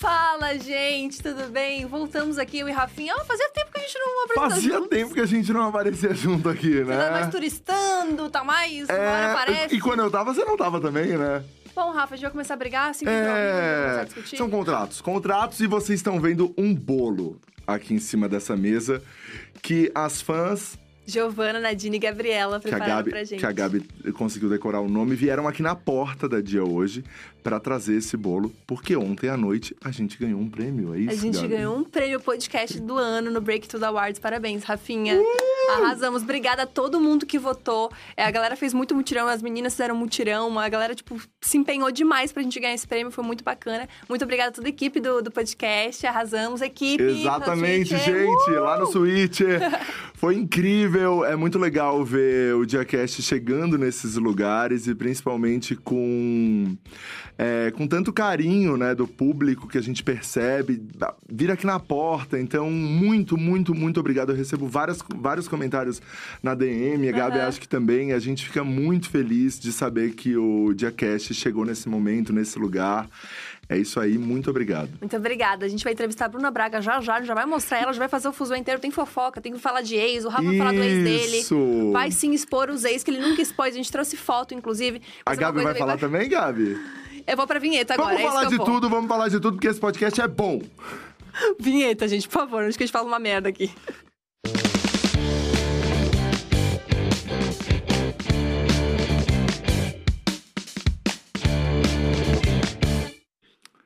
Fala, gente, tudo bem? Voltamos aqui, eu e Rafinha. Oh, fazia tempo que a gente não apresentou Fazia juntos. tempo que a gente não aparecia junto aqui, Você tá mais né? turistando, tá mais, É, agora aparece. e quando eu tava, você não tava também, né? Bom, Rafa, a gente vai começar a brigar assim, a É, discutir? são contratos. Contratos e vocês estão vendo um bolo aqui em cima dessa mesa que as fãs, Giovana, Nadine e Gabriela que a, prepararam Gabi, pra gente. que a Gabi conseguiu decorar o nome, vieram aqui na porta da dia hoje pra trazer esse bolo, porque ontem à noite a gente ganhou um prêmio, é isso, A gente Gabi? ganhou um prêmio podcast do ano no Breakthrough Awards. Parabéns, Rafinha. Uh! Arrasamos. Obrigada a todo mundo que votou. É, a galera fez muito mutirão, as meninas fizeram mutirão. A galera, tipo, se empenhou demais pra gente ganhar esse prêmio. Foi muito bacana. Muito obrigada a toda a equipe do, do podcast. Arrasamos, equipe. Exatamente, gente, Uh! lá no Switch. Foi incrível, é muito legal ver o Diacast chegando nesses lugares e principalmente com, é, com tanto carinho né, do público que a gente percebe, vir aqui na porta. Então, muito, muito, muito obrigado. Eu recebo várias, vários comentários na DM, a Gabi Aham. acho que também. A gente fica muito feliz de saber que o Diacast chegou nesse momento, nesse lugar. É isso aí, muito obrigado. Muito obrigada. A gente vai entrevistar a Bruna Braga já já, já vai mostrar ela, já vai fazer o fusão inteiro. Tem fofoca, tem que falar de ex, o Rafa vai falar do ex dele. Isso. Vai sim expor os ex, que ele nunca expôs. A gente trouxe foto, inclusive. A Gabi vai falar bacana. também, Gabi? Eu vou pra vinheta agora. vamos é falar de vou. tudo, vamos falar de tudo, porque esse podcast é bom. Vinheta, gente, por favor. Acho que a gente fala uma merda aqui.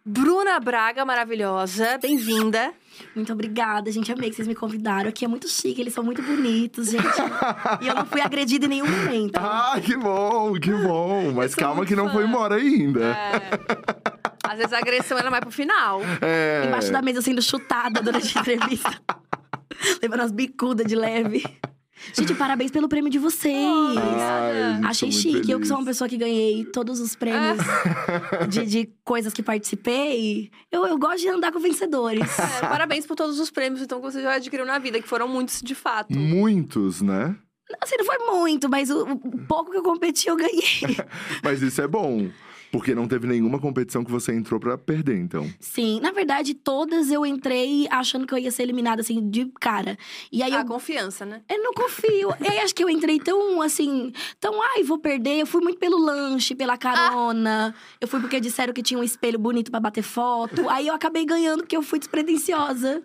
Bruna Braga, maravilhosa, bem-vinda. Muito obrigada, gente. Amei que vocês me convidaram. Aqui é muito chique, eles são muito bonitos, gente. e eu não fui agredida em nenhum momento. Ah, que bom, que bom. Mas calma que não fã. foi embora ainda. É. Às vezes a agressão ela vai pro final. É. Embaixo da mesa sendo chutada durante a entrevista. Levando as bicudas de leve. Gente, parabéns pelo prêmio de vocês. Ai, gente, Achei chique. Eu que sou uma feliz. pessoa que ganhei todos os prêmios de, de coisas que participei. Eu, eu gosto de andar com vencedores. É, parabéns por todos os prêmios então, que você já adquiriu na vida, que foram muitos de fato. Muitos, né? Assim, não foi muito, mas o, o pouco que eu competi, eu ganhei. Mas isso é bom. Porque não teve nenhuma competição que você entrou pra perder, então. Sim, na verdade, todas eu entrei achando que eu ia ser eliminada, assim, de cara. E aí A eu confiança, né? Eu não confio. E aí acho que eu entrei tão assim, tão, ai, vou perder. Eu fui muito pelo lanche, pela carona. Eu fui porque disseram que tinha um espelho bonito pra bater foto. Aí eu acabei ganhando porque eu fui despretensiosa.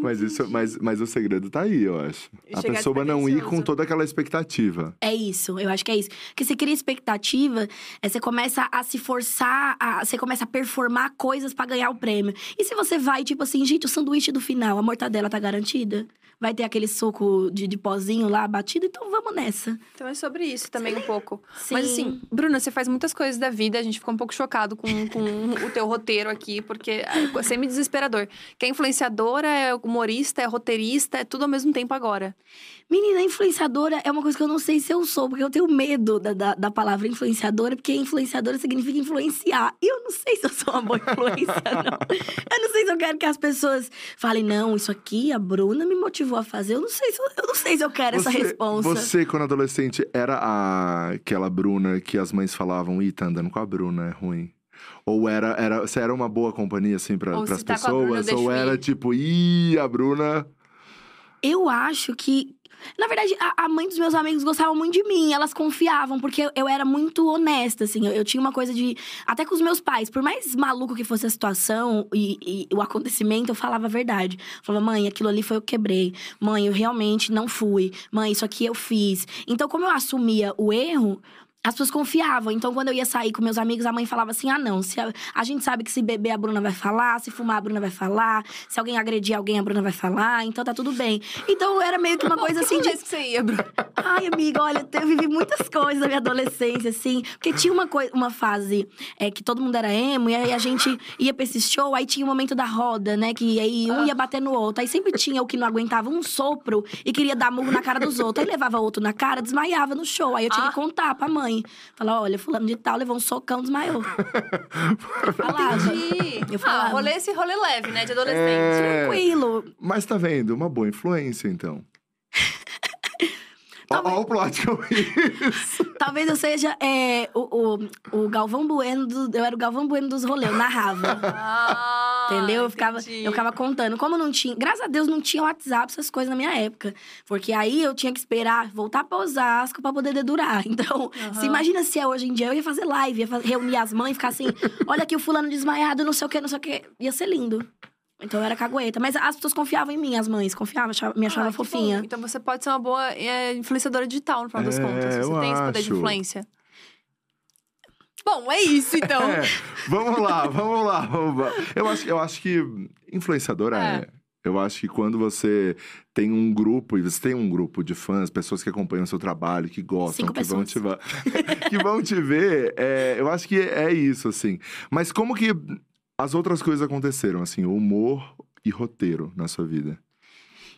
Mas, isso, mas, mas o segredo tá aí, eu acho. A pessoa não ir com toda aquela expectativa. É isso, eu acho que é isso. Porque você cria expectativa, é, você começa a se forçar, a- você começa a performar coisas pra ganhar o prêmio. E se você vai, tipo assim, gente, o sanduíche do final, a mortadela tá garantida? Vai ter aquele suco de, de pozinho lá batido, então vamos nessa. Então é sobre isso também um pouco. Sim. Mas assim, Bruna, você faz muitas coisas da vida, a gente ficou um pouco chocado com, com o teu roteiro aqui, porque é semi-desesperador. Que é influenciadora, é humorista, é roteirista, é tudo ao mesmo tempo agora. Menina, influenciadora é uma coisa que eu não sei se eu sou, porque eu tenho medo da, da, da palavra influenciadora, porque influenciadora significa influenciar. E eu não sei se eu sou uma boa influência, não. Eu não sei se eu quero que as pessoas falem, não, isso aqui a Bruna me motivou a fazer. Eu não sei se eu, eu, não sei se eu quero essa resposta. Você, quando adolescente, era a, aquela Bruna que as mães falavam, ih, tá andando com a Bruna, é ruim. Ou era, era, você era uma boa companhia, assim, pra, Ou pras se tá Bruna, pessoas? deixa ou era ir. tipo, ih, a Bruna. Eu acho que. Na verdade, a, a mãe dos meus amigos gostava muito de mim, elas confiavam, porque eu, era muito honesta, assim. Eu, eu tinha uma coisa de. Até com os meus pais, por mais maluco que fosse a situação e, e o acontecimento, eu falava a verdade. Eu falava, mãe, aquilo ali foi eu que quebrei. Mãe, eu realmente não fui. Mãe, isso aqui eu fiz. Então, como eu assumia o erro. As pessoas confiavam. Então, quando eu ia sair com meus amigos, a mãe falava assim: ah, não. Se a, a gente sabe que se beber, a Bruna vai falar. Se fumar, a Bruna vai falar. Se alguém agredir alguém, a Bruna vai falar. Então, tá tudo bem. Então, era meio que uma coisa assim de. que você ia, Bruna? Ai, amiga, olha, eu vivi muitas coisas na minha adolescência, assim. Porque tinha uma, coi- uma fase é, que todo mundo era emo, e aí a gente ia pra esse show, aí tinha o momento da roda, né? Que aí um ia bater no outro. Aí sempre tinha o que não aguentava um sopro e queria dar murro na cara dos outros. Aí levava outro na cara, desmaiava no show. Aí eu tinha Ah. que contar pra mãe. Falar, olha, fulano de tal levou um socão, desmaiou. Eu falava. Entendi. Eu Ah, falava. rolê esse rolê leve, né? De adolescente. É. Tranquilo. Mas tá vendo? Uma boa influência, então. Ó o plot que eu. Talvez eu seja é, o, o, o Galvão Bueno, do- eu era o Galvão Bueno dos rolês, eu narrava. Ah, entendeu? Eu ficava, entendi. eu ficava contando. Como não tinha. Graças a Deus não tinha WhatsApp, essas coisas na minha época. Porque aí eu tinha que esperar voltar pra Osasco pra poder dedurar. Então, Aham. se imagina se é hoje em dia, eu ia fazer live, ia fa- reunir as mães e ficar assim: olha aqui o fulano desmaiado, não sei o quê, não sei o quê. Ia ser lindo. Então eu era cagueta. Mas as pessoas confiavam em mim, as mães confiavam, achava- me achavam Ah, fofinha. bom. Então você pode ser uma boa é, influenciadora digital, no final das É, contas. Você eu tem esse poder de acho. influência. Bom, é isso então. É, vamos lá, vamos lá, vamos lá. Eu acho, eu acho que influenciadora é. É. Eu acho que quando você tem um grupo, e você tem um grupo de fãs, pessoas que acompanham o seu trabalho, que gostam, Cinco que vão, te, que vão te ver, é, eu acho que é isso, assim. Mas como que as outras coisas aconteceram, assim, humor e roteiro na sua vida?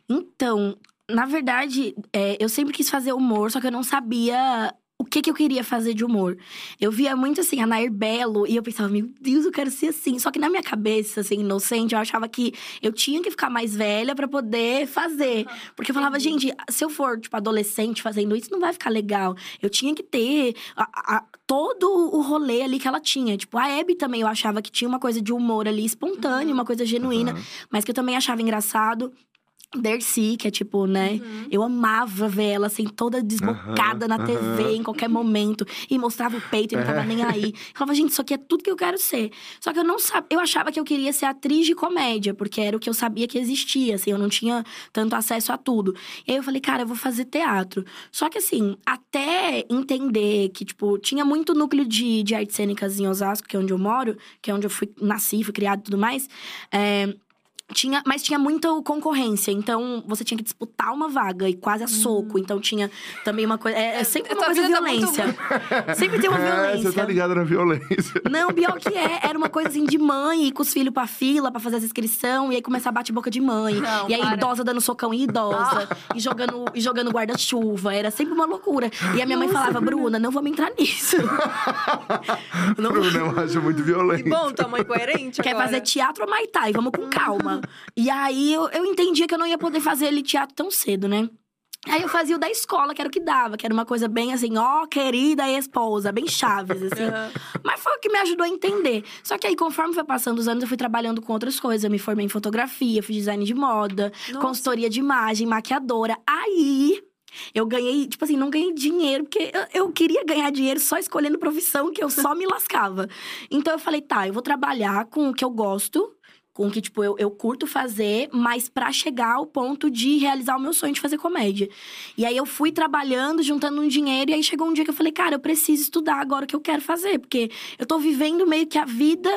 Então, na verdade, é, eu sempre quis fazer humor, só que eu não sabia o que, que eu queria fazer de humor. Eu via muito assim, a Nair Belo, e eu pensava, meu Deus, eu quero ser assim. Só que na minha cabeça, assim, inocente, eu achava que eu tinha que ficar mais velha pra poder fazer. Porque eu falava, gente, se eu for, tipo, adolescente fazendo isso, não vai ficar legal. Eu tinha que ter a- a- todo o rolê ali que ela tinha. Tipo, a Abby também eu achava que tinha uma coisa de humor ali espontâneo, uma coisa genuína Aham. mas que eu também achava engraçado. Dercy, que é tipo, né? Uhum. Eu amava ver ela assim, toda desbocada na aham. TV em qualquer momento. E mostrava o peito e não tava É. nem aí. Eu falava, gente, isso aqui é tudo que eu quero ser. Só que eu não sabia. Eu achava que eu queria ser atriz de comédia, porque era o que eu sabia que existia, assim, eu não tinha tanto acesso a tudo. E aí eu falei, cara, eu vou fazer teatro. Só que assim, até entender que, tipo, tinha muito núcleo de, de artes cênicas em Osasco, que é onde eu moro, que é onde eu fui, nasci, fui criado e tudo mais. É, tinha, mas tinha muita concorrência, então você tinha que disputar uma vaga e quase a soco. Então tinha também uma coisa. É, é sempre uma coisa tá muito- violência. sempre tem uma É, violência. você tá ligado na violência. Não, pior que é. Era uma coisa assim de mãe ir com os filhos pra fila pra fazer as inscrição e aí começar a bate-boca de mãe. Não, e aí para. idosa dando socão em idosa. e jogando, e jogando guarda-chuva. Era sempre uma loucura. E a minha mãe falava, Bruna, não vamos entrar nisso. não Bruno, eu acho muito violento. Que bom, tua mãe coerente Quer agora. fazer teatro ou Muay Thai? Vamos com calma. E aí eu, eu entendia que eu não ia poder fazer ele teatro tão cedo, né? Aí eu fazia o da escola, que era o que dava, que era uma coisa bem assim, ó, querida esposa, bem chaves, assim. Aham. Mas foi o que me ajudou a entender. Só que aí, conforme foi passando os anos, eu fui trabalhando com outras coisas. Eu me formei em fotografia, fiz design de moda, Nossa. consultoria de imagem, maquiadora. Aí. Eu ganhei, tipo assim, não ganhei dinheiro, porque eu, eu queria ganhar dinheiro só escolhendo profissão que eu só me lascava. Então eu falei, tá, eu vou trabalhar com o que eu gosto, com o que, tipo, eu, eu curto fazer, mas pra chegar ao ponto de realizar o meu sonho de fazer comédia. E aí eu fui trabalhando, juntando um dinheiro, e aí chegou um dia que eu falei, cara, eu preciso estudar agora o que eu quero fazer, porque eu tô vivendo meio que a vida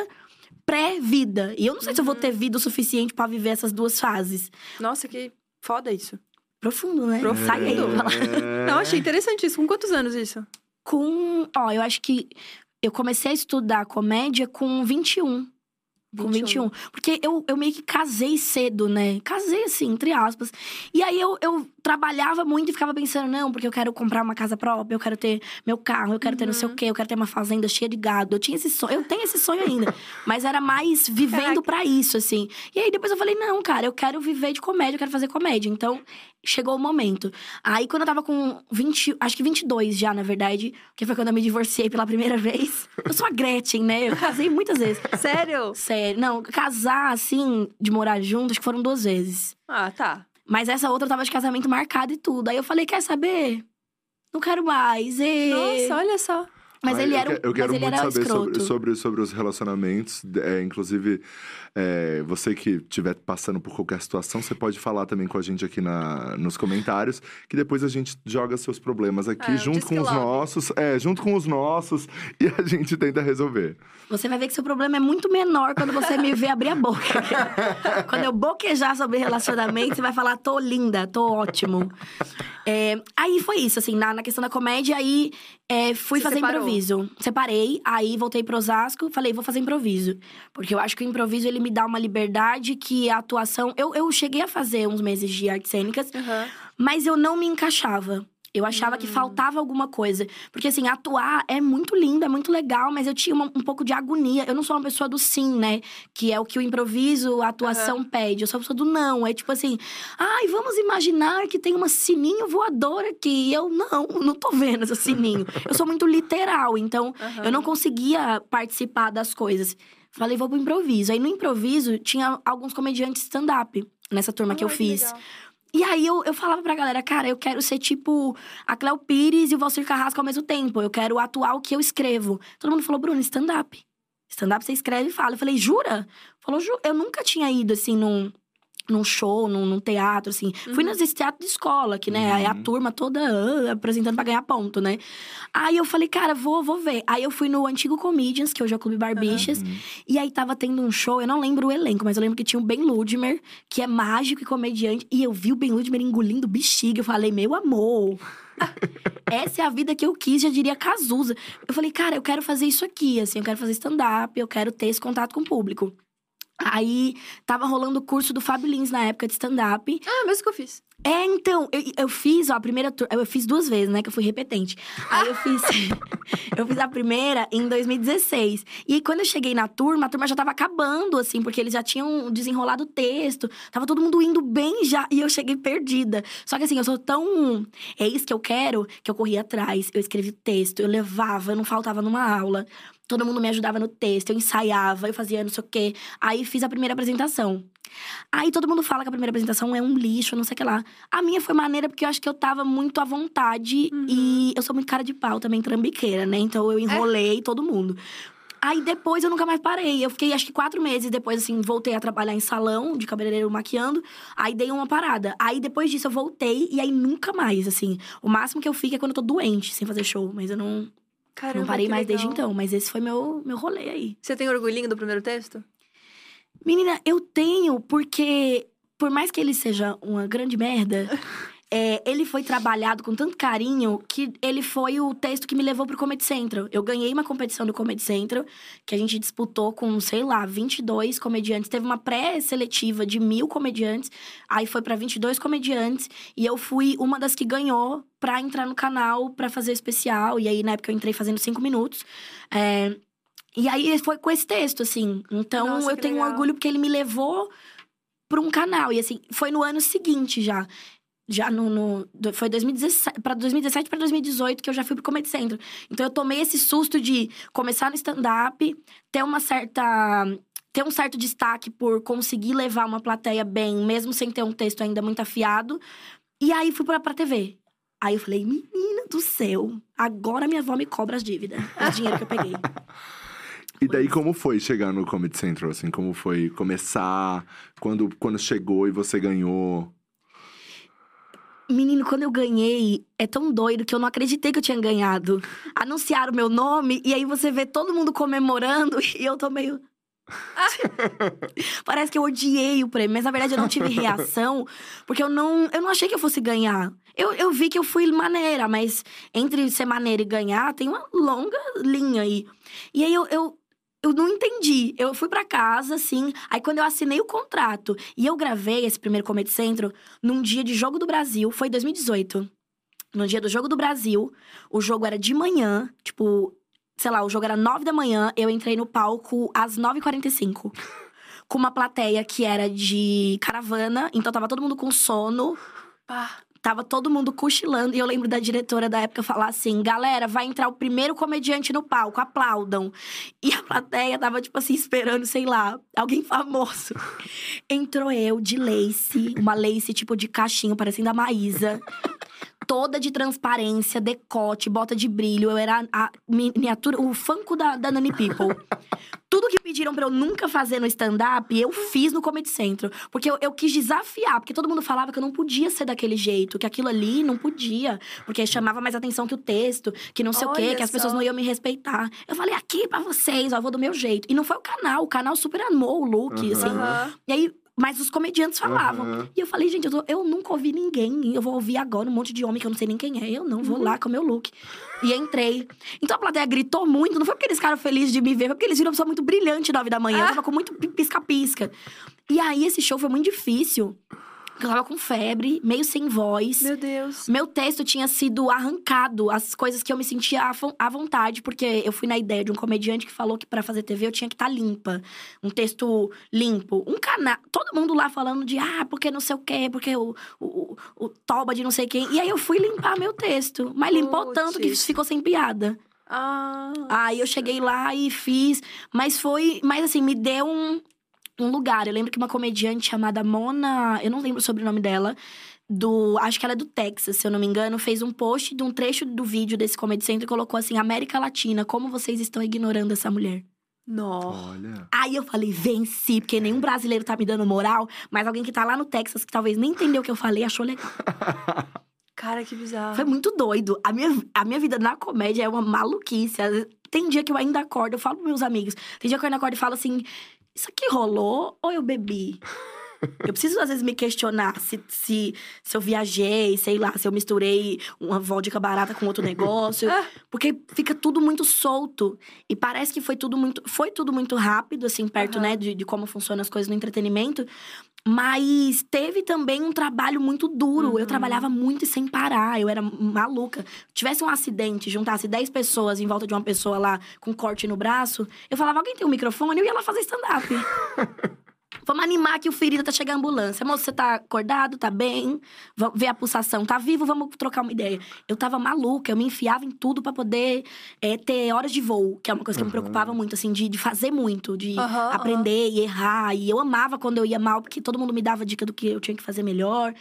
pré-vida. E eu não sei se eu vou ter vida o suficiente pra viver essas duas fases. Nossa, que foda isso. Profundo, né? Profundo. Sai aí, É. Não, achei interessante isso. Com quantos anos isso? Com. Ó, eu acho que eu comecei a estudar comédia com 21. Com 21. Porque eu, eu meio que casei cedo, né? Casei, assim, entre aspas. E aí eu, eu trabalhava muito e ficava pensando, não, porque eu quero comprar uma casa própria, eu quero ter meu carro, eu quero ter não sei o quê, eu quero ter uma fazenda cheia de gado. Eu tinha esse sonho, eu tenho esse sonho ainda. mas era mais vivendo pra isso, assim. E aí depois eu falei, não, cara, eu quero viver de comédia, eu quero fazer comédia. Então, chegou o momento. Aí, quando eu tava com 20, acho que 22 já, na verdade, que foi quando eu me divorciei pela primeira vez. Eu sou a Gretchen, né? Eu casei muitas vezes. Sério? Sério, não, casar assim, de morar junto, acho que foram duas vezes. Ah, tá. Mas essa outra tava de casamento marcado e tudo. Aí eu falei, quer saber? Não quero mais. E... Nossa, olha só. Mas Ah, ele eu era, que- Eu mas quero ele muito era saber escroto. sobre, sobre, sobre os relacionamentos. É, inclusive, é, você que estiver passando por qualquer situação, você pode falar também com a gente aqui na, nos comentários, que depois a gente joga seus problemas aqui É, o junto com os Love. nossos. É, junto com os nossos e a gente tenta resolver. Você vai ver que seu problema é muito menor quando você me vê abrir a boca. quando eu boquejar sobre relacionamento, você vai falar, tô linda, tô ótimo. É, aí foi isso, assim, na, na questão da comédia, aí é, fui Você fazer separou? improviso. Separei, aí voltei pro Osasco, falei, vou fazer improviso. Porque eu acho que o improviso, ele me dá uma liberdade que a atuação... Eu, eu cheguei a fazer uns meses de artes cênicas, Aham. mas eu não me encaixava. Eu achava Hum. que faltava alguma coisa. Porque, assim, atuar é muito lindo, é muito legal, mas eu tinha uma- um pouco de agonia. Eu não sou uma pessoa do sim, né? Que é o que o improviso, a atuação pede. Eu sou uma pessoa do não. É tipo assim, ai, vamos imaginar que tem uma sininho voador aqui. E eu, não, não tô vendo esse sininho. eu sou muito literal, então Aham. eu não conseguia participar das coisas. Falei, vou pro improviso. Aí no improviso tinha alguns comediantes stand-up nessa turma que eu fiz. legal. E aí eu, eu falava pra galera, cara, eu quero ser tipo a Cléo Pires e o Valcir Carrasco ao mesmo tempo. Eu quero atuar o que eu escrevo. Todo mundo falou, Bruno, stand-up. Stand-up você escreve e fala. Eu falei, jura? Falou, ju eu nunca tinha ido assim num, num show, num, num teatro, assim. Fui Uhum. nos teatros de escola, que, né, aí a Uhum. turma toda ah, apresentando pra ganhar ponto, né? Aí eu falei, cara, vou, vou ver. Aí eu fui no Antigo Comedians, que hoje é o Clube Barbichas. Uhum. E aí tava tendo um show, eu não lembro o elenco, mas eu lembro que tinha o Ben Ludmer, que é mágico e comediante. E eu vi o Ben Ludmer engolindo bexiga. Eu falei, meu amor, essa é a vida que eu quis, já diria Cazuza. Eu falei, cara, eu quero fazer isso aqui, assim, eu quero fazer stand-up, eu quero ter esse contato com o público. Aí tava rolando o curso do Fábio Lins na época de stand-up. Ah, mesmo que eu fiz. É, então, eu, eu fiz, ó, a primeira turma. Eu fiz duas vezes, né? Que eu fui repetente. Aí eu fiz. eu fiz a primeira em 2016. E aí, quando eu cheguei na turma, a turma já tava acabando, assim, porque eles já tinham desenrolado o texto. Tava todo mundo indo bem já. E eu cheguei perdida. Só que assim, eu sou tão. É isso que eu quero, que eu corri atrás. Eu escrevi texto, eu levava, eu não faltava numa aula. Todo mundo me ajudava no texto, eu ensaiava, eu fazia não sei o quê. Aí fiz a primeira apresentação. Aí todo mundo fala que a primeira apresentação é um lixo, não sei o que lá. A minha foi maneira porque eu acho que eu tava muito à vontade Uhum. e eu sou muito cara de pau também, trambiqueira, né? Então eu enrolei todo mundo. Aí depois eu nunca mais parei. Eu fiquei acho que quatro meses depois, assim, voltei a trabalhar em salão de cabeleireiro maquiando. Aí dei uma parada. Aí depois disso eu voltei e aí nunca mais, assim. O máximo que eu fico é quando eu tô doente, sem fazer show. Mas eu não, Caramba, não parei mais legal. desde então. Mas esse foi meu, meu rolê aí. Você tem orgulhinho do primeiro texto? Menina, eu tenho, porque por mais que ele seja uma grande merda, é, ele foi trabalhado com tanto carinho que ele foi o texto que me levou pro Comedy Central. Eu ganhei uma competição do Comedy Central, que a gente disputou com, sei lá, 22 comediantes. Teve uma pré-seletiva de mil comediantes, aí foi pra 22 comediantes. E eu fui uma das que ganhou pra entrar no canal pra fazer o especial. E aí, na época, eu entrei fazendo cinco minutos. É, e aí foi com esse texto, assim. Então Nossa, eu tenho legal. orgulho porque ele me levou pra um canal. E assim, foi no ano seguinte já. Já no. no foi 2017, pra 2017 pra 2018 que eu já fui pro Comedy Central. Então eu tomei esse susto de começar no stand-up, ter uma certa. ter um certo destaque por conseguir levar uma plateia bem, mesmo sem ter um texto ainda muito afiado. E aí fui pra, pra TV. Aí eu falei, menina do céu, agora minha avó me cobra as dívidas, o dinheiro que eu peguei. E daí, como foi chegar no Comedy Central, assim? Como foi começar? Quando, quando chegou e você ganhou? Menino, quando eu ganhei, é tão doido que eu não acreditei que eu tinha ganhado. Anunciaram o meu nome e aí você vê todo mundo comemorando e eu tô meio. Parece que eu odiei o prêmio, mas na verdade eu não tive reação, porque eu não, eu não achei que eu fosse ganhar. Eu, eu vi que eu fui maneira, mas entre ser maneira e ganhar tem uma longa linha aí. E aí eu, eu, eu não entendi. Eu fui pra casa, assim. Aí quando eu assinei o contrato e eu gravei esse primeiro Comedy Centro num dia de Jogo do Brasil, foi em 2018. No dia do Jogo do Brasil, o jogo era de manhã, tipo, sei lá, o jogo era nove da manhã, eu entrei no palco às 9h45. com uma plateia que era de caravana, então tava todo mundo com sono. Pá. Tava todo mundo cochilando e eu lembro da diretora da época falar assim: galera, vai entrar o primeiro comediante no palco, aplaudam. E a plateia tava, tipo assim, esperando, sei lá, alguém famoso. Entrou eu de lace, uma lace tipo de cachinho, parecendo a Maísa. Toda de transparência, decote, bota de brilho. Eu era a miniatura, o fanco da, da Nani People. Tudo que pediram pra eu nunca fazer no stand-up, eu fiz no Comedy Central. Porque eu, eu quis desafiar, porque todo mundo falava que eu não podia ser daquele jeito, que aquilo ali não podia, porque chamava mais atenção que o texto, que não sei o quê, Olha que as pessoas só. não iam me respeitar. Eu falei, aqui pra vocês, ó, eu vou do meu jeito. E não foi o canal, o canal super amou o look, Aham. assim. Aham. E aí, mas os comediantes falavam. Aham. E eu falei, gente, eu, tô- eu nunca ouvi ninguém. Eu vou ouvir agora um monte de homem que eu não sei nem quem é. Eu não, vou lá com o meu look. E entrei. Então a plateia gritou muito. Não foi porque eles ficaram felizes de me ver, foi porque eles viram uma pessoa muito brilhante nove da manhã. Eu tava com muito pi- pisca-pisca. E aí esse show foi muito difícil. Eu tava com febre, meio sem voz. Meu Deus. Meu texto tinha sido arrancado, as coisas que eu me sentia à vo- à vontade, porque eu fui na ideia de um comediante que falou que pra fazer TV eu tinha que estar limpa. Um texto limpo. Um canal. Todo mundo lá falando de, ah, porque não sei o quê, porque o, o, o, toba de não sei quem. E aí eu fui limpar meu texto. Mas limpou tanto que ficou sem piada. Ah. Aí eu cheguei lá e fiz, mas foi, mas assim, me deu um, um lugar. Eu lembro que uma comediante chamada Mona, eu não lembro o sobrenome dela, do, acho que ela é do Texas, se eu não me engano, fez um post de um trecho do vídeo desse Comedy Central e colocou assim: América Latina, como vocês estão ignorando essa mulher? Nossa. Olha. Aí eu falei, venci, porque nenhum brasileiro tá me dando moral, mas alguém que tá lá no Texas, que talvez nem entendeu o que eu falei, achou legal. Cara, que bizarro. Foi muito doido. A minha, a minha vida na comédia é uma maluquice. Tem dia que eu ainda acordo, eu falo pros meus amigos. Tem dia que eu ainda acordo e falo assim: Isso aqui rolou ou eu bebi? Eu preciso, às vezes, me questionar se, se, se eu viajei, sei lá, se eu misturei uma vodka barata com outro negócio. porque fica tudo muito solto. E parece que foi tudo muito. Foi tudo muito rápido, assim, perto, Aham. né, de, de como funcionam as coisas no entretenimento. Mas teve também um trabalho muito duro. Uhum. Eu trabalhava muito e sem parar. Eu era maluca. Tivesse um acidente, juntasse 10 pessoas em volta de uma pessoa lá com corte no braço, eu falava: alguém tem um microfone? Eu ia lá fazer stand-up. Vamos animar que o ferido tá chegando a ambulância. Moço, você tá acordado? Tá bem? Ver a pulsação. Tá vivo? Vamos trocar uma ideia. Eu tava maluca, eu me enfiava em tudo pra poder é, ter horas de voo, que é uma coisa que me Aham. preocupava muito, assim, de, de fazer muito, de Aham, aprender e errar. E eu amava quando eu ia mal, porque todo mundo me dava dica do que eu tinha que fazer melhor.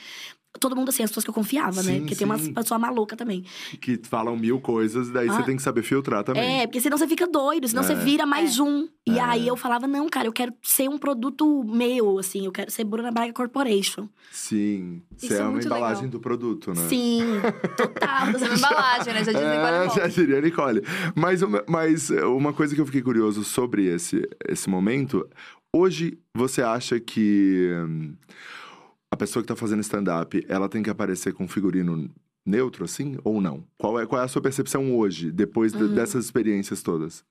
Todo mundo, assim, as pessoas que eu confiava, né? Sim, Porque tem umas sim. pessoas malucas também. Que falam mil coisas, daí você Ah. tem que saber filtrar também. É, porque senão você fica doido, senão você É. vira mais um. E É. aí eu falava, não, cara, eu quero ser um produto meu, assim, eu quero ser Bruna Braga Corporation. Sim. Isso Você é é uma embalagem legal. do produto, né? Sim, total. Você é uma embalagem, né? Já É, agora. já diria Nicole. Mas, uma- mas uma coisa que eu fiquei curioso sobre esse, esse momento. Hoje, você acha que hum, a pessoa que tá fazendo stand-up, ela tem que aparecer com figurino neutro, assim? Ou não? Qual é, qual é a sua percepção hoje, depois de- Uhum. dessas experiências todas?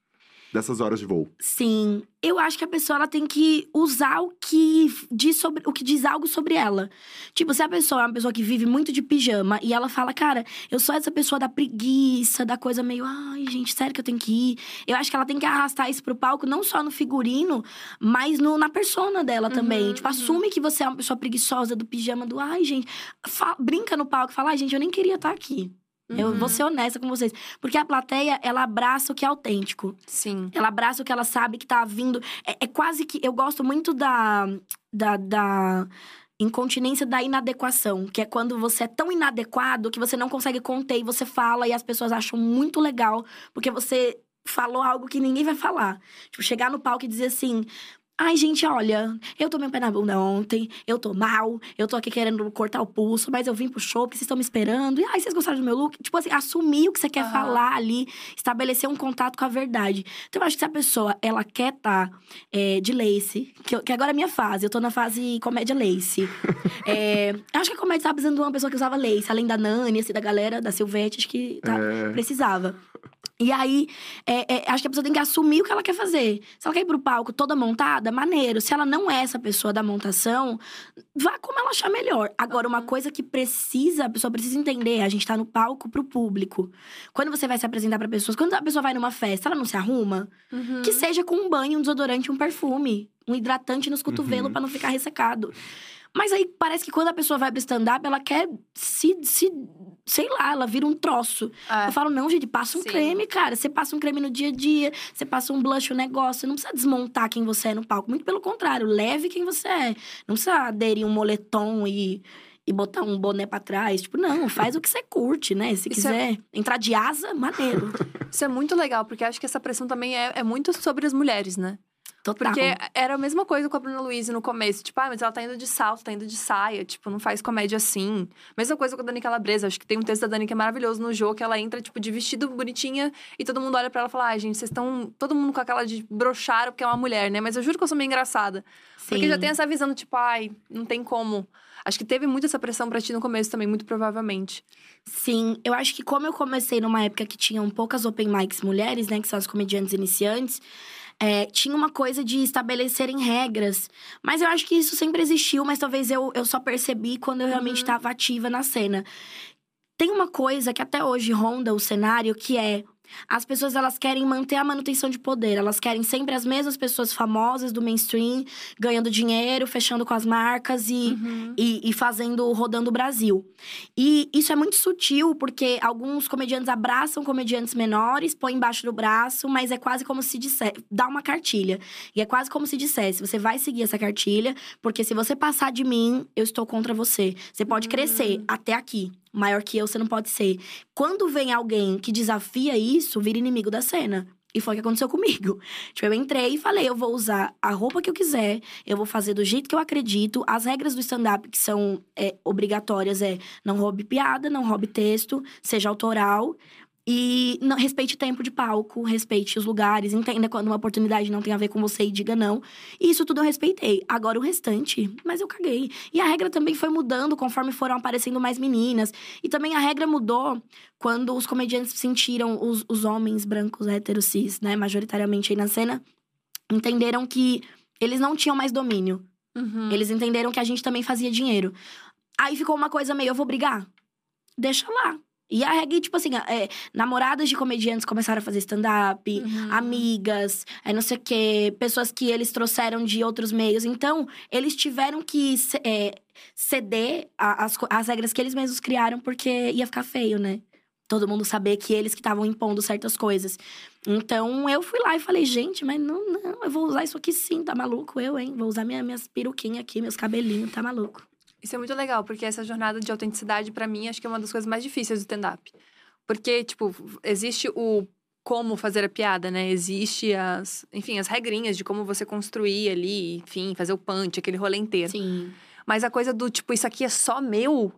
Dessas horas de voo? Sim, eu acho que a pessoa ela tem que usar o que diz sobre o que diz algo sobre ela. Tipo, se a pessoa é uma pessoa que vive muito de pijama e ela fala, cara, eu sou essa pessoa da preguiça, da coisa meio, ai, gente, sério que eu tenho que ir. Eu acho que ela tem que arrastar isso pro palco, não só no figurino, mas no, na persona dela também. Uhum, Tipo, uhum. assume que você é uma pessoa preguiçosa do pijama, do ai, gente. Fa- brinca no palco, fala, ai, gente, eu nem queria estar aqui. Eu Uhum. vou ser honesta com vocês. Porque a plateia, ela abraça o que é autêntico. Sim. Ela abraça o que ela sabe que tá vindo. É, é quase que. Eu gosto muito da. da, da incontinência da inadequação, que é quando você é tão inadequado que você não consegue conter e você fala e as pessoas acham muito legal, porque você falou algo que ninguém vai falar. Tipo, chegar no palco e dizer assim. Ai, gente, olha, eu tomei um pé na bunda ontem, eu tô mal, eu tô aqui querendo cortar o pulso, mas eu vim pro show porque vocês estão me esperando. E ai, vocês gostaram do meu look? Tipo assim, assumir o que você quer Aham. falar ali, estabelecer um contato com a verdade. Então, eu acho que se a pessoa, ela quer tá é, de lace, que, eu- que agora é a minha fase, eu tô na fase comédia lace. É, eu acho que a comédia tava precisando de uma pessoa que usava lace, além da Nani, assim, da galera, da Silvete, acho que tá, É. precisava. E aí, é, é, acho que a pessoa tem que assumir o que ela quer fazer. Se ela quer ir pro palco toda montada, maneiro. Se ela não é essa pessoa da montação, vá como ela achar melhor. Agora, uma coisa que precisa, a pessoa precisa entender, a gente tá no palco pro público. Quando você vai se apresentar pra pessoas, quando a pessoa vai numa festa, ela não se arruma, Uhum. que seja com um banho, um desodorante, um perfume, um hidratante nos cotovelos Uhum. pra não ficar ressecado. Mas aí parece que quando a pessoa vai pro stand-up, ela quer se, se. Sei lá, ela vira um troço. É. Eu falo, não, gente, passa um Sim. creme, cara. Você passa um creme no dia a dia, você passa um blush, um negócio. Você não precisa desmontar quem você é no palco. Muito pelo contrário, leve quem você é. Não precisa aderir um moletom e, e botar um boné pra trás. Tipo, não, faz o que você curte, né? Se Isso é- quiser entrar de asa, maneiro. Isso é muito legal, porque acho que essa pressão também é, é muito sobre as mulheres, né? Total. Porque era a mesma coisa com a Bruna Luiz no começo. Tipo, ah, mas ela tá indo de salto, tá indo de saia. Tipo, não faz comédia assim. Mesma coisa com a Dani Calabresa. Acho que tem um texto da Dani que é maravilhoso no jogo, que ela entra, tipo, de vestido bonitinha. E todo mundo olha pra ela e fala, ai, gente, vocês estão... Todo mundo com aquela de broxaram porque é uma mulher, né? Mas eu juro que eu sou meio engraçada. Porque Sim. já tem essa visão do tipo, ai, não tem como. Acho que teve muito essa pressão pra ti no começo também, muito provavelmente. Sim, eu acho que como eu comecei numa época que tinham poucas open mics mulheres, né, que são as comediantes iniciantes, é, tinha uma coisa de estabelecerem regras. Mas eu acho que isso sempre existiu, mas talvez eu, eu só percebi quando eu realmente Uhum. estava ativa na cena. Tem uma coisa que até hoje ronda o cenário, que é as pessoas elas querem manter a manutenção de poder. Elas querem sempre as mesmas pessoas famosas do mainstream, ganhando dinheiro, fechando com as marcas e, Uhum. e, e fazendo, rodando o Brasil. E isso é muito sutil, porque alguns comediantes abraçam comediantes menores, põem embaixo do braço, mas é quase como se dissesse. dá uma cartilha. E é quase como se dissesse: você vai seguir essa cartilha, porque se você passar de mim, eu estou contra você. Você pode crescer até aqui. Maior que eu, você não pode ser. Quando vem alguém que desafia isso, vira inimigo da cena. E foi o que aconteceu comigo. Tipo, eu entrei e falei: eu vou usar a roupa que eu quiser, eu vou fazer do jeito que eu acredito. As regras do stand-up que são é, obrigatórias é não roube piada, não roube texto, seja autoral. E não, respeite tempo de palco, respeite os lugares, entenda quando uma oportunidade não tem a ver com você e diga não. E isso tudo eu respeitei. Agora o restante, mas eu caguei. E a regra também foi mudando conforme foram aparecendo mais meninas. E também a regra mudou quando os comediantes sentiram, os, os homens brancos héteros cis, né, majoritariamente aí na cena, entenderam que eles não tinham mais domínio. Uhum. Eles entenderam que a gente também fazia dinheiro. Aí ficou uma coisa meio, eu vou brigar? Deixa lá. E a regra, tipo assim, é, namoradas de comediantes começaram a fazer stand-up, Uhum. amigas, é, não sei o quê, pessoas que eles trouxeram de outros meios. Então, eles tiveram que é, ceder co- as regras que eles mesmos criaram, porque ia ficar feio, né? Todo mundo saber que eles que estavam impondo certas coisas. Então, eu fui lá e falei, gente, mas não, não, eu vou usar isso aqui sim, tá maluco? Eu, hein? Vou usar minha, minhas peruquinhas aqui, meus cabelinhos, tá maluco? Isso é muito legal, porque essa jornada de autenticidade, pra mim, acho que é uma das coisas mais difíceis do stand-up. Porque, tipo, existe o como fazer a piada, né? Existe as, enfim, as regrinhas de como você construir ali, enfim, fazer o punch, aquele rolê inteiro. Sim. Mas a coisa do, tipo, isso aqui é só meu,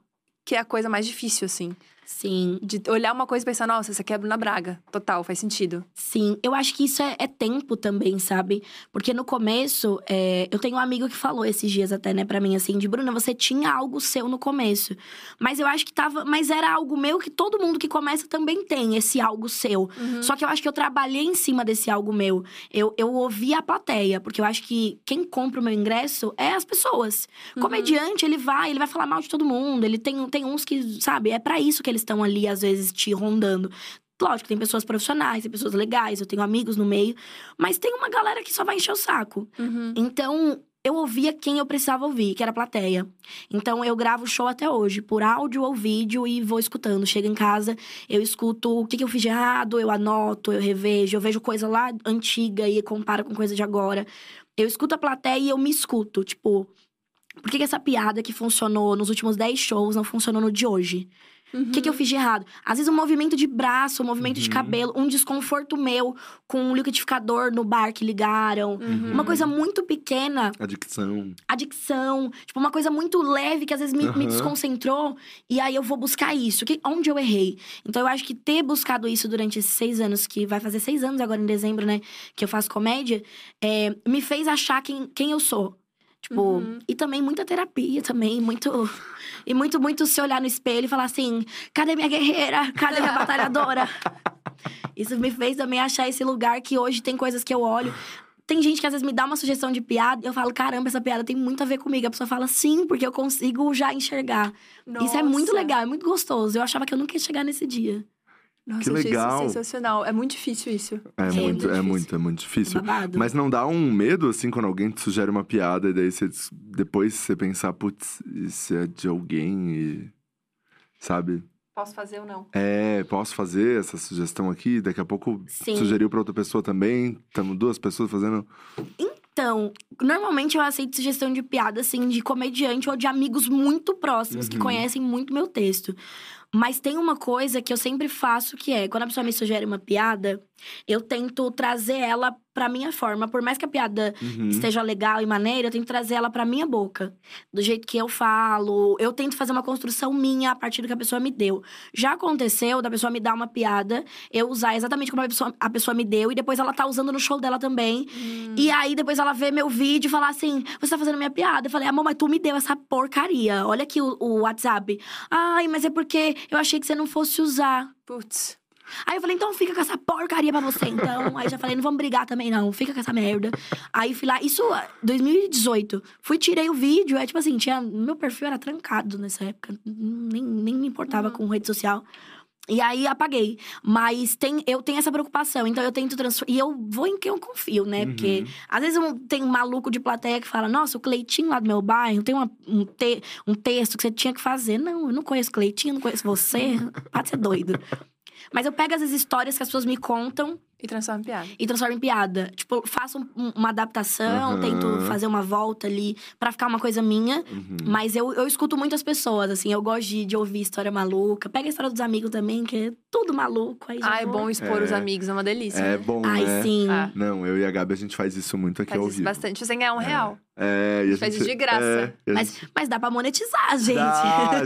que é a coisa mais difícil, assim. Sim, De olhar uma coisa e pensar, nossa, isso aqui é Bruna Braga. Total, faz sentido. sim. Eu acho que isso é, é tempo também, sabe? Porque no começo, é, eu tenho um amigo que falou esses dias até, né, pra mim, assim, de Bruna, você tinha algo seu no começo. Mas eu acho que tava. Mas era algo meu que todo mundo que começa também tem, esse algo seu. Só que eu acho que eu trabalhei em cima desse algo meu. Eu, eu ouvi a plateia, porque eu acho que quem compra o meu ingresso é as pessoas. Comediante, ele vai, ele vai falar mal de todo mundo. Ele tem, tem uns que, sabe, é pra isso que eles estão ali, às vezes, te rondando. Lógico, tem pessoas profissionais, tem pessoas legais, eu tenho amigos no meio. Mas tem uma galera que só vai encher o saco. Uhum. Então, eu ouvia quem eu precisava ouvir, que era a plateia. Então, eu gravo o show até hoje, por áudio ou vídeo, e vou escutando. Chego em casa, eu escuto o que, que eu fiz de errado, eu anoto, eu revejo, eu vejo coisa lá antiga e comparo com coisa de agora. Eu escuto a plateia e eu me escuto. Tipo, por que, que essa piada que funcionou nos últimos 10 shows não funcionou no de hoje? O que, que eu fiz de errado? Às vezes um movimento de braço, um movimento de Uhum. cabelo, um desconforto meu com um liquidificador no bar que ligaram. Uhum. Uma coisa muito pequena, Adicção. adicção, tipo, uma coisa muito leve que às vezes me, me desconcentrou. E aí eu vou buscar isso. Que, onde eu errei? Então eu acho que ter buscado isso durante esses seis anos, que vai fazer seis anos agora em dezembro, né? Que eu faço comédia, é, me fez achar quem, quem eu sou. Tipo, Uhum. e também muita terapia também, muito. E muito, muito se olhar no espelho e falar assim: cadê minha guerreira? Cadê minha batalhadora? Isso me fez também achar esse lugar que hoje tem coisas que eu olho. Tem gente que às vezes me dá uma sugestão de piada e eu falo, caramba, essa piada tem muito a ver comigo. A pessoa fala, sim, porque eu consigo já enxergar. Isso é muito Nossa. legal, é muito gostoso. Eu achava que eu nunca ia chegar nesse dia. Nossa, Que legal. isso sensacional. É muito difícil isso. É, É muito, muito é muito, é muito difícil. Babado. Mas não dá um medo, assim, quando alguém te sugere uma piada e daí você, depois você pensar, putz, isso é de alguém e. Sabe? Posso fazer ou não? É, posso fazer essa sugestão aqui? Daqui a pouco Sim. sugeriu pra outra pessoa também. Estamos duas pessoas fazendo. Então, normalmente eu aceito sugestão de piada, assim, de comediante ou de amigos muito próximos que Uhum. conhecem muito meu texto. Mas tem uma coisa que eu sempre faço que é, quando a pessoa me sugere uma piada, eu tento trazer ela pra minha forma. Por mais que a piada Uhum. esteja legal e maneira, eu tento trazer ela pra minha boca. Do jeito que eu falo. Eu tento fazer uma construção minha a partir do que a pessoa me deu. Já aconteceu da pessoa me dar uma piada, eu usar exatamente como a pessoa, a pessoa me deu, e depois ela tá usando no show dela também. E aí depois ela vê meu vídeo e fala assim: Você tá fazendo minha piada? Eu falei, amor, mas tu me deu essa porcaria. Olha aqui o, o WhatsApp. Ai, mas é porque eu achei que você não fosse usar. Putz. Aí eu falei, então fica com essa porcaria pra você, então. Aí já falei, não vamos brigar também, não. Fica com essa merda. Aí fui lá, isso 2018. Fui, tirei o vídeo, é tipo assim, tinha. Meu perfil era trancado nessa época. Nem, nem me importava com rede social. E aí apaguei. Mas tem, eu tenho essa preocupação, então eu tento transformar. E eu vou em quem eu confio, né? Uhum. Porque às vezes tem um maluco de plateia que fala: Nossa, o Cleitinho lá do meu bairro tem uma- um, te- um texto que você tinha que fazer. Não, eu não conheço o Cleitinho, não conheço você. Pode ser doido. Mas eu pego as histórias que as pessoas me contam E transforma em piada. e transformo em piada. Tipo, faço um- uma adaptação, Aham. tento fazer uma volta ali pra ficar uma coisa minha. Uhum. Mas eu, eu escuto muitas pessoas, assim, eu gosto de, de ouvir história maluca. Pega a história dos amigos também, que é tudo maluco. Aí Ah, é bom expor É. os amigos, é uma delícia. É né? bão, Ai, né? sim. Ah. Não, eu e a Gabi, a gente faz isso muito aqui Faz ao isso vivo. bastante. Sem ganhar um real. É, e a Faz gente, isso de graça. É, Mas, gente- mas dá pra monetizar, gente.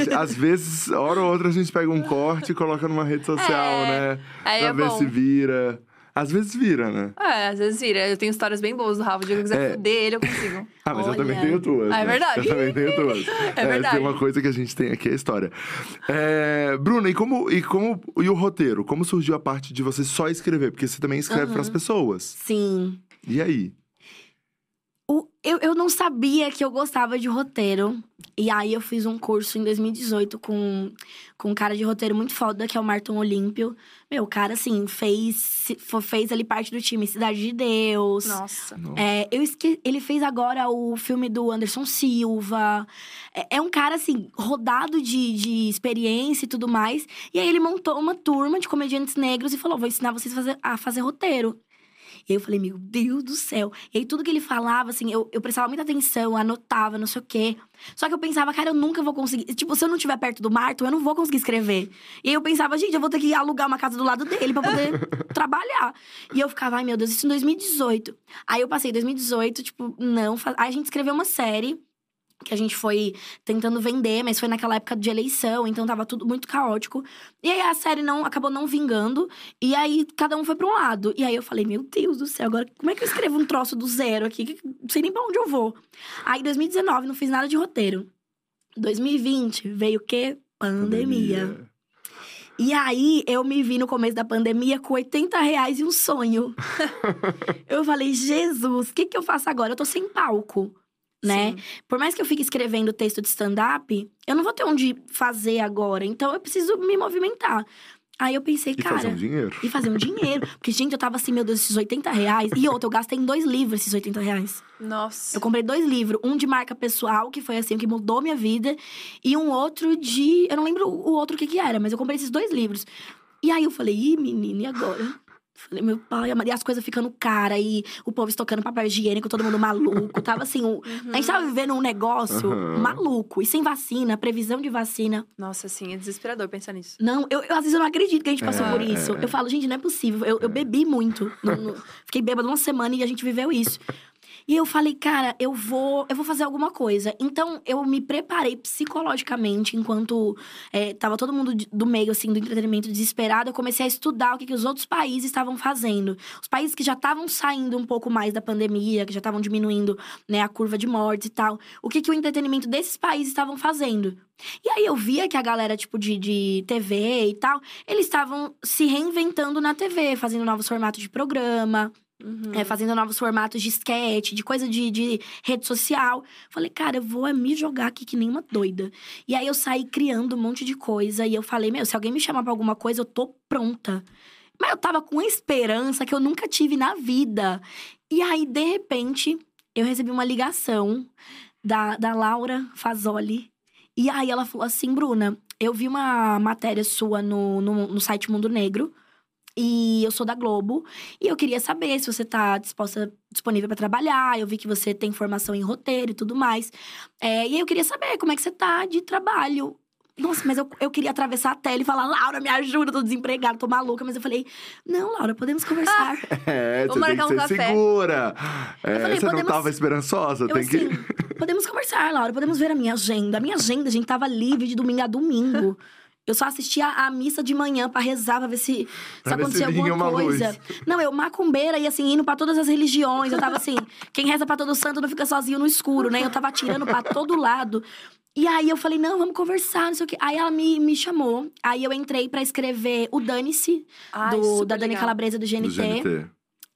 Dá, às vezes, hora ou outra, a gente pega um corte e coloca numa rede social, É, né? Aí pra é ver bom. se vira. Às vezes vira, né? É, às vezes vira. Eu tenho histórias bem boas do Rafa. O dia que eu quiser É. fuder ele, eu consigo. Ah, mas eu também Olha. tenho tuas. Ah, é né? verdade. Eu também tenho tuas. É verdade. Tem uma coisa que a gente tem aqui, é a história. É, Bruna, e como, e como. E o roteiro? Como surgiu a parte de você só escrever? Porque você também escreve Aham. pras pessoas. Sim. E aí? Eu, eu não sabia que eu gostava de roteiro. E aí eu fiz um curso em 2018 com, com um cara de roteiro muito foda, que é o Marton Olímpio. Meu, o cara, assim, fez, fez ali parte do time Cidade de Deus. Nossa. É, eu esque... Ele fez agora o filme do Anderson Silva. É, é um cara, assim, rodado de, de experiência e tudo mais. E aí ele montou uma turma de comediantes negros e falou: vou ensinar vocês a fazer, a fazer roteiro. E aí eu falei, meu Deus do céu. E aí tudo que ele falava, assim, eu, eu prestava muita atenção, anotava, não sei o quê. Só que eu pensava, cara, eu nunca vou conseguir. Tipo, se eu não estiver perto do Marto, eu não vou conseguir escrever. E aí eu pensava, gente, eu vou ter que alugar uma casa do lado dele pra poder trabalhar. E eu ficava, ai meu Deus, isso em 2018. Aí eu passei 2018, tipo, não. Aí a gente escreveu uma série que a gente foi tentando vender, mas foi naquela época de eleição, então tava tudo muito caótico. E aí a série não acabou não vingando, e aí cada um foi pra um lado. E aí eu falei, meu Deus do céu, agora como é que eu escrevo um troço do zero aqui? Não sei nem pra onde eu vou. Aí 2019 não fiz nada de roteiro. 2020 veio o quê? Pandemia. E aí, eu me vi no começo da pandemia com 80 reais e um sonho. eu falei, Jesus, o que, que eu faço agora? Eu tô sem palco, né? Sim. Por mais que eu fique escrevendo texto de stand-up, eu não vou ter onde fazer agora. Então, eu preciso me movimentar. Aí eu pensei, E cara... fazer um dinheiro. E fazer um dinheiro. Porque, gente, eu tava assim, meu Deus, esses 80 reais. E outra, eu gastei em dois livros esses 80 reais. Nossa. Eu comprei dois livros. Um de marca pessoal, que foi assim, que mudou minha vida. E um outro de. Eu não lembro o outro o que que era, mas eu comprei esses dois livros. E aí eu falei, ih, menina, e agora? Falei, meu pai, e as coisas ficando cara, e o povo estocando papel higiênico, todo mundo maluco. Tava assim, o- a gente tava vivendo um negócio Aham. maluco. E sem vacina, previsão de vacina. Nossa, sim, é desesperador pensar nisso. Não, eu, eu, às vezes eu não acredito que a gente passou É, por isso. é, é. Eu falo, gente, não é possível. Eu, eu bebi muito. No- no- fiquei bêbada uma semana e a gente viveu isso. E eu falei, cara, eu vou, eu vou fazer alguma coisa. Então, eu me preparei psicologicamente, enquanto é, tava todo mundo do meio, assim, do entretenimento desesperado. Eu comecei a estudar o que, que os outros países estavam fazendo. Os países que já estavam saindo um pouco mais da pandemia, que já estavam diminuindo né, a curva de mortes e tal. O que, que o entretenimento desses países estavam fazendo. E aí eu via que a galera, tipo, de, de TV e tal, eles estavam se reinventando na TV, fazendo novos formatos de programa, Uhum. é, fazendo novos formatos de sketch, de coisa de, de rede social. Falei, cara, eu vou é me jogar aqui que nem uma doida. E aí eu saí criando um monte de coisa e eu falei, meu, se alguém me chamar pra alguma coisa, eu tô pronta. Mas eu tava com uma esperança que eu nunca tive na vida. E aí, de repente, eu recebi uma ligação da, da Laura Fazoli. E aí ela falou assim, Bruna, eu vi uma matéria sua no, no, no site Mundo Negro. E eu sou da Globo. E eu queria saber se você tá disposta, disponível para trabalhar. Eu vi que você tem formação em roteiro e tudo mais. É, e aí eu queria saber como é que você tá de trabalho. Nossa, mas eu, eu queria atravessar a tela e falar, Laura, me ajuda, tô desempregada, tô maluca. Mas eu falei, não, Laura, podemos conversar. É, Vamos você tem marcar que um ser café. segura. É, falei, você podemos- não tava esperançosa? Eu tem assim, que. podemos conversar, Laura, podemos ver a minha agenda. A minha agenda, gente, tava livre de domingo a domingo. Eu só assistia a missa de manhã pra rezar, pra ver se, se acontecia alguma uma coisa. luz. Não, eu macumbeira e assim, indo pra todas as religiões. Eu tava assim, quem reza pra todo santo não fica sozinho no escuro, né? Eu tava atirando pra todo lado. E aí eu falei, não, vamos conversar, não sei o quê. Aí ela me, me chamou. Aí eu entrei pra escrever o Dane-se, da Dani legal. Calabresa do Do GNT.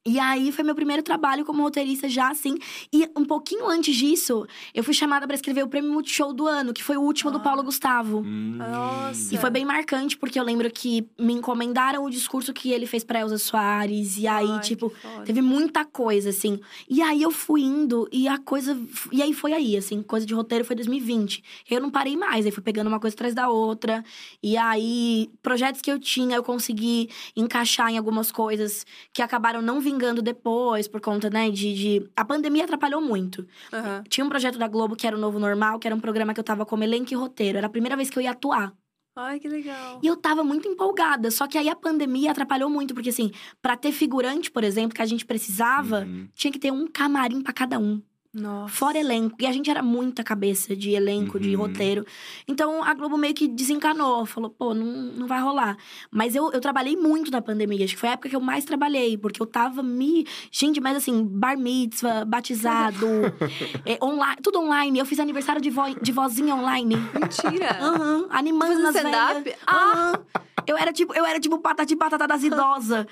E aí foi meu primeiro trabalho como roteirista já assim. E um pouquinho antes disso, eu fui chamada para escrever o Prêmio Multishow do ano, que foi o último do Ah. Paulo Gustavo. Hum. Nossa. E foi bem marcante, porque eu lembro que me encomendaram o discurso que ele fez pra Elza Soares. E aí, Ai, tipo, teve muita coisa, assim. E aí eu fui indo e a coisa. E aí foi aí, assim, coisa de roteiro foi 2020. Eu não parei mais, aí fui pegando uma coisa atrás da outra. E aí, projetos que eu tinha, eu consegui encaixar em algumas coisas que acabaram não vingando depois, por conta, né, de. de... A pandemia atrapalhou muito. Aham. Tinha um projeto da Globo que era o Novo Normal, que era um programa que eu tava como elenco e roteiro. Era a primeira vez que eu ia atuar. Ai, que legal. E eu tava muito empolgada. Só que aí a pandemia atrapalhou muito, porque assim, pra ter figurante, por exemplo, que a gente precisava, Uhum. tinha que ter um camarim pra cada um. Nossa. Fora elenco. E a gente era muita cabeça de elenco, de Uhum. roteiro. Então a Globo meio que desencanou. Falou, pô, não, não vai rolar. Mas eu, eu trabalhei muito na pandemia. Acho que foi a época que eu mais trabalhei. Porque eu tava me. Gente, mas assim, bar mitzvah, batizado, é, online, tudo online. Eu fiz aniversário de, vo, de vozinha online. Mentira. Aham, animando Fazendo nas stand-up? velhas. Ah! Aham. Eu era tipo, eu era tipo patati patata das idosas.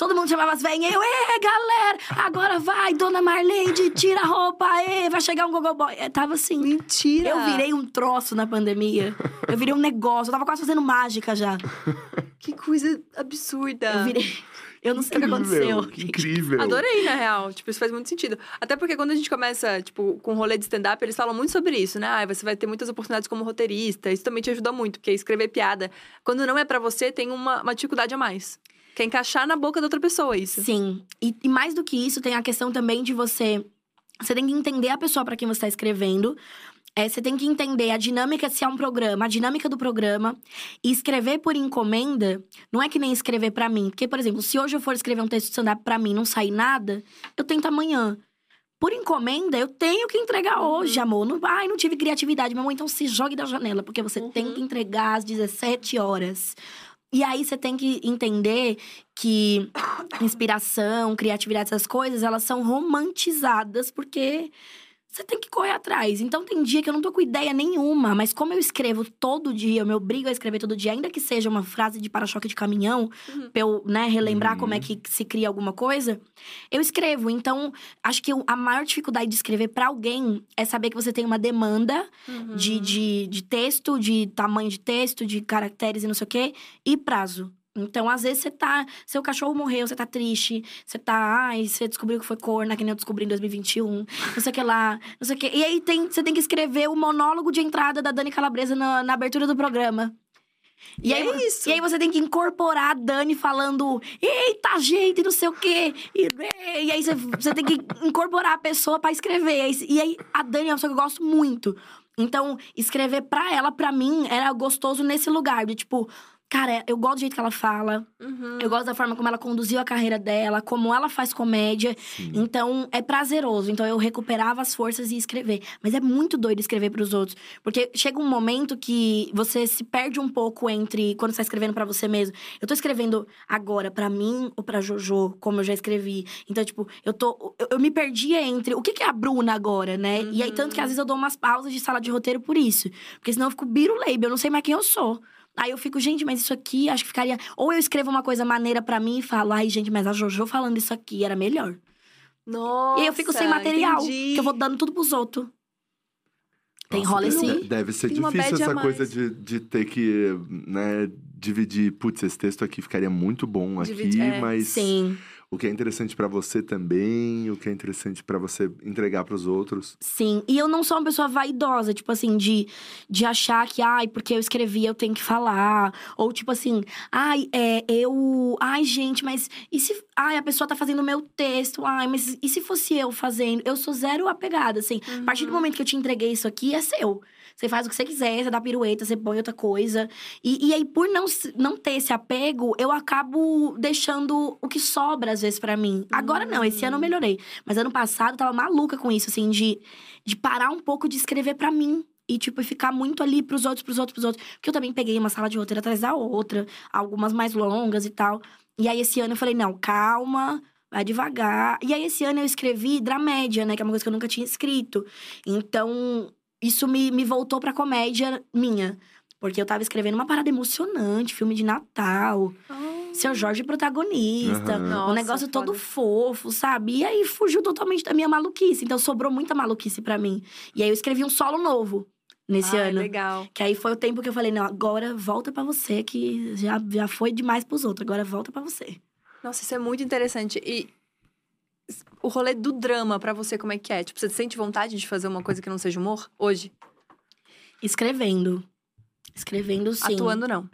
Todo mundo chamava as velhinhas. Eu, é, galera, agora vai, dona Marleide, tira a roupa, ê, vai chegar um gogoboy. Eu tava assim. Mentira. Eu virei um troço na pandemia. Eu virei um negócio. Eu tava quase fazendo mágica já. Que coisa absurda. Eu virei. Eu não sei o que aconteceu. Que incrível. Adorei, na real. Tipo, isso faz muito sentido. Até porque quando a gente começa, tipo, com rolê de stand-up, eles falam muito sobre isso, né? Ah, você vai ter muitas oportunidades como roteirista. Isso também te ajuda muito, porque escrever piada, quando não é pra você, tem uma, uma dificuldade a mais. Que é encaixar na boca da outra pessoa isso. Sim. E, e mais do que isso, tem a questão também de você. Você tem que entender a pessoa para quem você está escrevendo. É, você tem que entender a dinâmica, se é um programa, a dinâmica do programa. E escrever por encomenda não é que nem escrever pra mim. Porque, por exemplo, se hoje eu for escrever um texto de stand-up pra mim e não sair nada, eu tento amanhã. Por encomenda, eu tenho que entregar hoje, amor. Não, ai, não tive criatividade, meu amor. Então se jogue da janela, porque você Uhum. tem que entregar às 17 horas. E aí você tem que entender que inspiração, criatividade, essas coisas, elas são romantizadas porque você tem que correr atrás. Então tem dia que eu não tô com ideia nenhuma, mas como eu escrevo todo dia, eu me obrigo a escrever todo dia, ainda que seja uma frase de para-choque de caminhão, Uhum. pra eu, né, relembrar Uhum. como é que se cria alguma coisa, eu escrevo. Então, acho que a maior dificuldade de escrever pra alguém é saber que você tem uma demanda Uhum. de, de, de texto, de tamanho de texto, de caracteres e não sei o quê, e prazo. Então, às vezes, você tá. Seu cachorro morreu, você tá triste, você tá. Ai, você descobriu que foi corna, que nem eu descobri em 2021, não sei o que lá, não sei o que. E aí tem, você tem que escrever o monólogo de entrada da Dani Calabresa na, na abertura do programa. E aí, é isso. E aí você tem que incorporar a Dani falando, eita, gente, não sei o quê. E, e aí você, você tem que incorporar a pessoa pra escrever. E aí a Dani é uma pessoa que eu gosto muito. Então, escrever pra ela, pra mim, era gostoso nesse lugar. De tipo, cara, eu gosto do jeito que ela fala. Uhum. Eu gosto da forma como ela conduziu a carreira dela, como ela faz comédia. Sim. Então, é prazeroso. Então, eu recuperava as forças e ia escrever. Mas é muito doido escrever pros outros. Porque chega um momento que você se perde um pouco entre quando você tá escrevendo pra você mesmo. Eu tô escrevendo agora pra mim ou pra Jojo, como eu já escrevi. Então, tipo, eu tô. Eu, eu me perdia entre o que, que é a Bruna agora, né? E aí, tanto que às vezes eu dou umas pausas de sala de roteiro por isso. Porque senão eu fico biruleibe, eu não sei mais quem eu sou. Aí eu fico, gente, mas isso aqui acho que ficaria. Ou eu escrevo uma coisa maneira pra mim e falo, ai, gente, mas a Jojo falando isso aqui era melhor. Nossa, e aí eu fico sem material, entendi. que eu vou dando tudo pros outros. Tem rola esse. Deve ser Tem difícil essa coisa de, de ter que, né, dividir. Putz, esse texto aqui ficaria muito bom aqui, é, mas Sim, o que é interessante pra você também, o que é interessante pra você entregar pros outros. sim. E eu não sou uma pessoa vaidosa, tipo assim, de, de achar que, ai, porque eu escrevi, eu tenho que falar. Ou tipo assim, ai, é, eu. Ai, gente, mas e se. Ai, a pessoa tá fazendo o meu texto, ai, mas e se fosse eu fazendo? Eu sou zero apegada, assim. A partir do momento que eu te entreguei isso aqui, é seu. Você faz o que você quiser, você dá pirueta, você põe outra coisa. E, e aí, por não, não ter esse apego, eu acabo deixando o que sobra, às vezes, pra mim. Agora não, esse ano eu melhorei. Mas ano passado eu tava maluca com isso, assim, de, de parar um pouco de escrever pra mim. E, tipo, ficar muito ali pros outros, pros outros, pros outros. Porque eu também peguei uma sala de roteiro atrás da outra, algumas mais longas e tal. E aí, esse ano eu falei, não, calma, vai devagar. E aí, esse ano eu escrevi dramédia, né? Que é uma coisa que eu nunca tinha escrito. Então, isso me, me voltou pra comédia minha. Porque eu tava escrevendo uma parada emocionante, filme de Natal. Ah, Seu Jorge protagonista. Aham. um Nossa, negócio todo foda. fofo, sabe? E aí fugiu totalmente da minha maluquice. Então sobrou muita maluquice pra mim. E aí eu escrevi um solo novo nesse Ai, ano. legal. Que aí foi o tempo que eu falei, não, agora volta pra você, que já, já foi demais pros outros. Agora volta pra você. Nossa, isso é muito interessante. E o rolê do drama pra você, como é que é? Tipo, você sente vontade de fazer uma coisa que não seja humor hoje? Escrevendo. Escrevendo, sim. Atuando, não.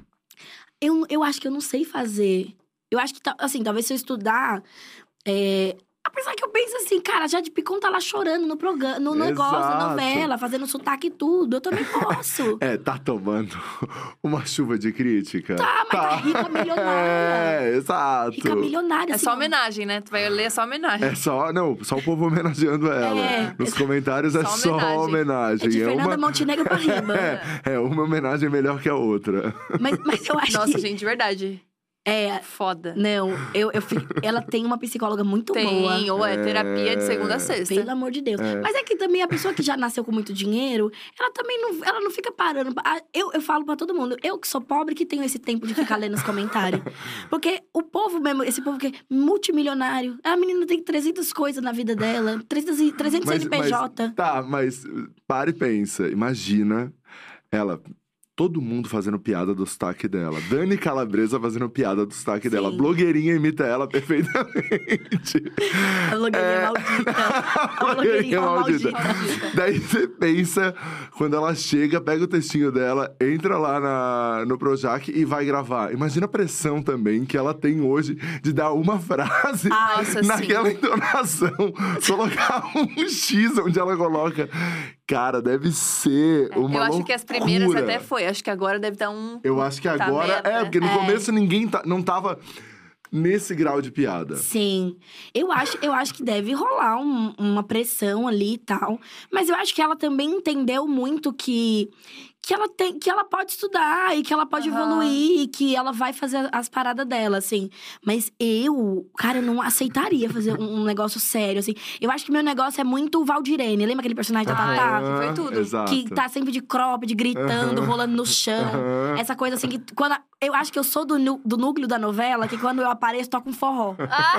Eu, eu acho que eu não sei fazer. Eu acho que, assim, talvez se eu estudar. É... Apesar que eu penso assim, cara, já de Picon tá lá chorando no programa, no negócio, na novela, fazendo sotaque e tudo. Eu também posso. É, tá tomando uma chuva de crítica. Tá, mas tá rica milionária. É, exato. Rica milionária. É assim, só ó. homenagem, né? Tu vai ler só homenagem. É só, não, só o povo homenageando ela. É. Nos comentários é Só só homenagem. homenagem. É de Fernanda uma... Montenegro pra riba. É, é uma homenagem melhor que a outra. Mas, mas eu acho Nossa, que. gente, de verdade. É. Foda. Não, eu, eu fico- ela tem uma psicóloga muito Tem, boa. ou é terapia de É. segunda a sexta. Pelo amor de Deus. É. Mas é que também a pessoa que já nasceu com muito dinheiro, ela também não, ela não fica parando. Ah, Eu, eu falo pra todo mundo, eu que sou pobre que tenho esse tempo de ficar lendo os comentários. Porque o povo mesmo, esse povo que é multimilionário, a menina tem 300 coisas na vida dela, 300, e- 300 Mas- CNPJ. Tá, mas para e pensa. Imagina ela. Todo mundo fazendo piada do sotaque dela. Dani Calabresa fazendo piada do sotaque dela. Sim. Blogueirinha imita ela perfeitamente. A blogueirinha É. maldita. A blogueirinha maldita. Maldita. Daí você pensa, quando ela chega, pega o textinho dela, entra lá na, no Projac e vai gravar. Imagina a pressão também que ela tem hoje de dar uma frase Nossa, sim. naquela entonação, colocar um X onde ela coloca. Cara, deve ser uma É, Eu acho que as primeiras loucura. até foi. Acho que agora deve dar um. Eu acho que Tá agora. merda. é, porque no É. começo ninguém tá- não tava nesse grau de piada. Sim. Eu acho, eu acho que deve rolar um- uma pressão ali e tal. Mas eu acho que ela também entendeu muito que. Que ela, tem, que ela pode estudar e que ela pode Aham. evoluir e que ela vai fazer as paradas dela, assim. Mas eu, cara, eu não aceitaria fazer um, um negócio sério, assim. Eu acho que meu negócio é muito Valdirene. Lembra aquele personagem da Tatá? que foi tudo. Exato. Que tá sempre de cropped, gritando, Aham. rolando no chão. Essa coisa assim que. Quando, a- eu acho que eu sou do, do núcleo da novela, que quando eu apareço, toca um forró. Ah,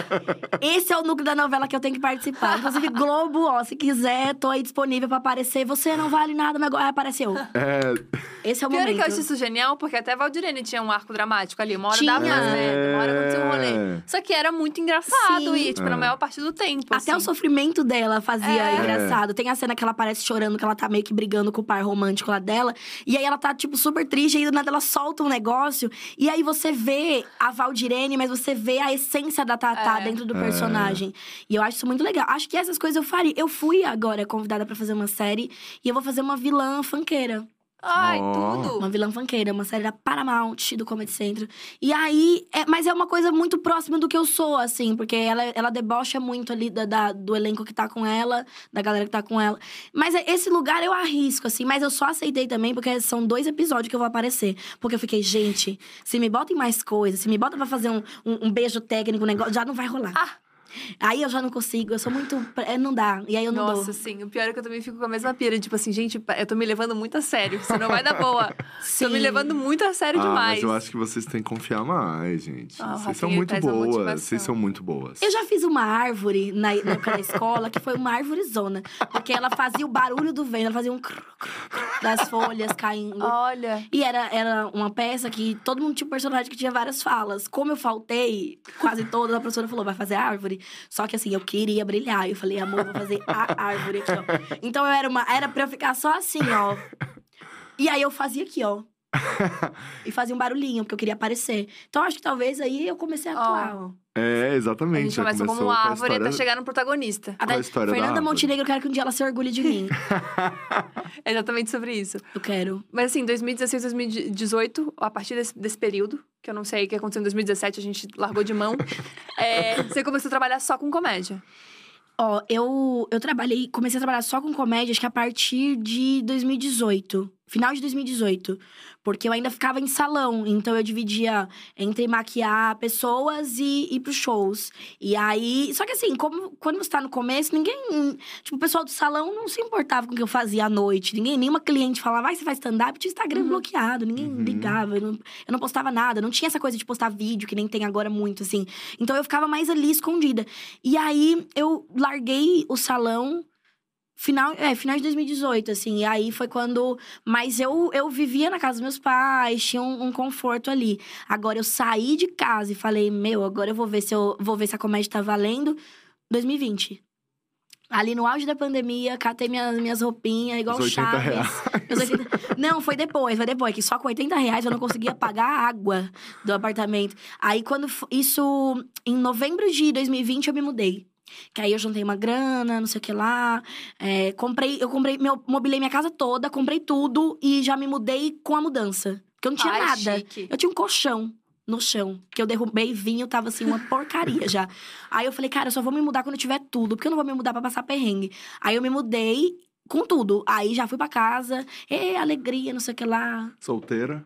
Esse é o núcleo da novela que eu tenho que participar. Inclusive, Globo, ó, se quiser, tô aí disponível pra aparecer. Você não vale nada, mas agora apareceu. É, Esse é o pior é momento. que eu acho isso genial, porque até Valdirene tinha um arco dramático ali. Uma hora Tinha. dava certo, uma hora acontecia um rolê. É. Só que era muito engraçado Sim. e, tipo, na É. maior parte do tempo. Até o assim. sofrimento dela fazia É. engraçado. Tem a cena que ela aparece chorando, que ela tá meio que brigando com o par romântico lá dela. E aí ela tá, tipo, super triste, e aí do nada ela solta um negócio. E aí você vê a Valdirene, mas você vê a essência da Tatá É. dentro do É. personagem. E eu acho isso muito legal. Acho que essas coisas eu faria. Eu fui agora convidada pra fazer uma série e eu vou fazer uma vilã funkeira. Ai, Ó. tudo. Uma vilã funkeira, uma série da Paramount, do Comedy Central. E aí, é- mas é uma coisa muito próxima do que eu sou, assim, porque ela, ela debocha muito ali da, da- do elenco que tá com ela, da galera que tá com ela. Mas é- esse lugar eu arrisco, assim, mas eu só aceitei também porque são dois episódios que eu vou aparecer. Porque eu fiquei, gente, se me botem mais coisas, se me botam pra fazer um, um, um beijo técnico, um negócio, já não vai rolar. Ah. Aí eu já não consigo, eu sou muito. é, Não dá. E aí eu não Nossa, dou. sim. O pior é que eu também fico com a mesma pira. Tipo assim, gente, eu tô me levando muito a sério. Isso não vai dar boa. Tô me Sim. levando muito a sério ah, demais. mas eu acho que vocês têm que confiar mais, gente. Ah, vocês são muito boas. Vocês são muito boas. Eu já fiz uma árvore na, na época da escola, que foi uma árvore zona. Porque ela fazia o barulho do vento, ela fazia um cru, cru, cru das folhas caindo. Olha. E era, era uma peça que todo mundo tinha um personagem que tinha várias falas. Como eu faltei, quase todas, a professora falou, vai fazer árvore. Só que assim, eu queria brilhar. Eu falei, amor, vou fazer a árvore aqui, ó. Então eu era uma. Era pra eu ficar só assim, ó. E aí eu fazia aqui, ó. E fazia um barulhinho, porque eu queria aparecer. Então acho que talvez aí eu comecei a atuar, ó. É, A exatamente. gente já começa como uma a árvore história- até chegar no protagonista. Qual a história da Fernanda? Montenegro, eu quero que um dia ela se orgulhe de mim. É exatamente sobre isso. Eu quero. Mas assim, 2016, 2018, a partir desse, desse período, que eu não sei o que aconteceu em 2017, a gente largou de mão, é, você começou a trabalhar só com comédia. Ó, eu, eu trabalhei, comecei a trabalhar só com comédia, acho que a partir de 2018. Final de 2018. Porque eu ainda ficava em salão. Então eu dividia entre maquiar pessoas e ir pros shows. E aí. Só que assim, como, quando você tá no começo, ninguém. Tipo, o pessoal do salão não se importava com o que eu fazia à noite. Ninguém, nenhuma cliente falava, vai, você faz stand-up, tinha Instagram Uhum. bloqueado. Ninguém Uhum. ligava. Eu não, eu não postava nada. Não tinha essa coisa de postar vídeo, que nem tem agora muito, assim. Então eu ficava mais ali escondida. E aí eu larguei o salão. Final, é, final de 2018, assim. E aí foi quando. Mas eu, eu vivia na casa dos meus pais, tinha um, um conforto ali. Agora eu saí de casa e falei, meu, agora eu vou ver se eu vou ver se a comédia tá valendo. 2020. Ali no auge da pandemia, catei minhas, minhas roupinhas, igual Os 80 Chaves. reais. Meus 80 Não, foi depois, foi depois. Que só com 80 reais eu não conseguia pagar a água do apartamento. Aí, quando... Isso... Em novembro de 2020, eu me mudei. Que aí eu juntei uma grana, não sei o que lá. É, comprei... Eu comprei... Meu, mobilei minha casa toda, comprei tudo. E já me mudei com a mudança. Porque eu não tinha Ai, nada. chique. Eu tinha um colchão no chão, que eu derrubei vinho, tava assim, uma porcaria já. Aí eu falei, cara, eu só vou me mudar quando eu tiver tudo, porque eu não vou me mudar pra passar perrengue. Aí eu me mudei com tudo. Aí já fui pra casa, e alegria, não sei o que lá. Solteira?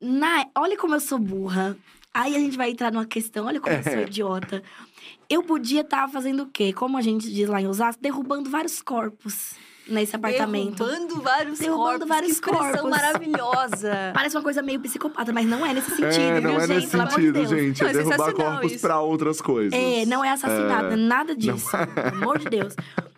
Na... Olha como eu sou burra. Aí a gente vai entrar numa questão, olha como eu sou É. idiota. Eu podia estar fazendo o quê? Como a gente diz lá em Osasco, derrubando vários corpos nesse apartamento. Derrubando vários Derrubando corpos. vários que expressão corpos. maravilhosa. Parece uma coisa meio psicopata, mas não é nesse sentido, é, não viu, é gente? nesse Pelo amor de sentido, Deus. gente. Não, é é derrubar corpos isso. pra outras coisas. É, não é assassinado, É. nada disso. Pelo amor de Deus.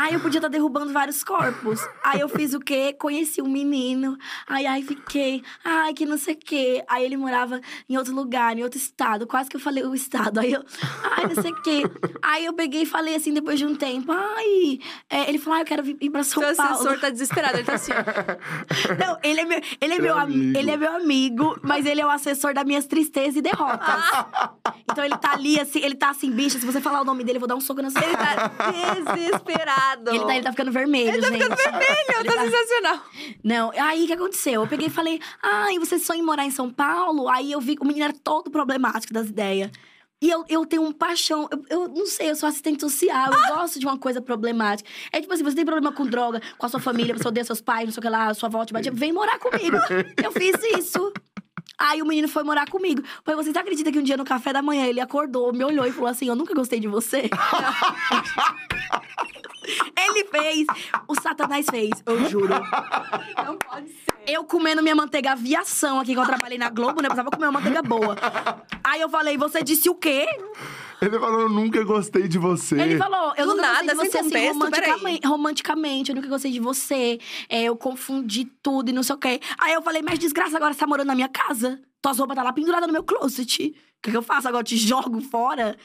Aí eu podia estar derrubando vários corpos. Aí eu fiz o quê? Conheci um menino. Aí, aí fiquei, ai, que não sei o quê. Aí ele morava em outro lugar, em outro estado. Quase que eu falei o estado. Aí eu, ai, não sei o quê. Aí eu peguei e falei assim, depois de um tempo, ai. é, ele falou, ai, eu quero vir ir pra São Seu Paulo. assessor tá desesperado, ele tá assim. Não, ele é meu, ele é Ele é meu, am- amigo. ele é meu amigo, mas ele é o assessor das minhas tristezas e derrotas. Então ele tá ali assim, ele tá assim, bicha, se você falar o nome dele, eu vou dar um soco na sua Ele tá desesperado. Ele tá, ele tá ficando vermelho, Ele tá gente. ficando vermelho, tá tá- sensacional. Não, aí o que aconteceu? Eu peguei e falei, ai, você sonha em morar em São Paulo? Aí eu vi que o menino era todo problemático das ideias. E eu, eu tenho um paixão, eu, eu não sei, eu sou assistente social, eu gosto de uma coisa problemática. É tipo assim, você tem problema com droga, com a sua família, você odeia seus pais, não sei o que lá, sua avó te batia, vem morar comigo. Eu fiz isso. Aí o menino foi morar comigo. Pois você acredita que um dia no café da manhã ele acordou, me olhou e falou assim: Eu nunca gostei de você? ele fez, o Satanás fez, eu juro. Não pode ser. Eu comendo minha manteiga aviação aqui, que eu trabalhei na Globo, né? Eu precisava comer uma manteiga boa. Aí eu falei, você disse o quê? Ele falou, eu nunca gostei de você. Ele falou, eu Do nunca nada, gostei de você assim, contexto, romanticamente, romanticamente. Eu nunca gostei de você. É, eu confundi tudo e não sei o quê. Aí eu falei, mas desgraça, agora você tá morando na minha casa? Tuas roupas tá lá penduradas no meu closet. O que, que eu faço agora? Eu te jogo fora?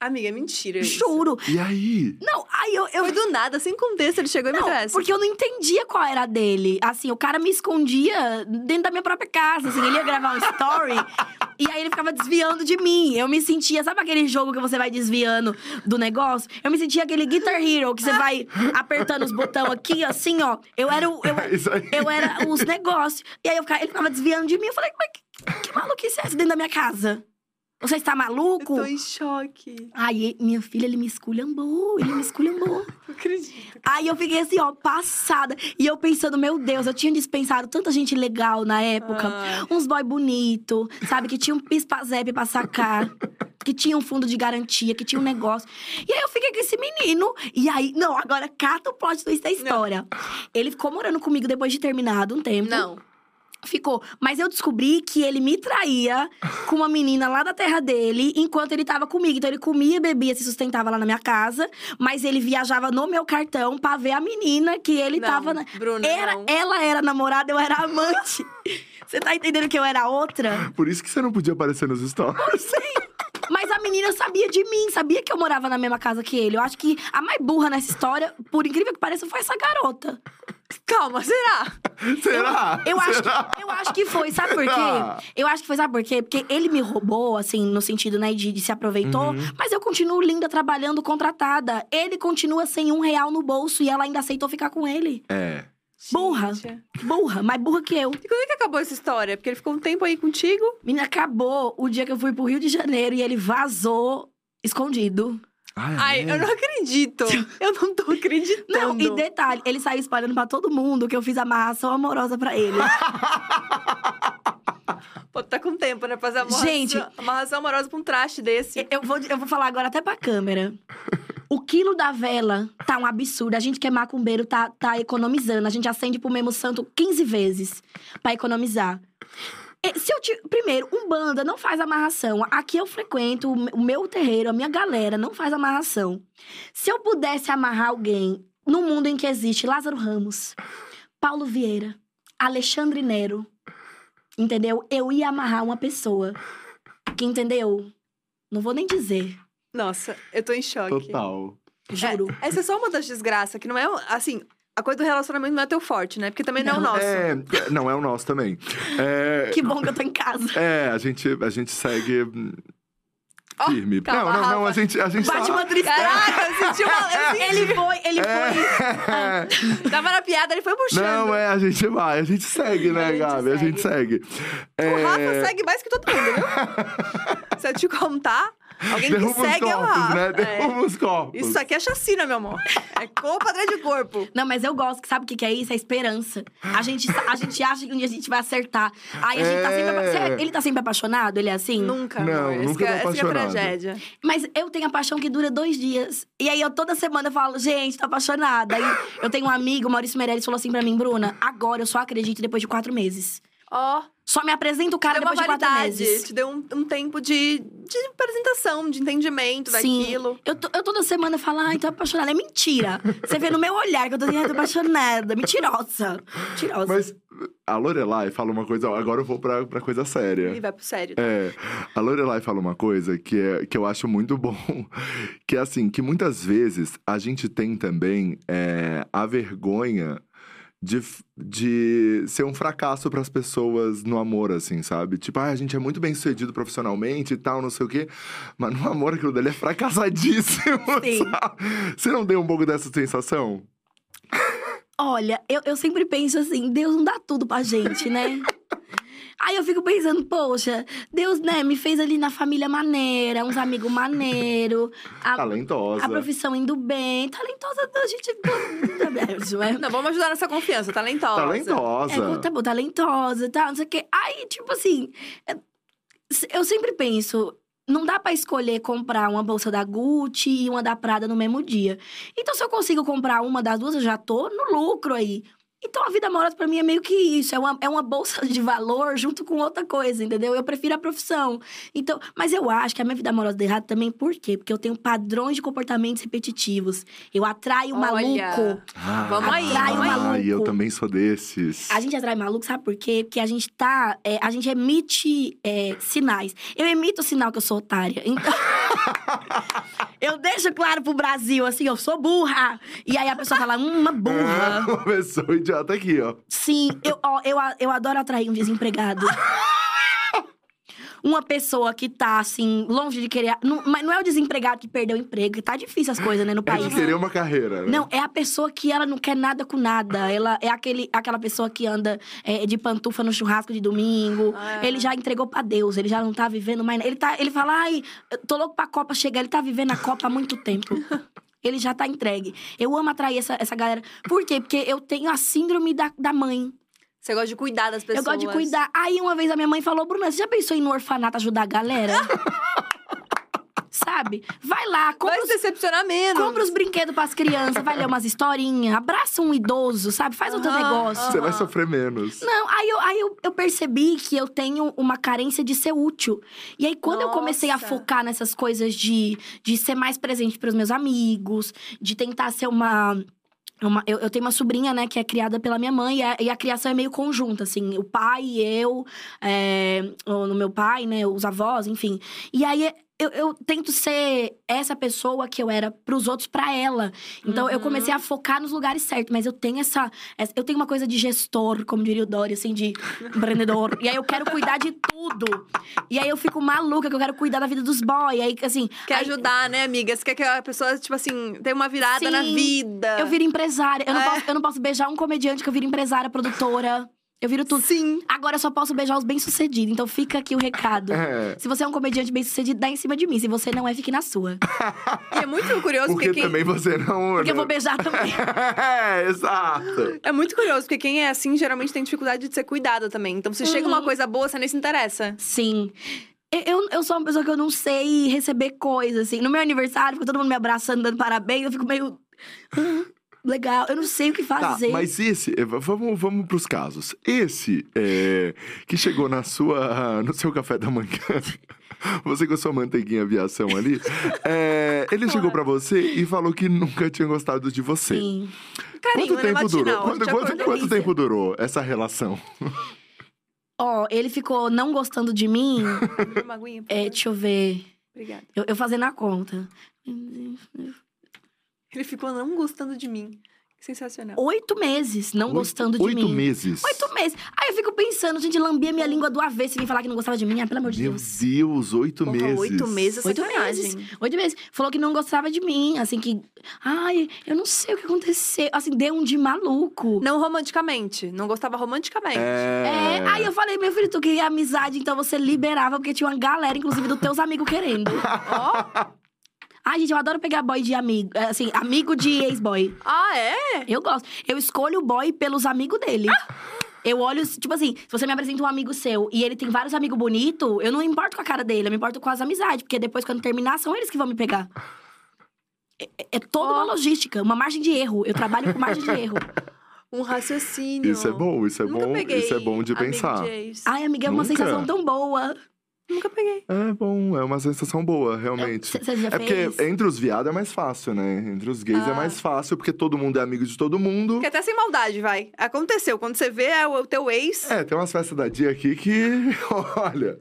Amiga, é mentira isso. Juro. E aí? Não, aí eu... eu Foi do nada, sem contexto, ele chegou e Não, essa. porque eu não entendia qual era a dele. Assim, o cara me escondia dentro da minha própria casa. Assim, ele ia gravar um story e aí ele ficava desviando de mim. Eu me sentia, sabe aquele jogo que você vai desviando do negócio? Eu me sentia aquele Guitar Hero que você vai apertando os botões aqui, assim, ó. Eu era o. Eu, É isso aí. eu era os negócios. E aí eu ficava, ele ficava desviando de mim. Eu falei, mas que, que maluquice é essa dentro da minha casa? Você está Eu maluco? tô em choque. Aí, minha filha, ele me esculhambou, ele me esculhambou. Não acredito. Aí eu fiquei assim, ó, passada. E eu pensando, meu Deus, eu tinha dispensado tanta gente legal na época. Ai. Uns boy bonito, sabe? Que tinha um pispazep pra sacar. que tinha um fundo de garantia, que tinha um negócio. E aí eu fiquei com esse menino. E aí, não, agora cata o plot twist da história. Ele ficou morando comigo depois de terminado um tempo. Não. Ficou. Mas eu descobri que ele me traía com uma menina lá da terra dele enquanto ele tava comigo. Então ele comia, bebia, se sustentava lá na minha casa, mas ele viajava no meu cartão pra ver a menina que ele Não, tava. Na... Bruna, Era, não. ela era namorada, eu era amante. Você tá entendendo que eu era outra? Por isso que você não podia aparecer nos stories. Sim. Mas a menina sabia de mim, sabia que eu morava na mesma casa que ele. Eu acho que a mais burra nessa história, por incrível que pareça, foi essa garota. Calma, será? Será? Eu acho, Será? que, eu acho que foi, sabe por Será? quê? Eu acho que foi, sabe por quê? Porque ele me roubou, assim, no sentido, né, de, de se aproveitou. Uhum. Mas eu continuo linda, trabalhando, contratada. Ele continua sem um real no bolso e ela ainda aceitou ficar com ele. É. Burra. Gente. Burra, mais burra que eu. E quando é que acabou essa história? Porque ele ficou um tempo aí contigo. Menina, acabou o dia que eu fui pro Rio de Janeiro e ele vazou escondido. Ai, Ai, é? eu não acredito. Eu não tô acreditando. Não, e detalhe, ele saiu espalhando pra todo mundo que eu fiz amarração amorosa pra ele. Pô, tá com tempo, né? Fazer amarração, Gente. amarração amorosa pra um traste desse. eu, vou, eu vou falar agora até pra câmera. O quilo da vela tá um absurdo. A gente que é macumbeiro tá, tá economizando. A gente acende pro mesmo santo 15 vezes pra economizar. E Se eu te... Primeiro, Umbanda não faz amarração. Aqui eu frequento, o me- o meu terreiro, a minha galera não faz amarração. Se eu pudesse amarrar alguém no mundo em que existe Lázaro Ramos, Paulo Vieira, Alexandre Nero, entendeu? Eu ia amarrar uma pessoa que, entendeu? Não vou nem dizer, Nossa, eu tô em choque. Total. juro. Essa é só uma das desgraças, que não é, assim... A coisa do relacionamento não é teu forte, né? Porque também não, é o nosso. É, não, é o nosso também. É, Que bom que eu tô em casa. é, a gente, a gente segue Ó, firme. calma, não, não, não, a gente, a gente Bate tá... uma tristeza. Caraca, eu senti uma... Ele foi, ele É. foi. Tava na piada, ele foi puxando. Não, é, a gente vai, a gente segue, né, A gente Gabi? A gente segue. O É, Rafa segue mais que todo mundo, viu? Se eu te contar, alguém que Derruba os segue é né? É. Derruba os corpos. Isso aqui é chacina, meu amor. É corpo atrás de corpo. Não, mas eu gosto, que sabe o que que é isso? É esperança. A gente, a gente acha que um dia a gente vai acertar. Aí a gente tá sempre. apa- É. Ele tá sempre apaixonado? Ele é assim? Nunca, Não, amor. Nunca que é- essa que é a apaixonado. tragédia. Mas eu tenho a paixão que dura dois dias. E aí eu toda semana eu falo, gente, tô apaixonada. Aí eu tenho um amigo, o Maurício Meirelles, falou assim pra mim, Bruna, agora eu só acredito depois de quatro meses. Ó, Só me apresenta o cara depois de quatro meses. Te deu um, um tempo de, de apresentação, de entendimento Sim. daquilo. Eu, tô- eu toda semana falo, ai, tô apaixonada. É mentira. Você vê no meu olhar que eu tô dizendo, ai, tô apaixonada. Mentirosa. Mentirosa. Mas a Lorelai fala uma coisa, ó, agora eu vou pra, pra coisa séria. E vai pro sério. É, a Lorelai fala uma coisa que, é, que eu acho muito bom, que é assim, que muitas vezes a gente tem também é, a vergonha de, de ser um fracasso pras pessoas no amor, assim, sabe? Tipo, ah, a gente é muito bem sucedido profissionalmente e tal, não sei o quê, mas no amor aquilo dele é fracassadíssimo? Você não tem um pouco dessa sensação? Olha, eu, eu sempre penso assim, Deus não dá tudo pra gente, né? Aí eu fico pensando, poxa, Deus, né, me fez ali na família maneira, uns amigos maneiro, a, Talentosa. a profissão indo bem, talentosa, a gente... É- Não, vamos ajudar nessa confiança, talentosa. Talentosa. É, tá bom, talentosa tal, não sei o quê. Aí, tipo assim, é, eu sempre penso, não dá pra escolher comprar uma bolsa da Gucci e uma da Prada no mesmo dia. Então, se eu consigo comprar uma das duas, eu já tô no lucro aí. Então, a vida amorosa pra mim é meio que isso. É uma, é uma bolsa de valor junto com outra coisa, entendeu? Eu prefiro a profissão. Então, mas eu acho que a minha vida amorosa deu errado também, por quê? Porque eu tenho padrões de comportamentos repetitivos. Eu atraio Olha. maluco. Ah, Vamos aí, Atrai o vamos aí. maluco. e eu também sou desses. A gente atrai maluco, sabe por quê? Porque a gente tá. é, a gente emite é, sinais. Eu emito o sinal que eu sou otária. Então. eu deixo claro pro Brasil, assim, eu sou burra. E aí a pessoa fala, hum, uma burra. Uma pessoa idiota aqui, ó. Sim, eu, ó, eu, eu adoro atrair um desempregado. Uma pessoa que tá, assim, longe de querer. Não, mas não é o desempregado que perdeu o emprego, que tá difícil as coisas, né, no É país. de querer uma carreira, né? Não, é a pessoa que ela não quer nada com nada. Ela é aquele, aquela pessoa que anda é, de pantufa no churrasco de domingo. Ah. Ele já entregou pra Deus, ele já não tá vivendo mais. Ele, tá, ele fala, ai, tô louco pra Copa chegar. Ele tá vivendo a Copa há muito tempo. Ele já tá entregue. Eu amo atrair essa, essa galera. Por quê? Porque eu tenho a síndrome da, da mãe. Você gosta de cuidar das pessoas. Eu gosto de cuidar. Aí uma vez a minha mãe falou, Bruna, você já pensou em ir no orfanato ajudar a galera? Sabe? Vai lá, compra Vai os se decepcionar menos. Compra os brinquedos pras crianças, vai ler umas historinhas, abraça um idoso, sabe? Faz outro Aham, negócio. Você vai sofrer menos. Não, aí, eu, aí eu, eu percebi que eu tenho uma carência de ser útil. E aí, quando eu comecei a Nossa. focar nessas coisas de, de ser mais presente pros meus amigos, de tentar ser uma. Uma- eu, eu tenho uma sobrinha, né, que é criada pela minha mãe, e a, e a criação é meio conjunta, assim, o pai eu, é, no meu pai, né, os avós, enfim. E aí eu, eu tento ser essa pessoa que eu era pros outros, pra ela. Então eu Uhum. comecei a focar nos lugares certos, mas eu tenho essa, essa- Eu tenho uma coisa de gestor, como diria o Dori, assim, de empreendedor. e aí eu quero cuidar de tudo. E aí eu fico maluca, que eu quero cuidar da vida dos boys. Aí, assim. Quer aí ajudar, né, amiga? Você quer que a pessoa, tipo assim, tenha uma virada Sim. na vida. Eu viro empresária. Eu não, É. posso, eu não posso beijar um comediante que eu viro empresária, produtora. Eu viro tudo. Sim. Agora eu só posso beijar os bem-sucedidos. Então fica aqui o recado. É. Se você é um comediante bem-sucedido, dá em cima de mim. Se você não é, fique na sua. E é muito curioso Porque porque, quem... também você não. Porque eu vou beijar também. é, exato. É muito curioso, porque quem é assim geralmente tem dificuldade de ser cuidado também. Então, se chega uma Uhum. coisa boa, você nem se interessa. Sim. Eu- Eu, eu sou uma pessoa que eu não sei receber coisas, assim. No meu aniversário, fica todo mundo me abraçando, dando parabéns. Eu fico meio... "Ah, Legal. Eu não sei o que Tá, fazer. mas esse, eh, vamos, vamos pros casos. Esse é, que chegou na sua, no seu café da manhã, você com a sua manteiguinha aviação ali, é, ele chegou pra você e falou que nunca tinha gostado de você. Sim. Carinho, Quanto né, tempo durou? Quanto, quanto- quanto tempo durou essa relação? Ó, ele ficou não gostando de mim. Uma aguinha, por é, deixa eu ver. Obrigada. Eu, eu fazendo a conta. Ele ficou não gostando de mim. Sensacional. Oito meses não Oito- gostando de Oito mim. meses. Oito meses. Aí eu fico pensando, gente, lambia minha língua do avesso e vem falar que não gostava de mim. Ah, pelo amor de Meu Deus. Deus, oito Porra, meses. Oito meses é Oito meses. Oito meses. Falou que não gostava de mim, assim, que. Ai, eu não sei o que aconteceu. Assim, deu um de maluco. Não romanticamente. Não gostava romanticamente. É... É, aí eu falei, meu filho, tu queria amizade, então você liberava, porque tinha uma galera, inclusive, dos teus amigos querendo. Ó. Ai, gente, eu adoro pegar boy de amigo. é, Assim, amigo de ex-boy. Ah, é? Eu gosto. Eu escolho o boy pelos amigos dele. Eu olho, tipo assim, se você me apresenta um amigo seu e ele tem vários amigos bonitos, eu não me importo com a cara dele, eu me importo com as amizades, porque depois, quando terminar, são eles que vão me pegar. É, é toda uma Ó. logística, uma margem de erro. Eu trabalho com margem de erro. Um raciocínio. Isso é bom, isso é Nunca bom, isso é bom de pensar. de. Ai, amiga, é uma Nunca? sensação tão boa. Nunca peguei. É bom, é uma sensação boa, realmente. Você já É fez? porque entre os viados é mais fácil, né? Entre os gays é Ah. mais fácil, porque todo mundo é amigo de todo mundo. Porque até sem maldade, vai. Aconteceu. Quando você vê é o teu ex. É, tem umas festas da dia aqui que. Olha.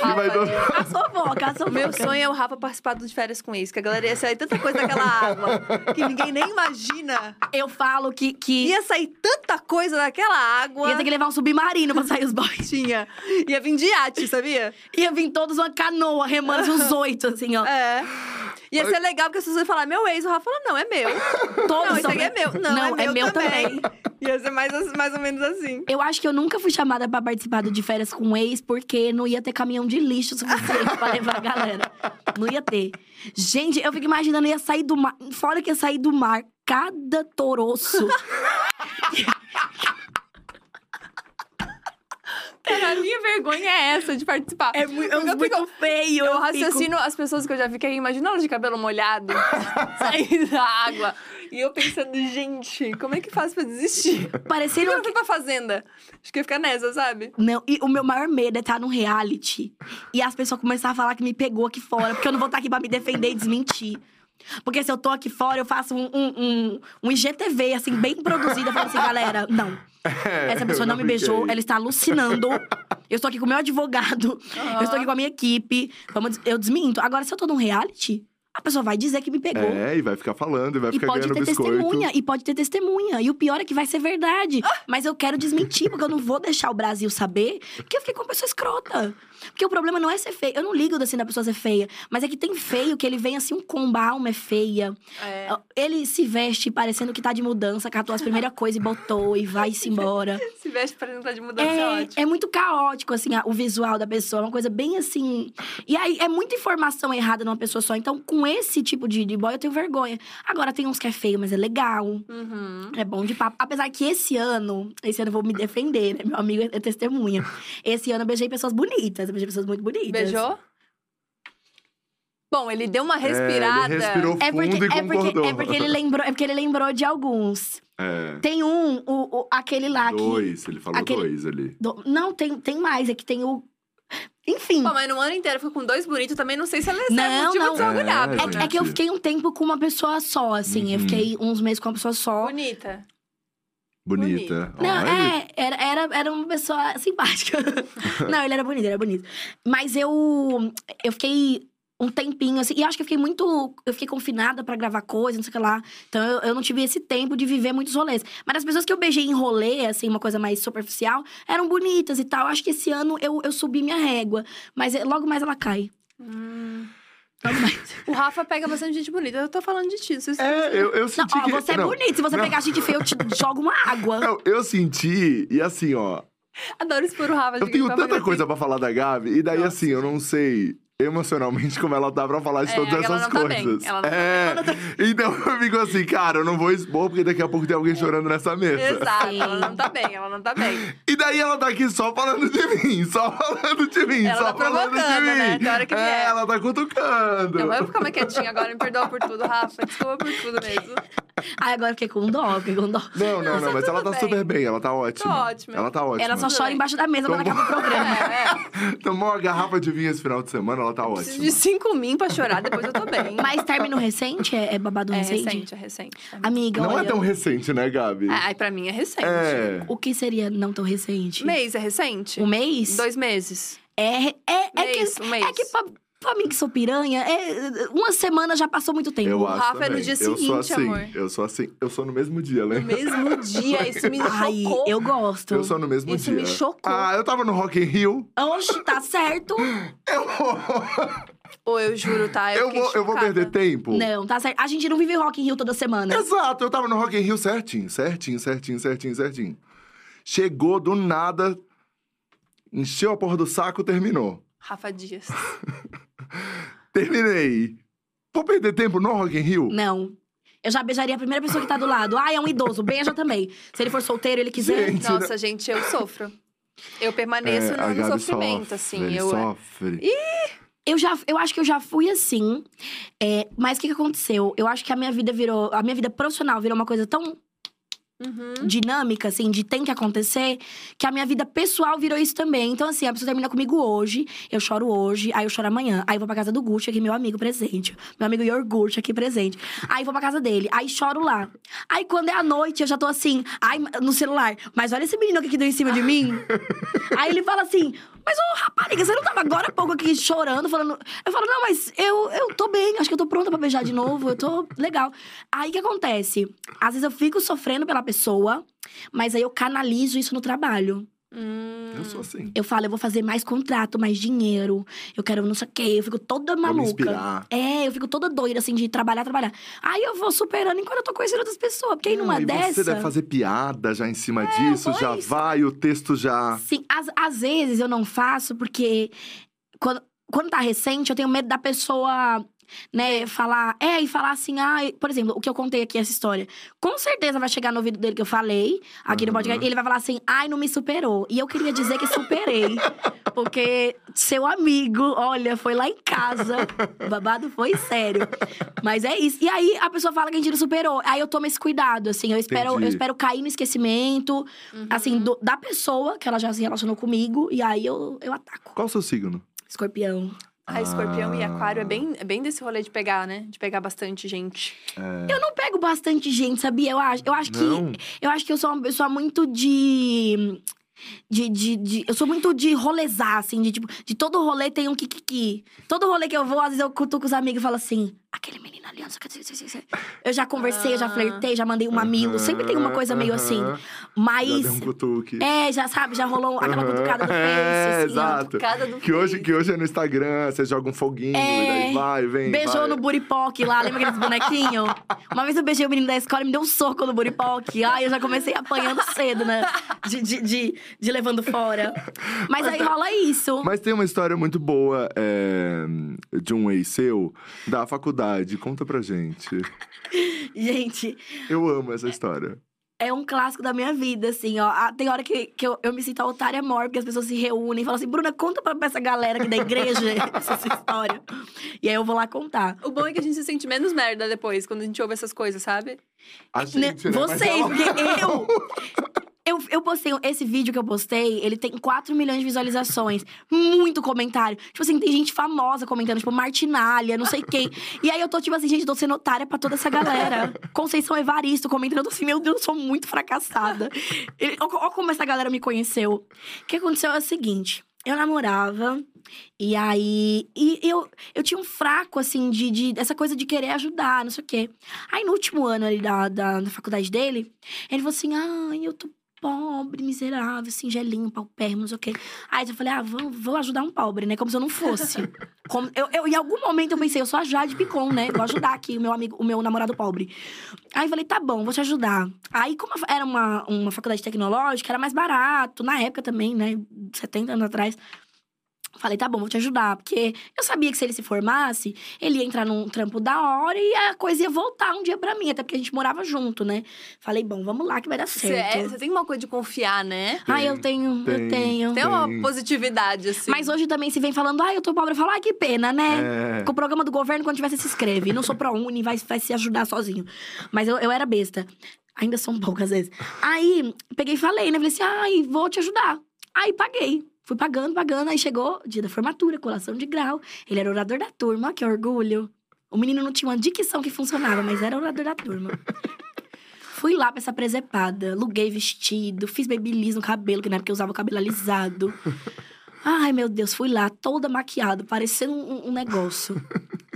Rafa, vai dar. é- A fofoca, a O meu fofoca. sonho é o Rafa participar do de férias com ex, que a galera ia sair tanta coisa daquela água que ninguém nem imagina. Eu falo que, que Ia sair tanta coisa daquela água. ia ter que levar um submarino pra sair os boys. Tinha. Ia vir de iate, sabia? Ia vir todos uma canoa remando uns oito, assim, ó. É. Ia ser legal porque as pessoas iam falar, meu ex, o Rafa fala, não, é meu. Todos Não, isso são- aqui é meu. Não, Não, é, é meu, meu também. Ia ser mais, mais ou menos assim. Eu acho que eu nunca fui chamada pra participar do de férias com ex, porque não ia ter caminhão de lixo suficiente pra levar a galera. Não ia ter. Gente, eu fico imaginando, ia sair do mar. Fora que ia sair do mar, cada toroço. Cara, a minha vergonha é essa de participar. É muito, Porque eu fico- feio. Eu fico- raciocino as pessoas que eu já vi que aí, imagina elas de cabelo molhado, saindo da água. E eu pensando, gente, como é que faz pra desistir? Parecendo eu não fui pra fazenda? Acho que ia ficar nessa, sabe? Não, e o meu maior medo é estar num reality e as pessoas começarem a falar que me pegou aqui fora, porque eu não vou estar aqui pra me defender e desmentir. Porque se eu tô aqui fora, eu faço um, um, um, um IGTV, assim, bem produzido. Eu falo assim, galera, não. Essa pessoa eu não me fiquei. beijou, ela está alucinando. Eu estou aqui com o meu advogado, eu estou aqui com a minha equipe. Vamos, eu desminto. Agora, se eu tô num reality, a pessoa vai dizer que me pegou. É, e vai ficar falando, e vai E ficar pode ganhando ter biscoito. testemunha, e pode ter testemunha. E o pior é que vai ser verdade. Mas eu quero desmentir, porque eu não vou deixar o Brasil saber que eu fiquei com uma pessoa escrota. Porque o problema não é ser feia. Eu não ligo assim da pessoa ser feia. Mas é que tem feio que ele vem assim, um combo, a alma é feia. É. Ele se veste parecendo que tá de mudança, catou as primeiras coisas e botou e vai-se embora. Se veste pra tentar de mudança, é, ótimo. É, é muito caótico, assim, o visual da pessoa. É uma coisa bem assim. E aí é muita informação errada numa pessoa só. Então, com esse tipo de, de boy, eu tenho vergonha. Agora, tem uns que é feio, mas é legal. Uhum. É bom de papo. Apesar que esse ano, esse ano eu vou me defender, né? Meu amigo é testemunha. Esse ano eu beijei pessoas bonitas, eu beijei pessoas muito bonitas. Beijou? Bom, ele deu uma É, ele respirada. respirou É porque, fundo e é, porque, é, porque ele lembrou, é porque ele lembrou de alguns. É, Tem um, o, o- aquele lá que. dois, ele falou aquele- dois ali. do- não, tem, tem mais. É que tem o. Enfim. Pô, mas no ano inteiro ficou com dois bonitos, também não sei se ela é Não, motivo não. de É, É, né? que- é que eu fiquei um tempo com uma pessoa só, assim. Eu Uhum. fiquei uns meses com uma pessoa só. Bonita. Bonita. Não, Olha. é, era, era, era uma pessoa simpática. não, ele era bonito, ele era bonito. Mas eu, eu fiquei um tempinho, assim, e acho que eu fiquei muito. Eu fiquei confinada pra gravar coisa, não sei o que lá. Então eu, eu não tive esse tempo de viver muitos rolês. Mas as pessoas que eu beijei em rolê, assim, uma coisa mais superficial, eram bonitas e tal. Acho que esse ano eu, eu subi minha régua. Mas eh, logo mais ela cai. Hum. O Rafa pega bastante gente bonita. Eu tô falando de ti. Vocês... É, eu, eu Não, senti ó, que... você é não, bonito. Se você não. pegar gente feia, eu te jogo uma água. Não, eu senti, e assim, ó, Adoro expor o Rafa. de eu tenho tanta coisa pra falar da Gabi, e daí Nossa, assim, eu não sei emocionalmente como ela tá pra falar de É, todas ela essas tá bem, coisas. ela não tá é, então eu fico assim, cara, eu não vou expor porque daqui a pouco tem alguém chorando nessa mesa. Exato, Sim. ela não tá bem, ela não tá bem. E daí ela tá aqui só falando de mim, só falando de mim, Ela só tá falando de mim. né? Hora que é, vier. ela tá cutucando. Eu vou ficar mais quietinha agora, me perdoa por tudo, Rafa. Desculpa por tudo mesmo. Ai, agora eu fiquei com dó, fiquei com dó. Não, não, não, mas ela tá tudo super bem, ela tá ótima. ótima. Ela tá ótima. Ela só Tudo chora bem. embaixo da mesa quando Como- acaba o programa. É, é. Tomou uma garrafa de vinho esse final de semana, ela tá Preciso ótima. de cinco min pra chorar, depois eu tô bem. Mas término recente? É, é babado é recente? recente, é recente. Amiga, Não olha, é tão recente, né, Gabi? Ai, pra mim é recente. É. o que seria não tão recente? Mês é recente? Um mês? Dois meses. É, é, é Mês, que, um mês. é que pra, pra mim que sou piranha, é, uma semana já passou muito tempo. Eu acho Rafa é no também. dia eu sou seguinte, assim, amor. Eu sou assim. Eu sou no mesmo dia, No lembra? mesmo dia, isso me Ai, chocou. eu gosto. Eu sou no mesmo Isso dia. me chocou. Ah, eu tava no Rock in Rio. Oxe, tá certo. Eu, Ô, eu juro, tá? eu, fiquei vou, eu vou perder tempo. Não, tá certo. A gente não vive Rock in Rio toda semana. Exato, eu tava no Rock in Rio certinho, certinho, certinho, certinho, certinho. Chegou do nada, encheu a porra do saco, terminou. Rafa Dias. Terminei. Vou perder tempo no Rock in Rio? Não. Eu já beijaria a primeira pessoa que tá do lado. Ah, é um idoso. Beija também. Se ele for solteiro, ele quiser. Gente, Nossa, gente, eu sofro. Eu permaneço É, no, sofrimento, sofre, assim. Eu, sofre. Eu já, eu acho que eu já fui assim. é, mas o que, que aconteceu? Eu acho que a minha vida virou. A minha vida profissional virou uma coisa tão Uhum. dinâmica, assim, de tem que acontecer, que a minha vida pessoal virou isso também. Então, assim, a pessoa termina comigo hoje, eu choro hoje, aí eu choro amanhã. Aí eu vou pra casa do Gucci, aqui, meu amigo presente. Meu amigo Iogurte aqui presente. Aí vou pra casa dele, aí choro lá. Aí quando é a noite, eu já tô assim, ai, no celular. Mas olha esse menino aqui que deu em cima de mim. aí ele fala assim. Mas, ô, rapariga, você não tava agora há pouco aqui chorando, falando. Eu falo, não, mas eu, eu tô bem, acho que eu tô pronta pra beijar de novo, eu tô legal. Aí o que acontece? Às vezes eu fico sofrendo pela pessoa, mas aí eu canalizo isso no trabalho. Hum. Eu sou assim. Eu falo, eu vou fazer mais contrato, mais dinheiro, eu quero não sei o quê, eu fico toda maluca. É, eu fico toda doida, assim, de trabalhar, trabalhar. Aí eu vou superando enquanto eu tô conhecendo outras pessoas. Porque aí numa Não, dessa. Você deve fazer piada já em cima disso, já pois. vai, o texto já. Sim, às, às vezes eu não faço porque quando, quando tá recente, eu tenho medo da pessoa, né, falar. É, e falar assim, ah, por exemplo, o que eu contei aqui, essa história. Com certeza vai chegar no ouvido dele que eu falei, aqui no Aham. podcast, e ele vai falar assim, ai, não me superou. E eu queria dizer que superei. porque seu amigo, olha, foi lá em casa. O babado foi sério. Mas é isso. E aí a pessoa fala que a gente não superou. Aí eu tomo esse cuidado, assim, eu espero, eu espero cair no esquecimento assim, do- da pessoa que ela já se relacionou comigo, e aí eu, eu ataco. Qual o seu signo? Escorpião. A escorpião e Ah. aquário é bem, é bem desse rolê de pegar, né? De pegar bastante gente. Eu não pego bastante gente, sabia? Eu acho, eu acho Não? que. Eu acho que eu sou uma pessoa muito de. De, de, de- eu sou muito de rolezar, assim, de tipo, de todo rolê tem um kikiki. Todo rolê que eu vou, às vezes eu cutuco os amigos e falo assim: aquele menino ali, não sei o que. Eu já conversei, eu já Ah. flertei, já mandei um mamilo. Sempre tem uma coisa meio assim. Aham. Já Mas. deu um cutuque. É, já sabe, já rolou aquela cutucada É, face, assim, ó. exato. Do Que hoje, que hoje é no Instagram, você joga um foguinho, É. daí vai, vem. Beijou vai. no buripoque lá, lembra aqueles bonequinhos? Uma vez eu beijei o menino da escola e me deu um soco no buripoque. Ai, eu já comecei apanhando cedo, né? De, de, de, de levando fora. Mas aí rola isso. Mas tem uma história muito boa é, de um ex seu da faculdade. Conta pra gente. Gente, Eu amo essa história. é um clássico da minha vida, assim, ó. Ah, Tem hora que, que eu, eu me sinto a otária maior, porque as pessoas se reúnem e falam assim: Bruna, conta pra, pra essa galera aqui da igreja essa história. E aí eu vou lá contar. O bom é que a gente se sente menos merda depois, quando a gente ouve essas coisas, sabe? A Né, gente, né? Vocês, ela- porque eu. Eu, eu postei, esse vídeo que eu postei, ele tem 4 milhões de visualizações. Muito comentário. Tipo assim, tem gente famosa comentando, tipo, Martinalha, não sei quem. E aí eu tô, tipo assim, gente, tô sendo otária pra toda essa galera. Conceição Evaristo comentando, eu tô assim, meu Deus, eu sou muito fracassada. Ó como essa galera me conheceu. O que aconteceu é o seguinte. Eu namorava, e aí. E eu, eu tinha um fraco, assim, de, de. Essa coisa de querer ajudar, não sei o quê. Aí no último ano ali da, da, da faculdade dele, ele falou assim: ai, eu tô pobre, miserável, singelinho, paupérrimo, não sei o quê. Aí eu falei, ah, vou, vou ajudar um pobre, né? Como se eu não fosse. Como, eu, eu, em algum momento eu pensei, eu sou a Jade Picon, né? Vou ajudar aqui o meu amigo, o meu namorado pobre. Aí eu falei, tá bom, vou te ajudar. Aí, como era uma, uma faculdade tecnológica, era mais barato, na época também, né? 70 anos atrás. Falei, tá bom, vou te ajudar. Porque eu sabia que se ele se formasse, ele ia entrar num trampo da hora e a coisa ia voltar um dia pra mim. Até porque a gente morava junto, né? Falei, bom, vamos lá que vai dar certo. Você tem uma coisa de confiar, né? ah, eu tenho, tem, eu tenho. Tem uma positividade, assim. Mas hoje também se vem falando, ah, eu tô pobre. Eu falo, ah, que pena, né? É. Com o programa do governo, quando tiver, você se inscreve. Não sou ProUni, vai, vai se ajudar sozinho. Mas eu, eu era besta. Ainda sou pouco, às vezes. Aí, peguei e falei, né? Falei assim, ai, vou te ajudar. Aí, paguei. Fui pagando, pagando. Aí chegou o dia da formatura, colação de grau. Ele era orador da turma, que orgulho. O menino não tinha uma dicção que funcionava, mas era orador da turma. Fui lá pra essa presepada, aluguei vestido, fiz babyliss no cabelo, que na época eu usava o cabelo alisado. Ai, meu Deus, fui lá toda maquiada, parecendo um, um negócio.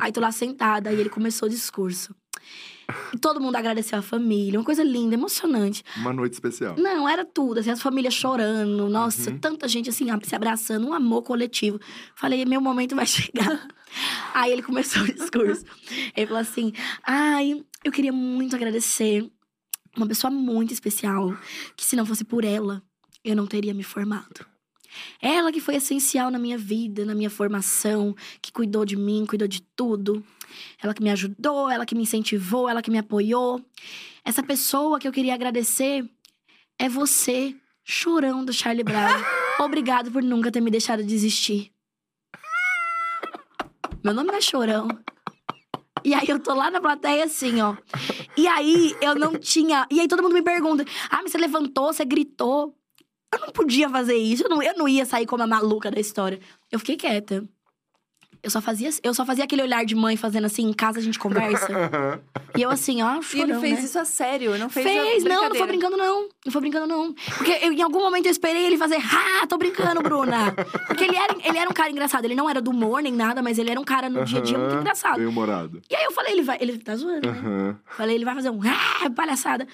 Aí tô lá sentada, aí ele começou o discurso. E todo mundo agradeceu a família, uma coisa linda, emocionante. Uma noite especial. Não, era tudo, assim, as famílias chorando, nossa, Uhum. tanta gente assim, se abraçando, um amor coletivo. Falei, meu momento vai chegar. Aí ele começou o discurso. Ele falou assim: ai, eu queria muito agradecer uma pessoa muito especial, que se não fosse por ela, eu não teria me formado. Ela que foi essencial na minha vida, na minha formação, que cuidou de mim, cuidou de tudo. Ela que me ajudou, ela que me incentivou, ela que me apoiou. Essa pessoa que eu queria agradecer é você, chorão do Charlie Brown. Obrigado por nunca ter me deixado desistir. Meu nome não é Chorão. E aí eu tô lá na plateia assim, ó. E aí eu não tinha. E aí todo mundo me pergunta: ah, mas você levantou, você gritou. Eu não podia fazer isso, eu não, eu não ia sair como a maluca da história. Eu fiquei quieta. Eu só fazia, eu só fazia aquele olhar de mãe fazendo assim, em casa a gente conversa. e eu assim, ó, E chorão, ele fez né? isso a sério, não fez Fez, a não, não foi brincando, não. Não foi brincando, não. Porque eu, em algum momento eu esperei ele fazer, ah, tô brincando, Bruna. Porque ele era, ele era um cara engraçado. Ele não era do humor nem nada, mas ele era um cara no dia a dia muito engraçado. Bem humorado. E aí eu falei, ele vai. Ele tá zoando, né? Falei, ele vai fazer um ah, palhaçada.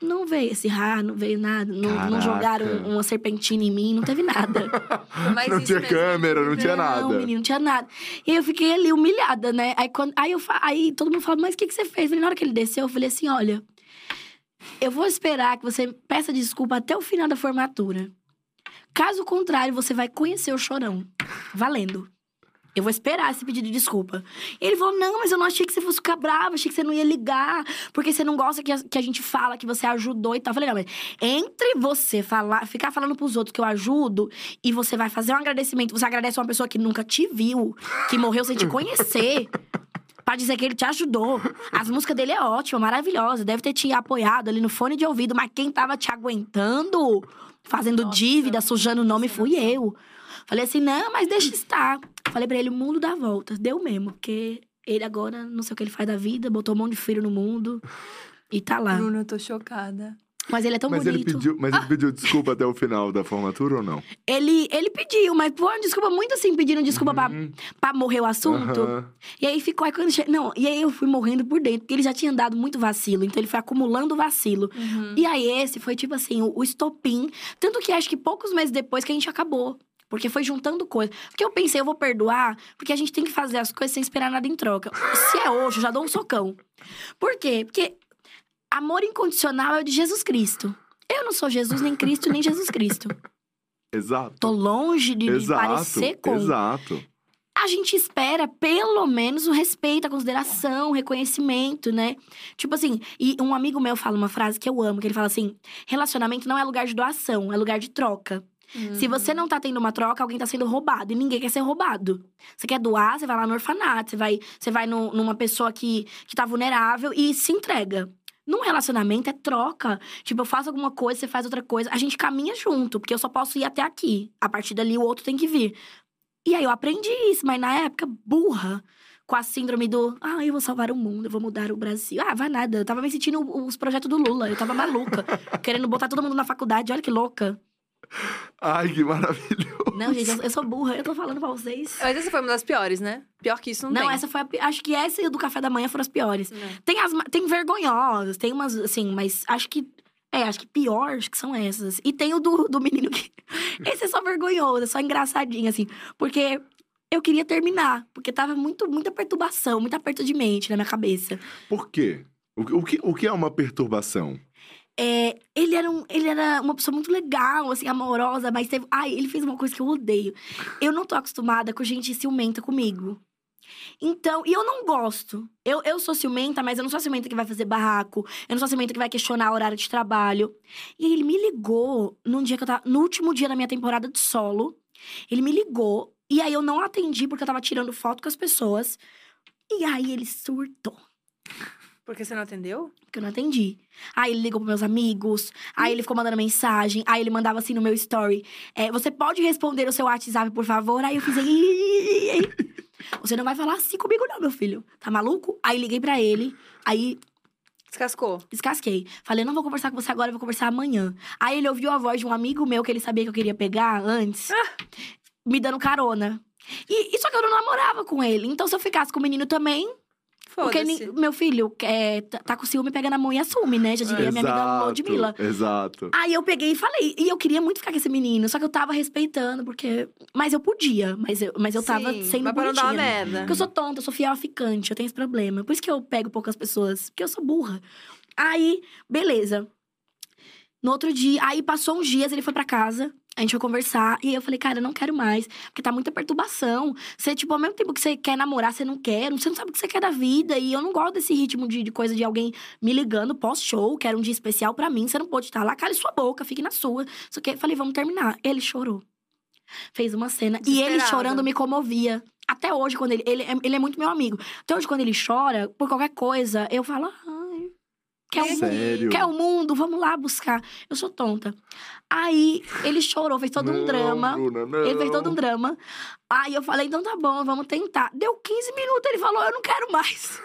Não veio esse ah, não veio nada. Não, não jogaram uma serpentina em mim, não teve nada. Mas Não tinha mesmo. câmera, não tinha nada. Não, menino, não tinha nada. E aí eu fiquei ali humilhada, né? Aí, quando, aí, eu, aí todo mundo fala, mas o que, que você fez? Eu falei, na hora que ele desceu, eu falei assim: olha, eu vou esperar que você peça desculpa até o final da formatura. Caso contrário, você vai conhecer o chorão. Valendo. Eu vou esperar esse pedido de desculpa. E ele falou: Não, mas eu não achei que você fosse ficar brava, achei que você não ia ligar, porque você não gosta que a, que a gente fala que você ajudou e tal. Eu falei: Não, mas entre você falar, ficar falando pros outros que eu ajudo e você vai fazer um agradecimento, você agradece uma pessoa que nunca te viu, que morreu sem te conhecer. Pra dizer que ele te ajudou. As músicas dele é ótima, maravilhosa. Deve ter te apoiado ali no fone de ouvido, mas quem tava te aguentando, fazendo Nossa, dívida, sujando o nome, fui eu. Falei assim, não, mas deixa estar. Falei pra ele, o mundo dá voltas. Deu mesmo, porque ele agora, não sei o que ele faz da vida, botou um monte de filho no mundo. E tá lá. Bruno, eu tô chocada. Mas ele é tão Mas ele, bonito. pediu, mas ele pediu desculpa até o final da formatura ou não? Ele, ele pediu, mas pô, desculpa, muito assim, pedindo desculpa pra, Uhum. pra morrer o assunto. Aham. E aí ficou, aí quando che... Não, e aí eu fui morrendo por dentro, porque ele já tinha dado muito vacilo, então ele foi acumulando vacilo. Uhum. E aí esse foi tipo assim, o, o estopim. Tanto que acho que poucos meses depois que a gente acabou. Porque foi juntando coisa. Porque eu pensei, eu vou perdoar, porque a gente tem que fazer as coisas sem esperar nada em troca. Se é hoje, eu já dou um socão. Por quê? Porque amor incondicional é o de Jesus Cristo. Eu não sou Jesus, nem Cristo, nem Jesus Cristo. Exato. Tô longe de me exato. parecer com Exato. a gente espera pelo menos o respeito, a consideração, o reconhecimento, né? Tipo assim, e um amigo meu fala uma frase que eu amo, que ele fala assim: relacionamento não é lugar de doação, é lugar de troca. Se você não tá tendo uma troca, alguém tá sendo roubado. E ninguém quer ser roubado. Você quer doar, você vai lá no orfanato, você vai, você vai no- numa pessoa que, que tá vulnerável e se entrega. Num relacionamento é troca. Tipo, eu faço alguma coisa, você faz outra coisa. A gente caminha junto, porque eu só posso ir até aqui. A partir dali, o outro tem que vir. E aí eu aprendi isso, mas na época, burra. Com a síndrome do, ah, eu vou salvar o mundo, eu vou mudar o Brasil. Ah, vai nada. Eu tava me sentindo os projetos do Lula. Eu tava maluca. querendo botar todo mundo na faculdade. Olha que louca. Ai, que maravilhoso. Não, gente, eu, eu sou burra. Eu tô falando pra vocês. Mas essa foi uma das piores, né? Pior que isso não, Não, tem. essa foi a, Acho que essa e a do café da manhã foram as piores. Não. Tem as tem vergonhosas, tem umas, assim, mas acho que É, acho que pior, acho que são essas. E tem o do, do menino que. Esse é só vergonhoso, é só engraçadinho, assim. Porque eu queria terminar. Porque tava muito, muita perturbação, muito aperto de mente na minha cabeça. Por quê? O, o que, o que é uma perturbação? É, ele, era um, ele era uma pessoa muito legal, assim, amorosa, mas teve. Ai, ele fez uma coisa que eu odeio. Eu não tô acostumada com gente ciumenta comigo. Então, e eu não gosto. Eu, eu sou ciumenta, mas eu não sou ciumenta que vai fazer barraco. Eu não sou ciumenta que vai questionar o horário de trabalho. E ele me ligou num dia que eu tava. No último dia da minha temporada de solo. Ele me ligou. E aí eu não atendi porque eu tava tirando foto com as pessoas. E aí ele surtou. Porque você não atendeu? Porque eu não atendi. Aí ele ligou pros meus amigos, aí ele ficou mandando mensagem, aí ele mandava assim no meu story: é, Você pode responder o seu WhatsApp, por favor? Aí eu fiz. Você não vai falar assim comigo, não, meu filho. Tá maluco? Aí liguei pra ele, aí Descascou. descasquei. Falei, não vou conversar com você agora, vou conversar amanhã. Aí ele ouviu a voz de um amigo meu que ele sabia que eu queria pegar antes, me dando carona. E, e só que eu não namorava com ele. Então, se eu ficasse com o menino também, porque meu filho é, tá, tá com ciúme, pega na mão e assume, né? Já diria minha amiga Ludmilla. Exato. Aí eu peguei e falei. E eu queria muito ficar com esse menino, só que eu tava respeitando, porque. Mas eu podia, mas eu, mas eu tava Sim, sendo mas pra não dar uma merda. Porque eu sou tonta, eu sou fiel a ficante, eu tenho esse problema. Por isso que eu pego poucas pessoas, porque eu sou burra. Aí, beleza. No outro dia, aí passou uns dias, ele foi pra casa, a gente foi conversar, e eu falei, cara, eu não quero mais, porque tá muita perturbação. Você, tipo, ao mesmo tempo que você quer namorar, você não quer, você não sabe o que você quer da vida, e eu não gosto desse ritmo de, de coisa de alguém me ligando pós-show, que era um dia especial pra mim, você não pode estar lá, cale sua boca, fique na sua. Só que eu falei, vamos terminar. Ele chorou. Fez uma cena. E ele chorando me comovia. Até hoje, quando ele, ele. é- Ele é muito meu amigo. Até hoje, quando ele chora, por qualquer coisa, eu falo, ai. Quer o, mundo, Sério? quer o mundo? Vamos lá buscar. Eu sou tonta. Aí ele chorou, fez todo um Não, drama. Bruna, não. Ele fez todo um drama. Aí eu falei, então tá bom, vamos tentar. Deu 15 minutos, ele falou, eu não quero mais.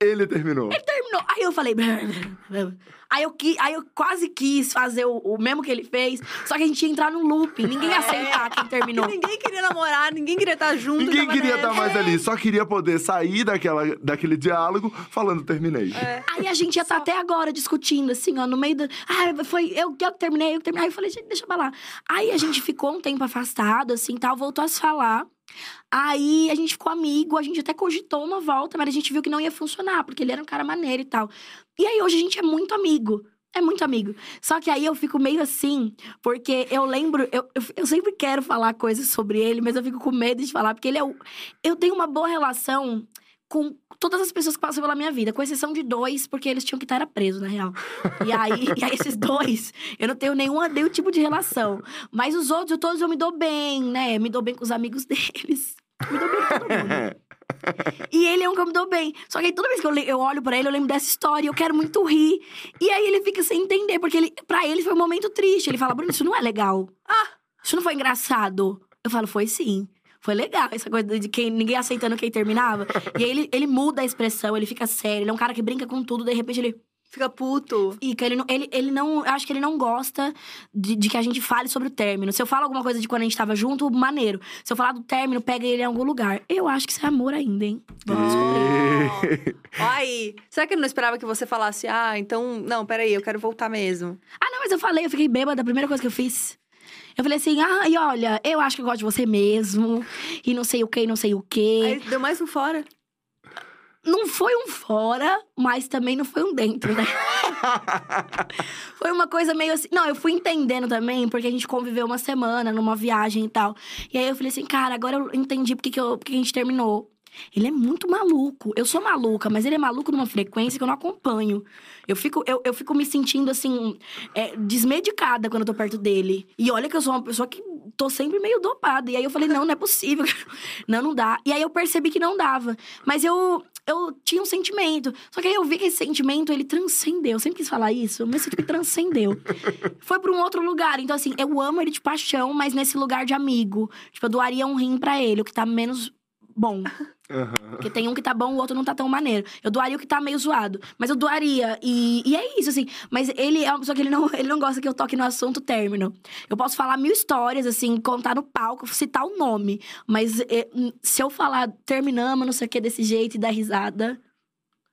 Ele terminou. Terminou. Aí eu falei. Aí eu, qui- aí eu quase quis fazer o, o mesmo que ele fez, só que a gente ia entrar num loop. Ninguém ia aceitar quem terminou. E ninguém queria namorar, ninguém queria estar junto. Ninguém queria estar mais ali, só queria poder sair daquela, daquele diálogo falando terminei. É. Aí a gente ia estar até agora discutindo, assim, ó, no meio do. Ah, foi eu, eu que terminei, eu que terminei. Aí eu falei, gente, deixa pra lá. Aí a gente ficou um tempo afastado, assim, tal, voltou a se falar. Aí a gente ficou amigo, a gente até cogitou uma volta, mas a gente viu que não ia funcionar, porque ele era um cara maneiro e tal. E aí hoje a gente é muito amigo. É muito amigo. Só que aí eu fico meio assim, porque eu lembro, eu, eu, sempre quero falar coisas sobre ele, mas eu fico com medo de falar, porque ele é o. Eu tenho uma boa relação com todas as pessoas que passam pela minha vida, com exceção de dois, porque eles tinham que estar presos, na real. E aí, e aí esses dois, eu não tenho nenhum, nenhum tipo de relação. Mas os outros, eu- todos eu me dou bem, né? Me dou bem com os amigos deles. Me dou bem com todo mundo. E ele é um que eu me dou bem. Só que aí toda vez que eu, eu olho pra ele, eu lembro dessa história, eu quero muito rir. E aí ele fica sem entender, porque ele, pra ele foi um momento triste. Ele fala, Bruno, isso não é legal. Ah, isso não foi engraçado. Eu falo, foi sim. Foi legal, essa coisa de quem ninguém aceitando quem terminava. e aí ele, ele muda a expressão, ele fica sério, ele é um cara que brinca com tudo, de repente ele Fica puto. fica. Ele não, ele, ele não. Eu acho que ele não gosta de, de que a gente fale sobre o término. Se eu falo alguma coisa de quando a gente tava junto, maneiro. Se eu falar do término, pega ele em algum lugar. Eu acho que isso é amor ainda, hein? Vamos descobrir. Aí. Será que ele não esperava que você falasse, ah, então, não, peraí, eu quero voltar mesmo? Ah, não, mas eu falei, eu fiquei bêbada, a primeira coisa que eu fiz. Eu falei assim, ah, e olha, eu acho que eu gosto de você mesmo. E não sei o que, não sei o quê. Aí deu mais um fora. Não foi um fora, mas também não foi um dentro, né? foi uma coisa meio assim. Não, eu fui entendendo também, porque a gente conviveu uma semana numa viagem e tal. E aí eu falei assim, cara, agora eu entendi porque, que, eu, porque a gente terminou. Ele é muito maluco. Eu sou maluca, mas ele é maluco numa frequência que eu não acompanho. Eu fico, eu, eu fico me sentindo, assim, é, desmedicada quando eu tô perto dele. E olha que eu sou uma pessoa que tô sempre meio dopada. E aí eu falei, não, não é possível. não, não dá. E aí eu percebi que não dava. Mas eu, eu tinha um sentimento. Só que aí eu vi que esse sentimento, ele transcendeu. Eu sempre quis falar isso, mas sinto que transcendeu. Foi pra um outro lugar. Então, assim, eu amo ele de paixão, mas nesse lugar de amigo. Tipo, eu doaria um rim pra ele, o que tá menos bom. Aham. Porque tem um que tá bom, o outro não tá tão maneiro. Eu doaria o que tá meio zoado. Mas eu doaria. E, e é isso, assim. Mas ele é uma pessoa que ele não, ele não gosta que eu toque no assunto término. Eu posso falar mil histórias, assim, contar no palco, citar o nome. Mas é, hum, se eu falar terminamos, não sei o que, desse jeito e dar risada.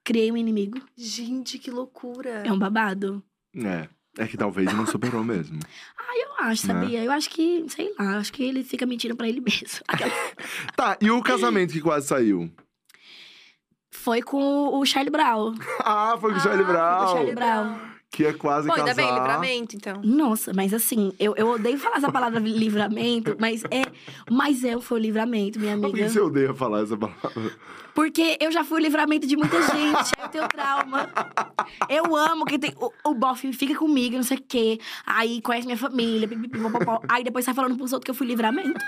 criei um inimigo. Gente, que loucura. É um babado. É. É que talvez não superou mesmo. Ah, eu acho, Né? sabia? Eu acho que, sei lá, acho que ele fica mentindo pra ele mesmo. Aquela- Tá, e o casamento que quase saiu? Foi com o Charlie Brown. Ah, foi com o Ah, Charlie foi com o Brown. Charlie Brown. Que é quase Pô, ainda casar. bem, livramento, então. Nossa, mas assim, eu, eu odeio falar essa palavra livramento, mas é. Mas é, foi o livramento, minha Por que amiga. você odeia falar essa palavra? Porque eu já fui o livramento de muita gente, eu tenho trauma. Eu amo que tem. O, o bofe fica comigo, não sei o quê. Aí conhece minha família, pipipi, popopó. aí depois sai falando pros outros que eu fui livramento.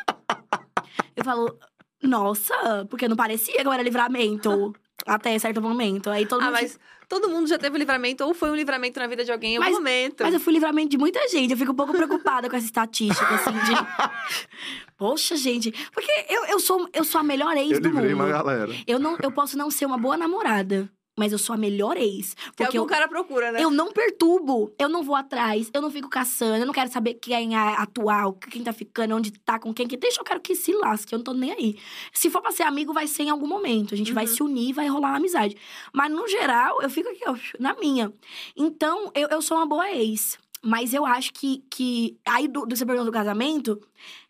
Eu falo, nossa, porque não parecia que eu era livramento. Até certo momento. Aí todo Ah, mundo. mas todo mundo já teve livramento ou foi um livramento na vida de alguém em algum Mas- momento. Mas eu fui livramento de muita gente. Eu fico um pouco preocupada com essa estatística, assim, de. Poxa, gente. Porque eu, eu, sou, eu sou a melhor ex Eu do mundo. uma galera. Eu, não, eu posso não ser uma boa namorada, mas eu sou a melhor ex. que é o Porque que o cara procura, né? eu não perturbo, eu não vou atrás, eu não fico caçando, eu não quero saber quem é atual, quem tá ficando, onde tá, com quem que deixa, eu quero que se lasque, eu não tô nem aí. Se for pra ser amigo, vai ser em algum momento. A gente vai Uhum. se unir, vai rolar uma amizade. Mas no geral, eu fico aqui, ó, na minha. Então, eu, eu sou uma boa ex. Mas eu acho que. que aí, do, do você perguntou do casamento,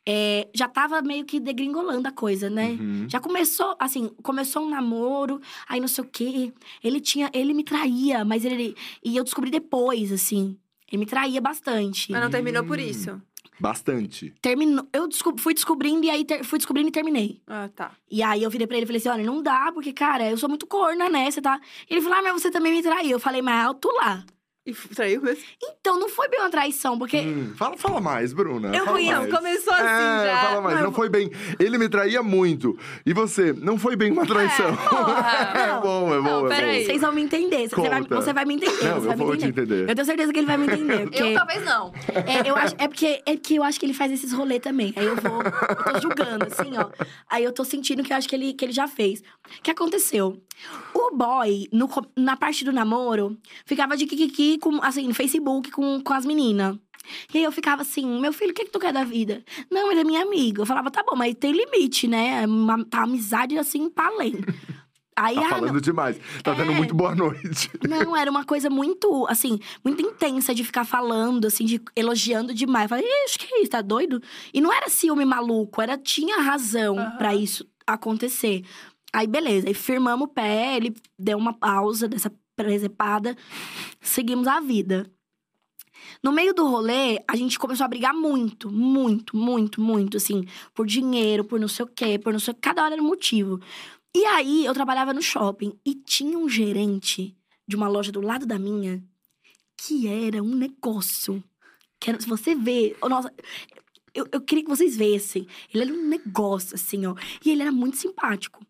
é, já tava meio que degringolando a coisa, né? Uhum. Já começou, assim, começou um namoro, aí não sei o quê. Ele tinha, ele me traía, mas ele. E eu descobri depois, assim. Ele me traía bastante. Mas não terminou por Hum. isso. Bastante. Terminou. Eu desco- fui descobrindo e aí ter- fui descobrindo e terminei. Ah, tá. E aí eu virei pra ele e falei assim: olha, não dá, porque, cara, eu sou muito corna, né? Você tá. Ele falou, ah, mas você também me traiu. Eu falei, mas alto lá. E traiu mesmo? Então, não foi bem uma traição, porque. Hum, fala, fala mais, Bruna. Eu conheço, começou assim é, já. Fala mais, Não, não eu- foi bem. Ele me traía muito. E você, não foi bem uma traição. porra. É, bom, é bom, Não, é peraí. Vocês vão me entender. Você vai, você vai me entender. Não, você vai eu me vou te entender. Eu tenho certeza que ele vai me entender. Porque... Eu talvez não. É, eu acho, é, porque, é porque eu acho que ele faz esses rolês também. Aí eu vou. Eu tô julgando, assim, ó. Aí eu tô sentindo que eu acho que ele, que ele já fez. O que aconteceu? O boy, no na parte do namoro, ficava de kikiki, com, assim, no Facebook com, com as meninas. E aí eu ficava assim, meu filho, o que, que tu quer da vida? Não, ele é minha amiga. Eu falava, tá bom, mas tem limite, né? Uma, tá amizade assim, pra além. Aí, Tá ah, falando não. demais. Tá dando É. muito boa noite. Não, era uma coisa muito, assim, muito intensa de ficar falando, assim, de elogiando demais. Eu falei, ixi, que isso, tá doido? E não era ciúme maluco, era tinha razão Aham. pra isso acontecer. Aí, beleza, aí firmamos o pé, ele deu uma pausa dessa presepada, seguimos a vida. No meio do rolê, a gente começou a brigar muito, muito, muito, muito, assim, por dinheiro, por não sei o quê, por não sei Cada hora era um motivo. E aí, eu trabalhava no shopping e tinha um gerente de uma loja do lado da minha que era um negócio. Que era, se você vê. oh, Nossa, eu, eu queria que vocês vissem. Ele era um negócio, assim, ó. E ele era muito simpático.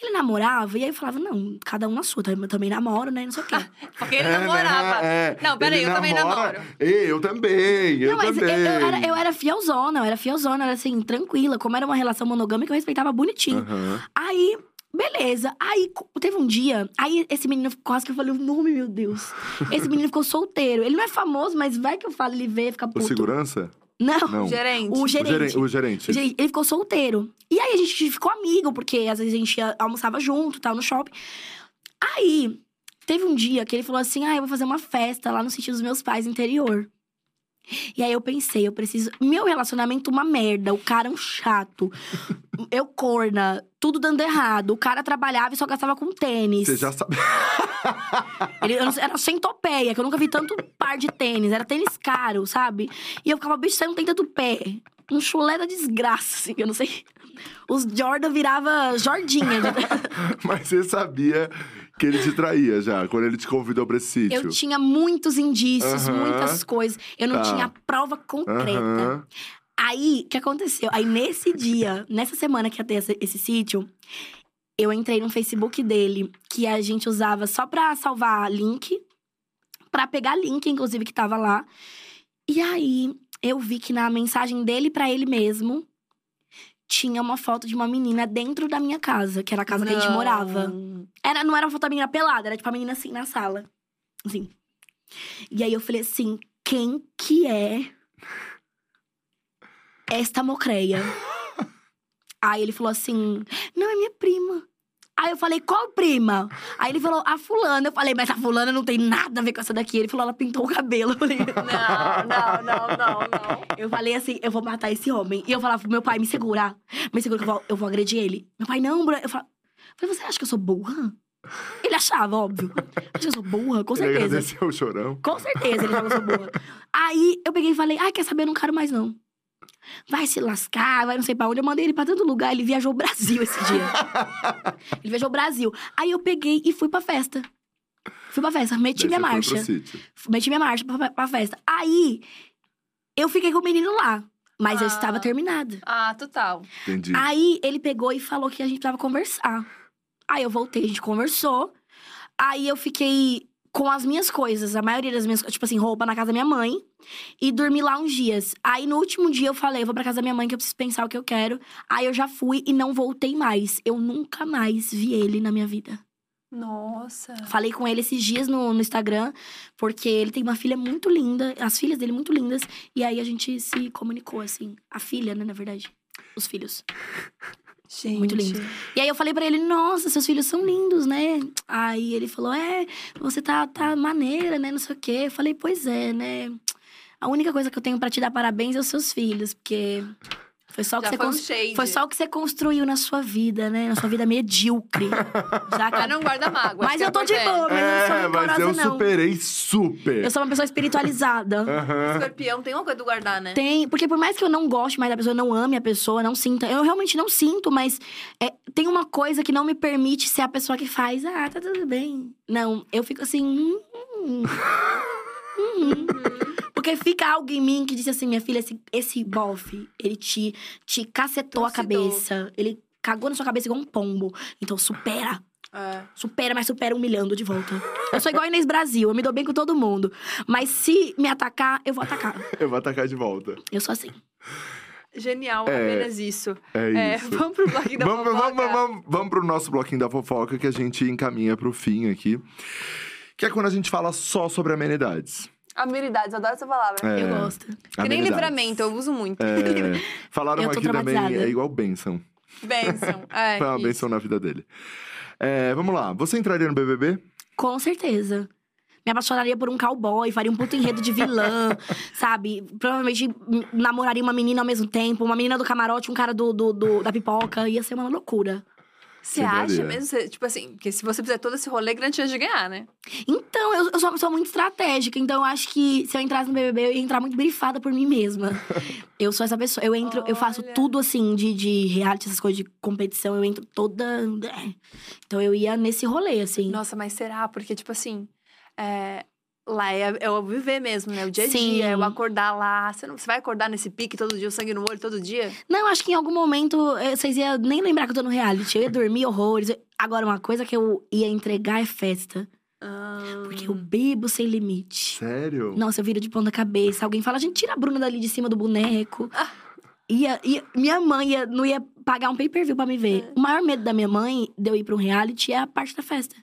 Ele namorava, e aí eu falava, não, cada um na sua, eu também namoro, né? Não sei o quê. Porque ele É, namorava. né? É. Não, peraí, eu também namoro. Ei, eu também, eu não, mas eu, também. eu era, eu era fielzona, eu era fielzona, era assim, tranquila. Como era uma relação monogâmica, eu respeitava bonitinho. Aham. Aí, beleza. Aí, teve um dia, aí esse menino quase que eu falei o nome, meu Deus. Esse menino ficou solteiro. Ele não é famoso, mas vai que eu falo, ele vê, fica O puto. segurança? Não, Não. Gerente. o O gerente. gerente. O gerente. Ele ficou solteiro. E aí a gente ficou amigo, porque às vezes a gente almoçava junto, tal, no shopping. Aí, teve um dia que ele falou assim: ah, eu vou fazer uma festa lá no sítio dos meus pais, interior. E aí eu pensei, eu preciso. Meu relacionamento, uma merda. O cara é um chato. eu corna, tudo dando errado. O cara trabalhava e só gastava com tênis. Você já sabe. Ele era centopeia, que eu nunca vi tanto par de tênis. Era tênis caro, sabe? E eu ficava, bicho, você não tem tanto pé. Um chulé da desgraça, assim, eu não sei. Os Jordan virava Jordinha. Mas você sabia que ele te traía já, quando ele te convidou pra esse sítio. Eu tinha muitos indícios, muitas coisas. Eu não Tá. tinha prova concreta. Aí, o que aconteceu? Aí, nesse dia, nessa semana que ia ter esse, esse sítio, eu entrei no Facebook dele, que a gente usava só pra salvar link, pra pegar link, inclusive, que tava lá. E aí, eu vi que na mensagem dele pra ele mesmo, tinha uma foto de uma menina dentro da minha casa, que era a casa que a gente Não. morava. Era, não era uma foto da menina pelada, era tipo a menina assim na sala. Assim. E aí eu falei assim: quem que é esta mocreia? aí ele falou assim: não, é minha prima. Aí eu falei, qual prima? Aí ele falou, a fulana. Eu falei, mas a fulana não tem nada a ver com essa daqui. Ele falou, ela pintou o cabelo. Eu falei, Não, não, não, não, não. eu falei assim, eu vou matar esse homem. E eu falava pro meu pai, me segura. Me segura que eu vou, eu vou agredir ele. Meu pai, não, Bruna. Eu falava, falei, você acha que eu sou burra? Ele achava, óbvio. Acha que eu sou burra? Com Ele certeza. agradeceu o chorão. Com certeza ele achava que eu sou burra. Aí eu peguei e falei, ai, quer saber? Eu não quero mais, não. Vai se lascar, vai não sei pra onde. Eu mandei ele pra tanto lugar, ele viajou o Brasil esse dia. ele viajou o Brasil. Aí eu peguei e fui pra festa. Fui pra festa, meti Daí minha marcha. Meti minha marcha pra, pra festa. Aí, eu fiquei com o menino lá. Mas eu Ah. estava terminada. Ah, total. Entendi. Aí, ele pegou e falou que a gente precisava conversar. Aí, eu voltei, a gente conversou. Aí, eu fiquei com as minhas coisas. A maioria das minhas... Tipo assim, roupa na casa da minha mãe. E dormi lá uns dias. Aí, no último dia, eu falei... Eu vou pra casa da minha mãe, que eu preciso pensar o que eu quero. Aí, eu já fui e não voltei mais. Eu nunca mais vi ele na minha vida. Nossa. Falei com ele esses dias no, no Instagram, porque ele tem uma filha muito linda, as filhas dele muito lindas, e aí a gente se comunicou, assim. A filha, né, na verdade. Os filhos. Gente. Muito lindo. E aí eu falei pra ele, nossa, seus filhos são lindos, né? Aí ele falou, é, você tá, tá maneira, né? Não sei o quê. Eu falei, pois é, né? A única coisa que eu tenho pra te dar parabéns é os seus filhos, porque foi só o que você foi um shade. foi só o que você construiu na sua vida, né? Na sua vida medíocre. Já que não guarda mágoa. mas eu tô de é boa, mas eu não sou É, mas eu não. superei super. Eu sou uma pessoa espiritualizada. Aham. Escorpião tem uma coisa do guardar, né? Tem, porque por mais que eu não goste mais da pessoa, não ame a pessoa, não sinta, eu realmente não sinto, mas é, tem uma coisa que não me permite ser a pessoa que faz, ah, tá tudo bem. Não, eu fico assim, hum, hum, hum. Porque fica algo em mim que diz assim, minha filha, esse, esse bofe, ele te, te cacetou a cabeça, ele cagou na sua cabeça igual um pombo. Então supera, É. supera, mas supera humilhando de volta. Eu sou igual a Inês Brasil, eu me dou bem com todo mundo. Mas se me atacar, eu vou atacar. Eu vou atacar de volta. Eu sou assim. Genial, É. apenas isso. É É, isso. vamos pro bloquinho da Vamos, fofoca. vamos, vamos, vamos pro nosso bloquinho da fofoca que a gente encaminha pro fim aqui. Que é quando a gente fala só sobre amenidades. Amenidades, eu adoro essa palavra. É, Eu gosto. Que nem livramento, eu uso muito. É, falaram Eu tô aqui também, é igual bênção. Bênção. É, Foi uma isso. bênção na vida dele. É, vamos lá, você entraria no BBB? Com certeza. Me apaixonaria por um cowboy, faria um puto enredo de vilã, sabe? Provavelmente namoraria uma menina ao mesmo tempo, uma menina do camarote, um cara do, do- do- da pipoca. Ia ser uma loucura. Você acha mesmo? Você- tipo assim, que se você fizer todo esse rolê, grande chance de ganhar, né? Então, eu, eu sou uma pessoa muito estratégica, então eu acho que se eu entrasse no BBB, eu ia entrar muito brifada por mim mesma. eu sou essa pessoa. Eu entro, eu faço Olha. tudo assim, de, de reality, essas coisas de competição, eu entro toda. é. Então eu ia nesse rolê, assim. Nossa, mas será? Porque, tipo assim, é, lá é, é o viver mesmo, né? O dia a Sim. dia, é o acordar lá. Você, não, você vai acordar nesse pique todo dia, o sangue no olho todo dia? Não, acho que em algum momento eh, vocês iam nem lembrar que eu tô no reality. Eu ia dormir horrores. Agora, uma coisa que eu ia entregar é festa. Ah, Porque eu bebo sem limite. Sério? Nossa, eu viro de ponta cabeça. Alguém fala, gente, tira a Bruna dali de cima do boneco. Ia, ia- minha mãe ia- não ia pagar um pay-per-view pra me ver. O maior medo da minha mãe de eu ir pra um reality é a parte da festa.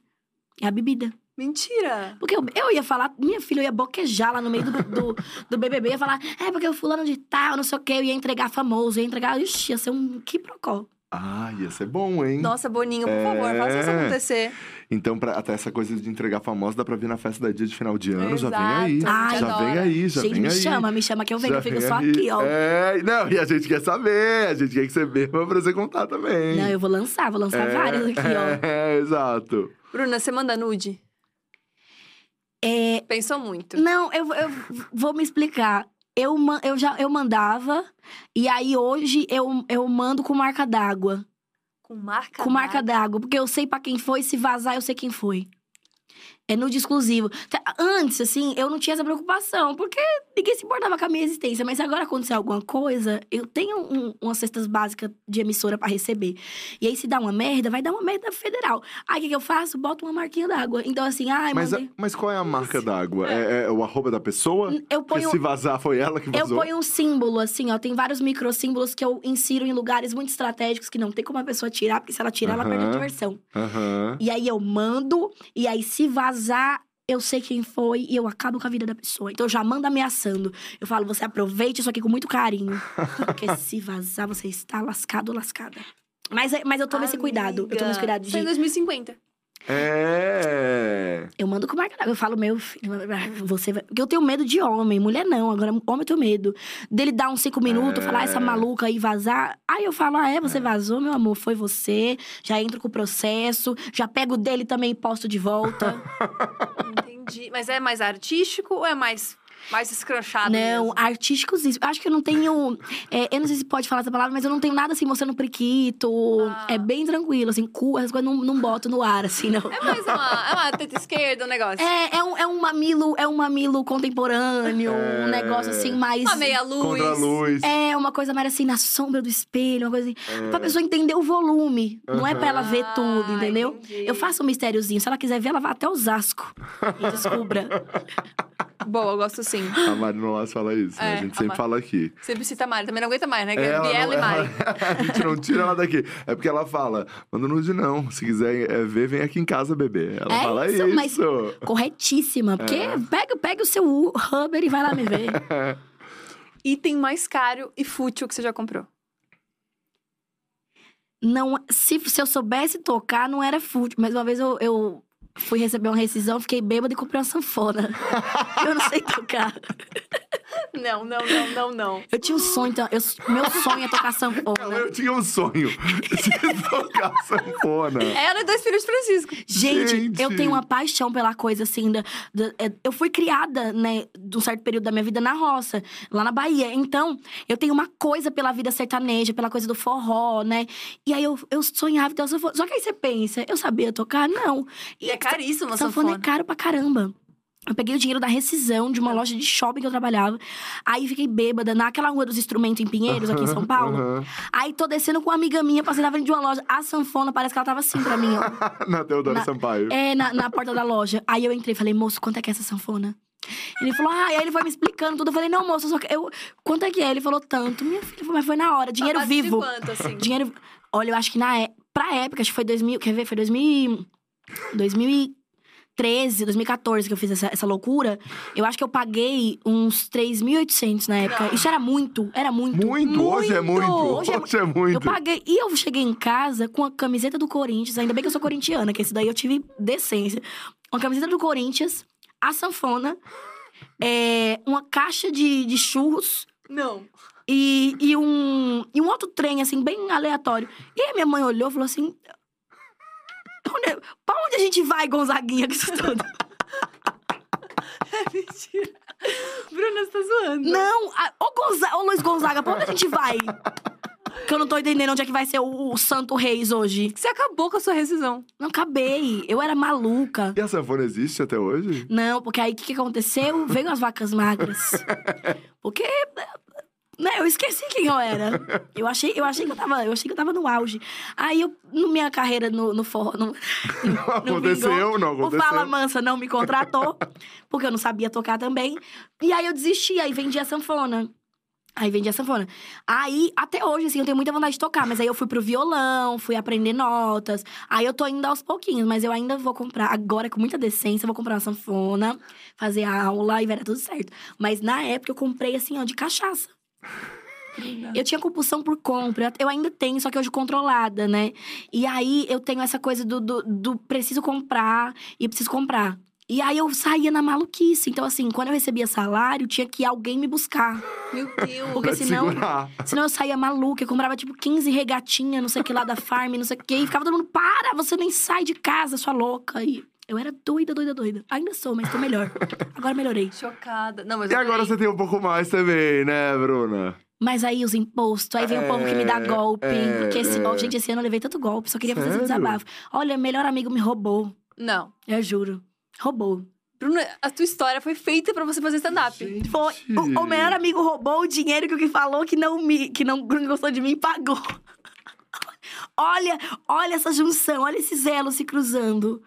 É a bebida. Mentira! Porque eu, eu ia falar, minha filha, eu ia boquejar lá no meio do, do, do BBB. Ia falar, é porque o fulano de tal, não sei o quê. Eu ia entregar famoso, ia entregar... Ixi, ia ser um quiprocó. Ah, ia ser bom, hein? Nossa, Boninho, por favor, faça isso É. acontecer. Então, pra, até essa coisa de entregar famosa, dá pra vir na festa da dia de final de ano. Já vem aí. Exato, a gente já vem aí, já Gente, vem me aí. chama, me chama que eu venho. Já Eu fico só aí. aqui, ó. É, não, e a gente quer saber, a gente quer que você beba pra você contar também. Não, eu vou lançar, vou lançar É, várias aqui, ó. É, exato. Bruna, você manda nude? É, Pensou muito. não, eu, eu vou me explicar. Eu, eu já eu mandava, e aí hoje eu, eu mando com marca d'água. Com marca Com marca d'água. d'água, porque eu sei pra quem foi, se vazar, eu sei quem foi. É nude exclusivo. Antes, assim, eu não tinha essa preocupação, porque ninguém se importava com a minha existência. Mas se agora acontecer alguma coisa, eu tenho um- umas cestas básicas de emissora pra receber. E aí, se dá uma merda, vai dar uma merda federal. Aí, o que, que eu faço? Boto uma marquinha d'água. Então, assim, ai, Mas, a- mandei... mas qual é a marca d'água? É, é o arroba da pessoa? Eu ponho... se vazar, foi ela que Eu vazou? ponho um símbolo, assim, ó. Tem vários microsímbolos que eu insiro em lugares muito estratégicos que não tem como a pessoa tirar, porque se ela tirar, ela perde a diversão. E aí eu mando, e aí se vazar, eu sei quem foi e eu acabo com a vida da pessoa. Então eu já mando ameaçando. Eu falo, você aproveite isso aqui com muito carinho. Porque se vazar, você está lascado ou lascada. Mas, é- mas eu tomo esse cuidado. Eu tomo esse cuidado Isso é em de. 2050. É. Eu mando com marca d'água. Eu falo, meu filho, você vai. Porque eu tenho medo de homem, mulher não. Agora, homem eu tenho medo. Dele dar uns cinco minutos, É. falar "Ah, essa maluca aí vazar. Aí eu falo, ah, é, você vazou, meu amor, foi você. Já entro com o processo, já pego dele também e posto de volta. Entendi. Mas é mais artístico ou é mais, mais escranchado? não, mesmo? artísticos isso. Acho que eu não tenho. é, eu não sei se pode falar essa palavra, mas eu não tenho nada assim mostrando priquito. Ah. É bem tranquilo, assim, cu, essas coisas não, não boto no ar, assim, não. É mais uma, é uma teta esquerda, um negócio. É, é um, é um mamilo, é um mamilo contemporâneo, É. um negócio assim mais. Uma meia luz. Contra luz. É uma coisa mais assim, na sombra do espelho, uma coisa assim. Pra pessoa entender o volume. Não é pra ela ver Ah, tudo, entendeu? entendi. Eu faço um mistériozinho. Se ela quiser ver, ela vai até Osasco e descubra. Boa, eu gosto sim. A Mari Nolas fala isso, né? É, A gente a sempre Mari. fala aqui. Sempre cita a Mari, também não aguenta mais, né? É, ela não- e Mari. ela- a gente não tira ela daqui. É porque ela fala, manda nude não. Se quiser é, ver, vem aqui em casa, bebê. Ela É fala isso, isso. mas- Corretíssima. Porque É. pega, pega o seu Uber e vai lá me ver. Item mais caro e fútil que você já comprou. Não, se, se eu soubesse tocar, não era fútil. Mas uma vez eu, eu fui receber uma rescisão, fiquei bêbada e comprei uma sanfona. eu não sei tocar. Não, não, não, não, não. Eu tinha um sonho, então. eu- meu sonho é tocar sanfona. eu tinha um sonho de tocar sanfona. Ela e dois filhos de Francisco. Gente, Gente. eu tenho uma paixão pela coisa, assim. Da, da- é, eu fui criada, né, de um certo período da minha vida na roça, lá na Bahia. Então, eu tenho uma coisa pela vida sertaneja, pela coisa do forró, né? E aí eu, eu sonhava sanfona. Só que aí você pensa, eu sabia tocar? Não. E é caríssimo a sanfona. sanfona. é caro pra caramba. Eu peguei o dinheiro da rescisão de uma loja de shopping que eu trabalhava. Aí fiquei bêbada naquela rua dos instrumentos em Pinheiros, aqui em São Paulo. Aham. Aí tô descendo com uma amiga minha, passei na frente de uma loja. A sanfona parece que ela tava assim pra mim, ó. Na Teodoro Na- Sampaio. É, na, na porta da loja. Aí eu entrei e falei, moço, quanto é que é essa sanfona? Ele falou, ah, e aí ele foi me explicando tudo. Eu falei, não, moço, só que eu. Quanto é que é? Ele falou, tanto. Minha filha, mas foi na hora. Dinheiro base vivo. De quanto, assim? Dinheiro. Olha, eu acho que na é... pra época, acho que foi 2000. Quer ver? Foi 2000. 2013, 2014 que eu fiz essa, essa loucura. Eu acho que eu paguei uns 3.800 na época. Isso era muito, era muito. Muito, hoje é muito. Hoje Hoje é- é, muito. Eu paguei. E eu cheguei em casa com a camiseta do Corinthians. Ainda bem que eu sou corintiana, que esse daí eu tive decência. Uma camiseta do Corinthians, a sanfona, é, uma caixa de, de churros Não. e, e, um, e um outro trem, assim, bem aleatório. E aí minha mãe olhou e falou assim. Onde, pra onde a gente vai, Gonzaguinha, com isso tudo? É mentira. Bruna, você tá zoando. Não, a, ô, Gonza, ô Luiz Gonzaga, pra onde a gente vai? Que eu não tô entendendo onde é que vai ser o, o Santo Reis hoje. Você acabou com a sua rescisão. Não acabei, eu era maluca. E a sanfona existe até hoje? Não, porque aí o que, que aconteceu? Veio as vacas magras. Porque. Né, eu esqueci quem eu era. Eu achei, eu achei que eu tava, eu achei que eu tava no auge. Aí eu, no minha carreira no, no forró, não, Não aconteceu, não o aconteceu. Fala Mansa não me contratou, porque eu não sabia tocar também. E aí eu desisti, aí vendi a sanfona. Aí vendi a sanfona. Aí, até hoje, assim, eu tenho muita vontade de tocar. Mas aí eu fui pro violão, fui aprender notas. Aí eu tô indo aos pouquinhos, mas eu ainda vou comprar. Agora, com muita decência, eu vou comprar uma sanfona, fazer aula e vai dar tudo certo. Mas na época eu comprei, assim, ó, de cachaça. Eu tinha compulsão por compra. Eu ainda tenho, só que hoje controlada, né? E aí eu tenho essa coisa do, do, do preciso comprar e preciso comprar. E aí eu saía na maluquice. Então, assim, quando eu recebia salário, tinha que alguém me buscar. Meu Deus. Porque Pra senão. segurar. Senão eu saía maluca, eu comprava tipo 15 regatinhas, não sei o que lá da farm, não sei o que. E ficava todo mundo, para, você nem sai de casa, sua louca. E eu era doida, doida, doida. Ainda sou, mas tô melhor. Agora melhorei. Chocada. Não, mas E agora você tem um pouco mais também, né, Bruna? Mas aí os impostos, aí vem o povo que me dá É, golpe. é, porque esse, é. gente, esse ano eu levei tanto golpe, só queria fazer esse Sério? desabafo. Olha, melhor amigo me roubou. Não. Eu juro. Roubou. Bruna, a tua história foi feita pra você fazer stand-up. Foi. O, o melhor amigo roubou o dinheiro que o que falou que não me que não gostou de mim pagou. olha, olha essa junção, olha esses elos se cruzando.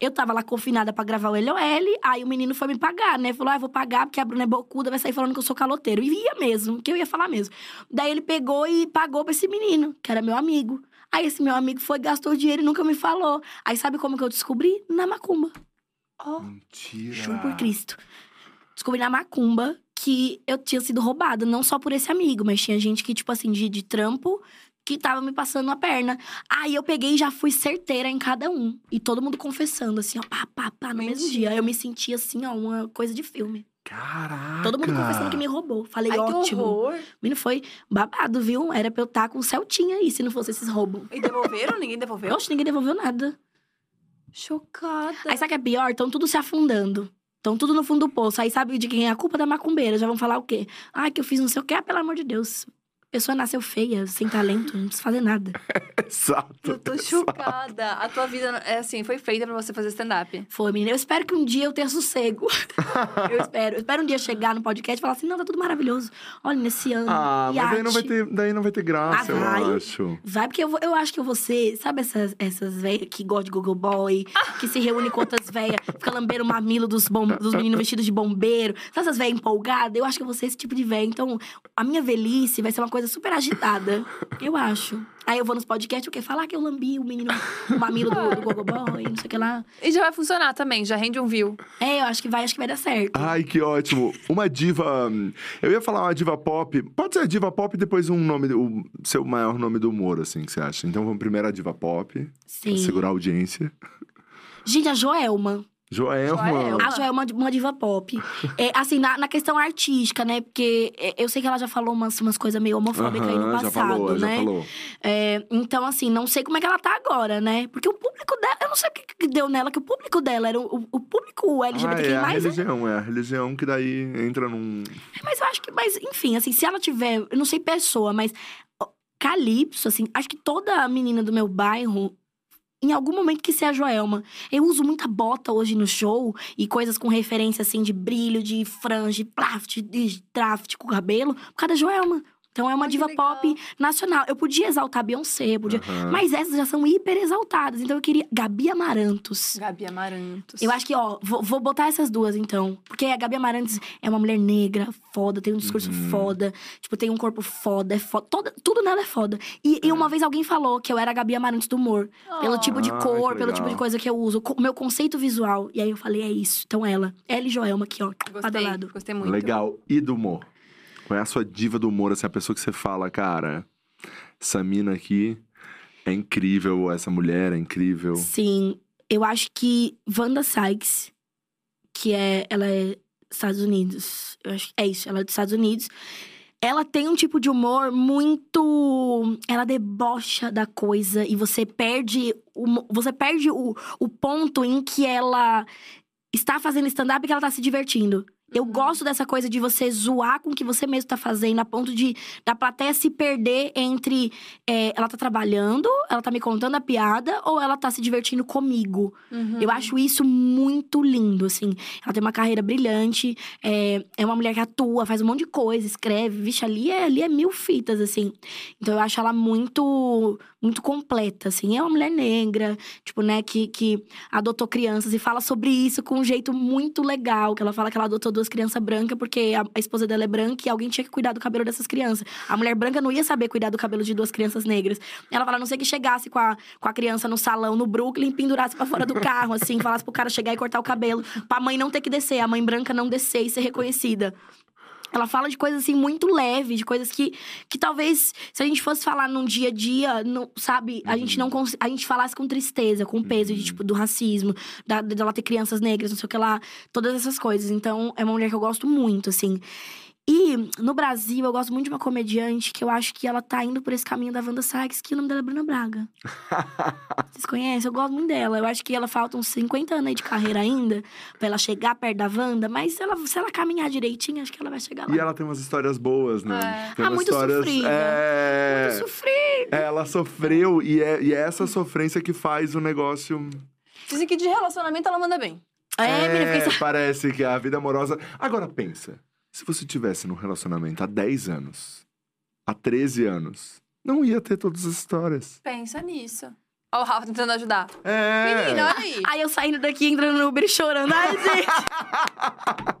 Eu tava lá confinada pra gravar o LOL, aí o menino foi me pagar, né? Falou: ah, eu vou pagar porque a Bruna é bocuda, vai sair falando que eu sou caloteiro. E ia mesmo, que eu ia falar mesmo. Daí ele pegou e pagou pra esse menino, que era meu amigo. Aí esse meu amigo foi, gastou o dinheiro e nunca me falou. Aí sabe como que eu descobri? Na macumba. Ó. Mentira. Juro por Cristo. Descobri na macumba que eu tinha sido roubada, não só por esse amigo, mas tinha gente que, tipo assim, de, de trampo, que tava me passando a perna. Aí eu peguei e já fui certeira em cada um. E todo mundo confessando, assim, ó, pá, pá, pá, no mesmo Mentira. dia. Eu me senti assim, ó, uma coisa de filme. Caraca! Todo mundo confessando que me roubou. Falei, Ai, ótimo. Menino, foi babado, viu? Era pra eu estar com o Celtinha aí, se não fosse esses roubos. E devolveram? Ninguém devolveu? Oxe, ninguém devolveu nada. Chocada. Aí sabe o que é pior? Estão tudo se afundando. Estão tudo no fundo do poço. Aí sabe de quem é a culpa da macumbeira? Já vão falar o quê? Ah, que eu fiz não sei o quê. Ah, pelo amor de Deus. A pessoa nasceu feia, sem talento, não precisa fazer nada. Exato. Eu tô chocada. A tua vida, é assim, foi feita pra você fazer stand-up. Foi, menina. Eu espero que um dia eu tenha sossego. eu espero. Eu espero um dia chegar no podcast e falar assim: não, tá tudo maravilhoso. Olha, nesse ano. Ah, mas daí não, vai iate. ter, daí não vai ter graça, Ah, eu vai. acho. Vai, porque eu, vou- eu acho que eu vou ser, sabe essas, essas velhas que gostam de Google Boy, que se reúnem com outras velhas, fica lambendo o mamilo dos, bom, dos meninos vestidos de bombeiro, sabe essas velhas empolgadas? Eu acho que eu vou ser esse tipo de velha. Então, a minha velhice vai ser uma coisa super agitada. Eu acho. Aí eu vou nos podcasts, o quê? Falar que eu lambi o menino, o mamilo do, do Google Boy, não sei o que lá. E já vai funcionar também, já rende um view. É, eu acho que vai, acho que vai dar certo. Ai, que ótimo. Uma diva. Eu ia falar uma diva pop. Pode ser a diva pop e depois um nome, o seu maior nome do humor, assim, que você acha? Então vamos primeiro a diva pop, pra Sim. segurar a audiência. Gente, a Joelma. Joelma. Joelma. A Joelma é uma, diva pop. É, assim, na, na questão artística, né? Porque é, eu sei que ela já falou umas, umas coisas meio homofóbicas aí no passado, já falou, né? já falou. É, então, assim, não sei como é que ela tá agora, né? Porque o público dela, eu não sei o que, deu nela, que o público dela era o, o público Ah, LGBTQI+. é a mais, religião, é a religião que daí entra num. Mas eu acho que, mas enfim, assim, se ela tiver, eu não sei pessoa, mas Calypso, assim, acho que toda menina do meu bairro, em algum momento que ser a Joelma. Eu uso muita bota hoje no show e coisas com referência, assim, de brilho, de franja, de plaft, de draft com cabelo, por causa da Joelma. Então é uma diva legal. pop nacional. Eu podia exaltar Beyoncé, podia. Aham. Mas essas já são hiper exaltadas. Então eu queria. Gabi Amarantos. Gabi Amarantos. Eu acho que, ó, vou, vou botar essas duas, então. Porque a Gabi Amarantos é uma mulher negra, foda, tem um discurso Uhum. foda, tipo, tem um corpo foda, é foda. Toda, tudo nela é foda. E, e uma vez alguém falou que eu era a Gabi Amarantos do humor. Pelo tipo de Ah, cor, pelo tipo de coisa que eu uso. O meu conceito visual. E aí eu falei, é isso. Então ela. Ela e Joelma aqui, ó. Gostei, lado. gostei muito. Legal. E do humor? Qual é a sua diva do humor, assim, a pessoa que você fala, cara, essa mina aqui é incrível, essa mulher é incrível. Sim, eu acho que Wanda Sykes, que é. Ela é Estados Unidos. Eu acho é isso, ela é dos Estados Unidos. Ela tem um tipo de humor muito. Ela debocha da coisa e você perde. O, você perde o, o ponto em que ela está fazendo stand-up e que ela está se divertindo. Eu gosto dessa coisa de você zoar com o que você mesmo tá fazendo, a ponto de da plateia se perder entre é, ela tá trabalhando, ela tá me contando a piada, ou ela tá se divertindo comigo. Uhum. Eu acho isso muito lindo, assim. Ela tem uma carreira brilhante, é, é uma mulher que atua, faz um monte de coisa, escreve. Vixe, ali é, ali é mil fitas, assim. Então eu acho ela muito, muito completa, assim. É uma mulher negra, tipo, né, que, que adotou crianças e fala sobre isso com um jeito muito legal. Que ela fala que ela adotou duas crianças brancas porque a, a esposa dela é branca e alguém tinha que cuidar do cabelo dessas crianças. A mulher branca não ia saber cuidar do cabelo de duas crianças negras. Ela fala, a não sei que chegasse com a, com a criança no salão, no Brooklyn, pendurasse pra fora do carro, assim, falasse pro cara chegar e cortar o cabelo, pra mãe não ter que descer, a mãe branca não descer e ser reconhecida. Ela fala de coisas assim muito leves, de coisas que, que talvez se a gente fosse falar num dia a dia, não, sabe, a gente não cons- a gente falasse com tristeza, com peso de tipo do racismo, da dela ter crianças negras, não sei o que lá, todas essas coisas. Então, é uma mulher que eu gosto muito, assim. E no Brasil, eu gosto muito de uma comediante que eu acho que ela tá indo por esse caminho da Wanda Sykes, que o nome dela é Bruna Braga. Vocês conhecem? Eu gosto muito dela. Eu acho que ela falta uns 50 anos aí de carreira ainda, pra ela chegar perto da Wanda, mas se ela, se ela caminhar direitinho, acho que ela vai chegar lá. E ela tem umas histórias boas, né? É. Tem Ah, muito histórias... sofrida. É... Muito sofrida. Ela sofreu e é, e é essa sofrência que faz o negócio. Dizem que de relacionamento ela manda bem. É, menina, fiquei... parece que a vida amorosa. Agora pensa, se você tivesse num relacionamento há 10 anos, há 13 anos, não ia ter todas as histórias. Pensa nisso. Ó, o Rafa tentando ajudar. É. Menina, olha aí. Aí eu saindo daqui, entrando no Uber e chorando. Ai, gente.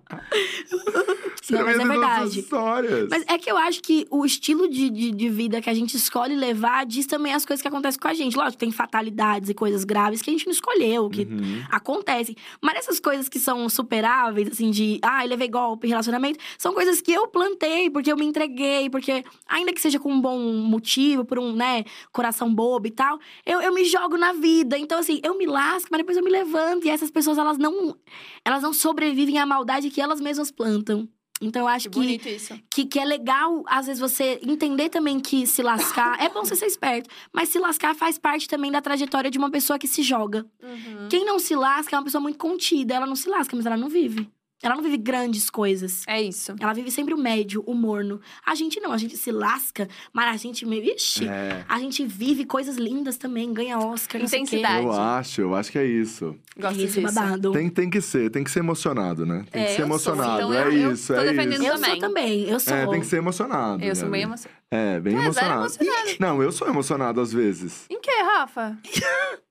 Não, mas é verdade. histórias. Mas é que eu acho que o estilo de, de, de vida que a gente escolhe levar diz também as coisas que acontecem com a gente. Lógico, tem fatalidades e coisas graves que a gente não escolheu, que Uhum. acontecem. Mas essas coisas que são superáveis, assim, de ah, levei golpe, relacionamento, são coisas que eu plantei, porque eu me entreguei, porque, ainda que seja com um bom motivo, por um, né, coração bobo e tal, eu, eu me jogo na vida. Então, assim, eu me lasco, mas depois eu me levanto. E essas pessoas, elas não, elas não sobrevivem à maldade que elas mesmas plantam. Então, eu acho Que que que, que é legal, às vezes, você entender também que se lascar. é bom você ser esperto, mas se lascar faz parte também da trajetória de uma pessoa que se joga. Uhum. Quem não se lasca é uma pessoa muito contida. Ela não se lasca, mas ela não vive. Ela não vive grandes coisas. É isso. Ela vive sempre o médio, o morno. A gente não, a gente se lasca, mas a gente meio. Ixi, É. a gente vive coisas lindas também, ganha Oscar, não sei o quê. Intensidade. Eu acho, eu acho que é isso. Gosto É isso, disso. babado. Tem, tem que ser, tem que ser emocionado, né? Tem É, que ser eu sou, emocionado. então é eu- eu isso, tô é defendendo isso. Eu sou também, eu sou. É, tem que ser emocionado. Eu sou bem emocionada. É, bem é emocionado. emocionada. Não, eu sou emocionado às vezes. Em que, Rafa?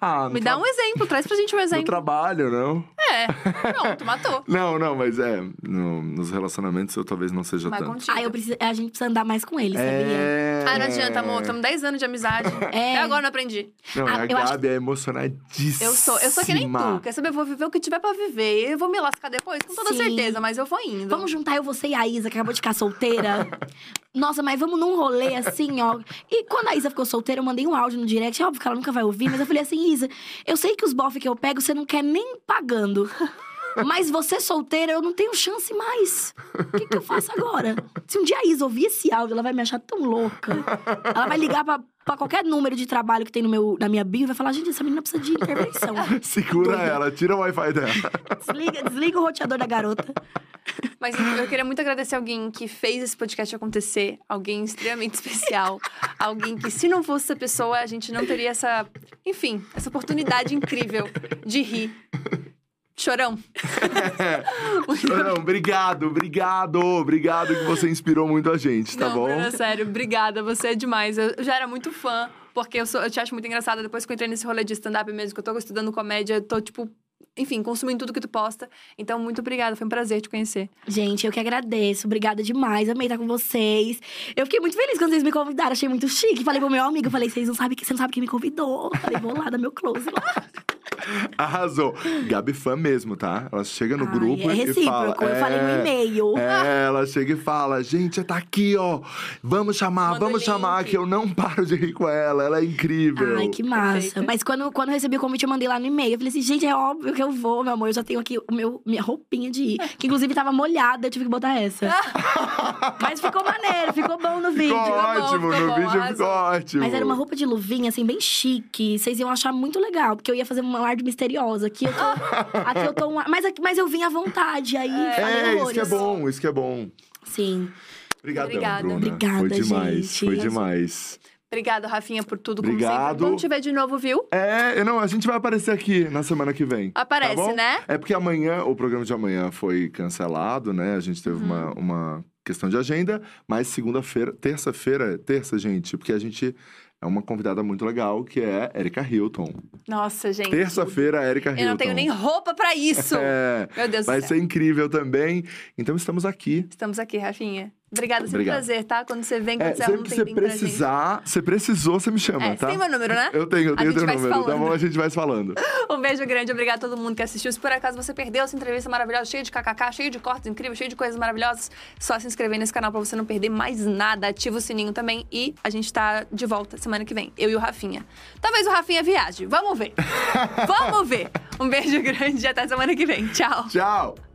Ah, no Me dá tra- um exemplo, traz pra gente um No exemplo. trabalho, não? É, pronto, matou. Não, não, mas é. no- nos relacionamentos eu talvez não seja Vai tanto. contigo. Ah, eu preciso, a gente precisa andar mais com ele, sabia? É. Ah, não adianta, amor. Estamos 10 anos de amizade. É. Até agora não aprendi. Não, Ah, a eu acho Gabi é emocionadíssima. Eu sou, eu sou que nem tu. Quer saber? Eu vou viver o que tiver pra viver. Eu vou me lascar depois, com toda Sim. certeza, mas eu vou indo. Vamos juntar eu, você e a Isa, que acabou de ficar solteira. Nossa, mas vamos num rolê assim, ó. E quando a Isa ficou solteira, eu mandei um áudio no direct. É óbvio que ela nunca vai ouvir, mas eu falei assim, Eu sei que os bofs que eu pego você não quer nem pagando. Mas você solteira, eu não tenho chance mais. O que, que eu faço agora? Se um dia a Isa ouvir esse áudio, ela vai me achar tão louca. Ela vai ligar pra, pra qualquer número de trabalho que tem no meu, na minha bio e vai falar: gente, essa menina precisa de intervenção. Segura Doida. ela, tira o Wi-Fi dela. Desliga, desliga o roteador da garota. Mas eu queria muito agradecer alguém que fez esse podcast acontecer. Alguém extremamente especial. alguém que, se não fosse essa pessoa, a gente não teria essa... Enfim, essa oportunidade incrível de rir. Chorão. Não, obrigado, obrigado, obrigado que você inspirou muito a gente, tá não, bom? Bruna, sério, obrigada. Você é demais. Eu já era muito fã, porque eu, sou, eu te acho muito engraçada. Depois que eu entrei nesse rolê de stand-up mesmo, que eu tô estudando comédia, eu tô, tipo... Enfim, consumindo tudo que tu posta. Então, muito obrigada. Foi um prazer te conhecer. Gente, eu que agradeço. Obrigada demais. Amei estar com vocês. Eu fiquei muito feliz quando vocês me convidaram. Achei muito chique. Falei pro meu amigo, falei, vocês não sabem que você não sabe quem me convidou. Falei, vou lá dar meu close lá. Arrasou. Gabi fã mesmo, tá? Ela chega no Ai, grupo é e fala. recíproco. Eu falei no é, e-mail. É, ela chega e fala: gente, tá aqui, ó. Vamos chamar, Manda vamos chamar, que eu não paro de rir com ela. Ela é incrível. Ai, que massa. Perfeita. Mas quando, quando eu recebi o convite, eu mandei lá no e-mail. Eu falei assim, gente, é óbvio que eu vou, meu amor. Eu já tenho aqui o meu, minha roupinha de ir. Que inclusive tava molhada, eu tive que botar essa. Mas ficou maneiro, ficou bom no vídeo. Ficou bom, ótimo, ficou no bom, vídeo arrasou. ficou ótimo. Mas era uma roupa de luvinha, assim, bem chique. Vocês iam achar muito legal, porque eu ia fazer uma ar de misteriosa. Aqui eu tô. aqui eu tô um ar- mas, aqui- mas eu vim à vontade, aí falei É, isso que é bom, isso que é bom. Sim. Obrigadão, Obrigada. Bruna. Obrigada, Foi demais, gente. foi demais. Obrigada, Rafinha, por tudo, como Obrigado. sempre. Vamos te ver de novo, viu? É, não, a gente vai aparecer aqui na semana que vem. Aparece, tá bom? né? É porque amanhã, o programa de amanhã foi cancelado, né? A gente teve Uhum. uma, uma questão de agenda, mas segunda-feira, terça-feira, terça, gente, porque a gente é uma convidada muito legal, que é Erika Hilton. Nossa, gente. Terça-feira, Erika Hilton. Eu não tenho nem roupa pra isso. É, Meu Deus vai do céu. ser incrível também. Então estamos aqui. Estamos aqui, Rafinha. Obrigada, sempre um Obrigado. prazer, tá? Quando você vem, quando É, você um sempre que você precisar, você precisou, você me chama, É, tá? você tem meu número, né? Eu tenho, eu tenho teu número. Tá bom, a gente vai se falando. Um beijo grande, obrigado a todo mundo que assistiu. Se por acaso você perdeu essa entrevista maravilhosa, cheia de kkk, cheia de cortes incríveis, cheia de coisas maravilhosas, só se inscrever nesse canal pra você não perder mais nada. Ativa o sininho também e a gente tá de volta semana que vem, eu e o Rafinha. Talvez o Rafinha viaje, vamos ver. vamos ver. Um beijo grande e até semana que vem. Tchau. Tchau!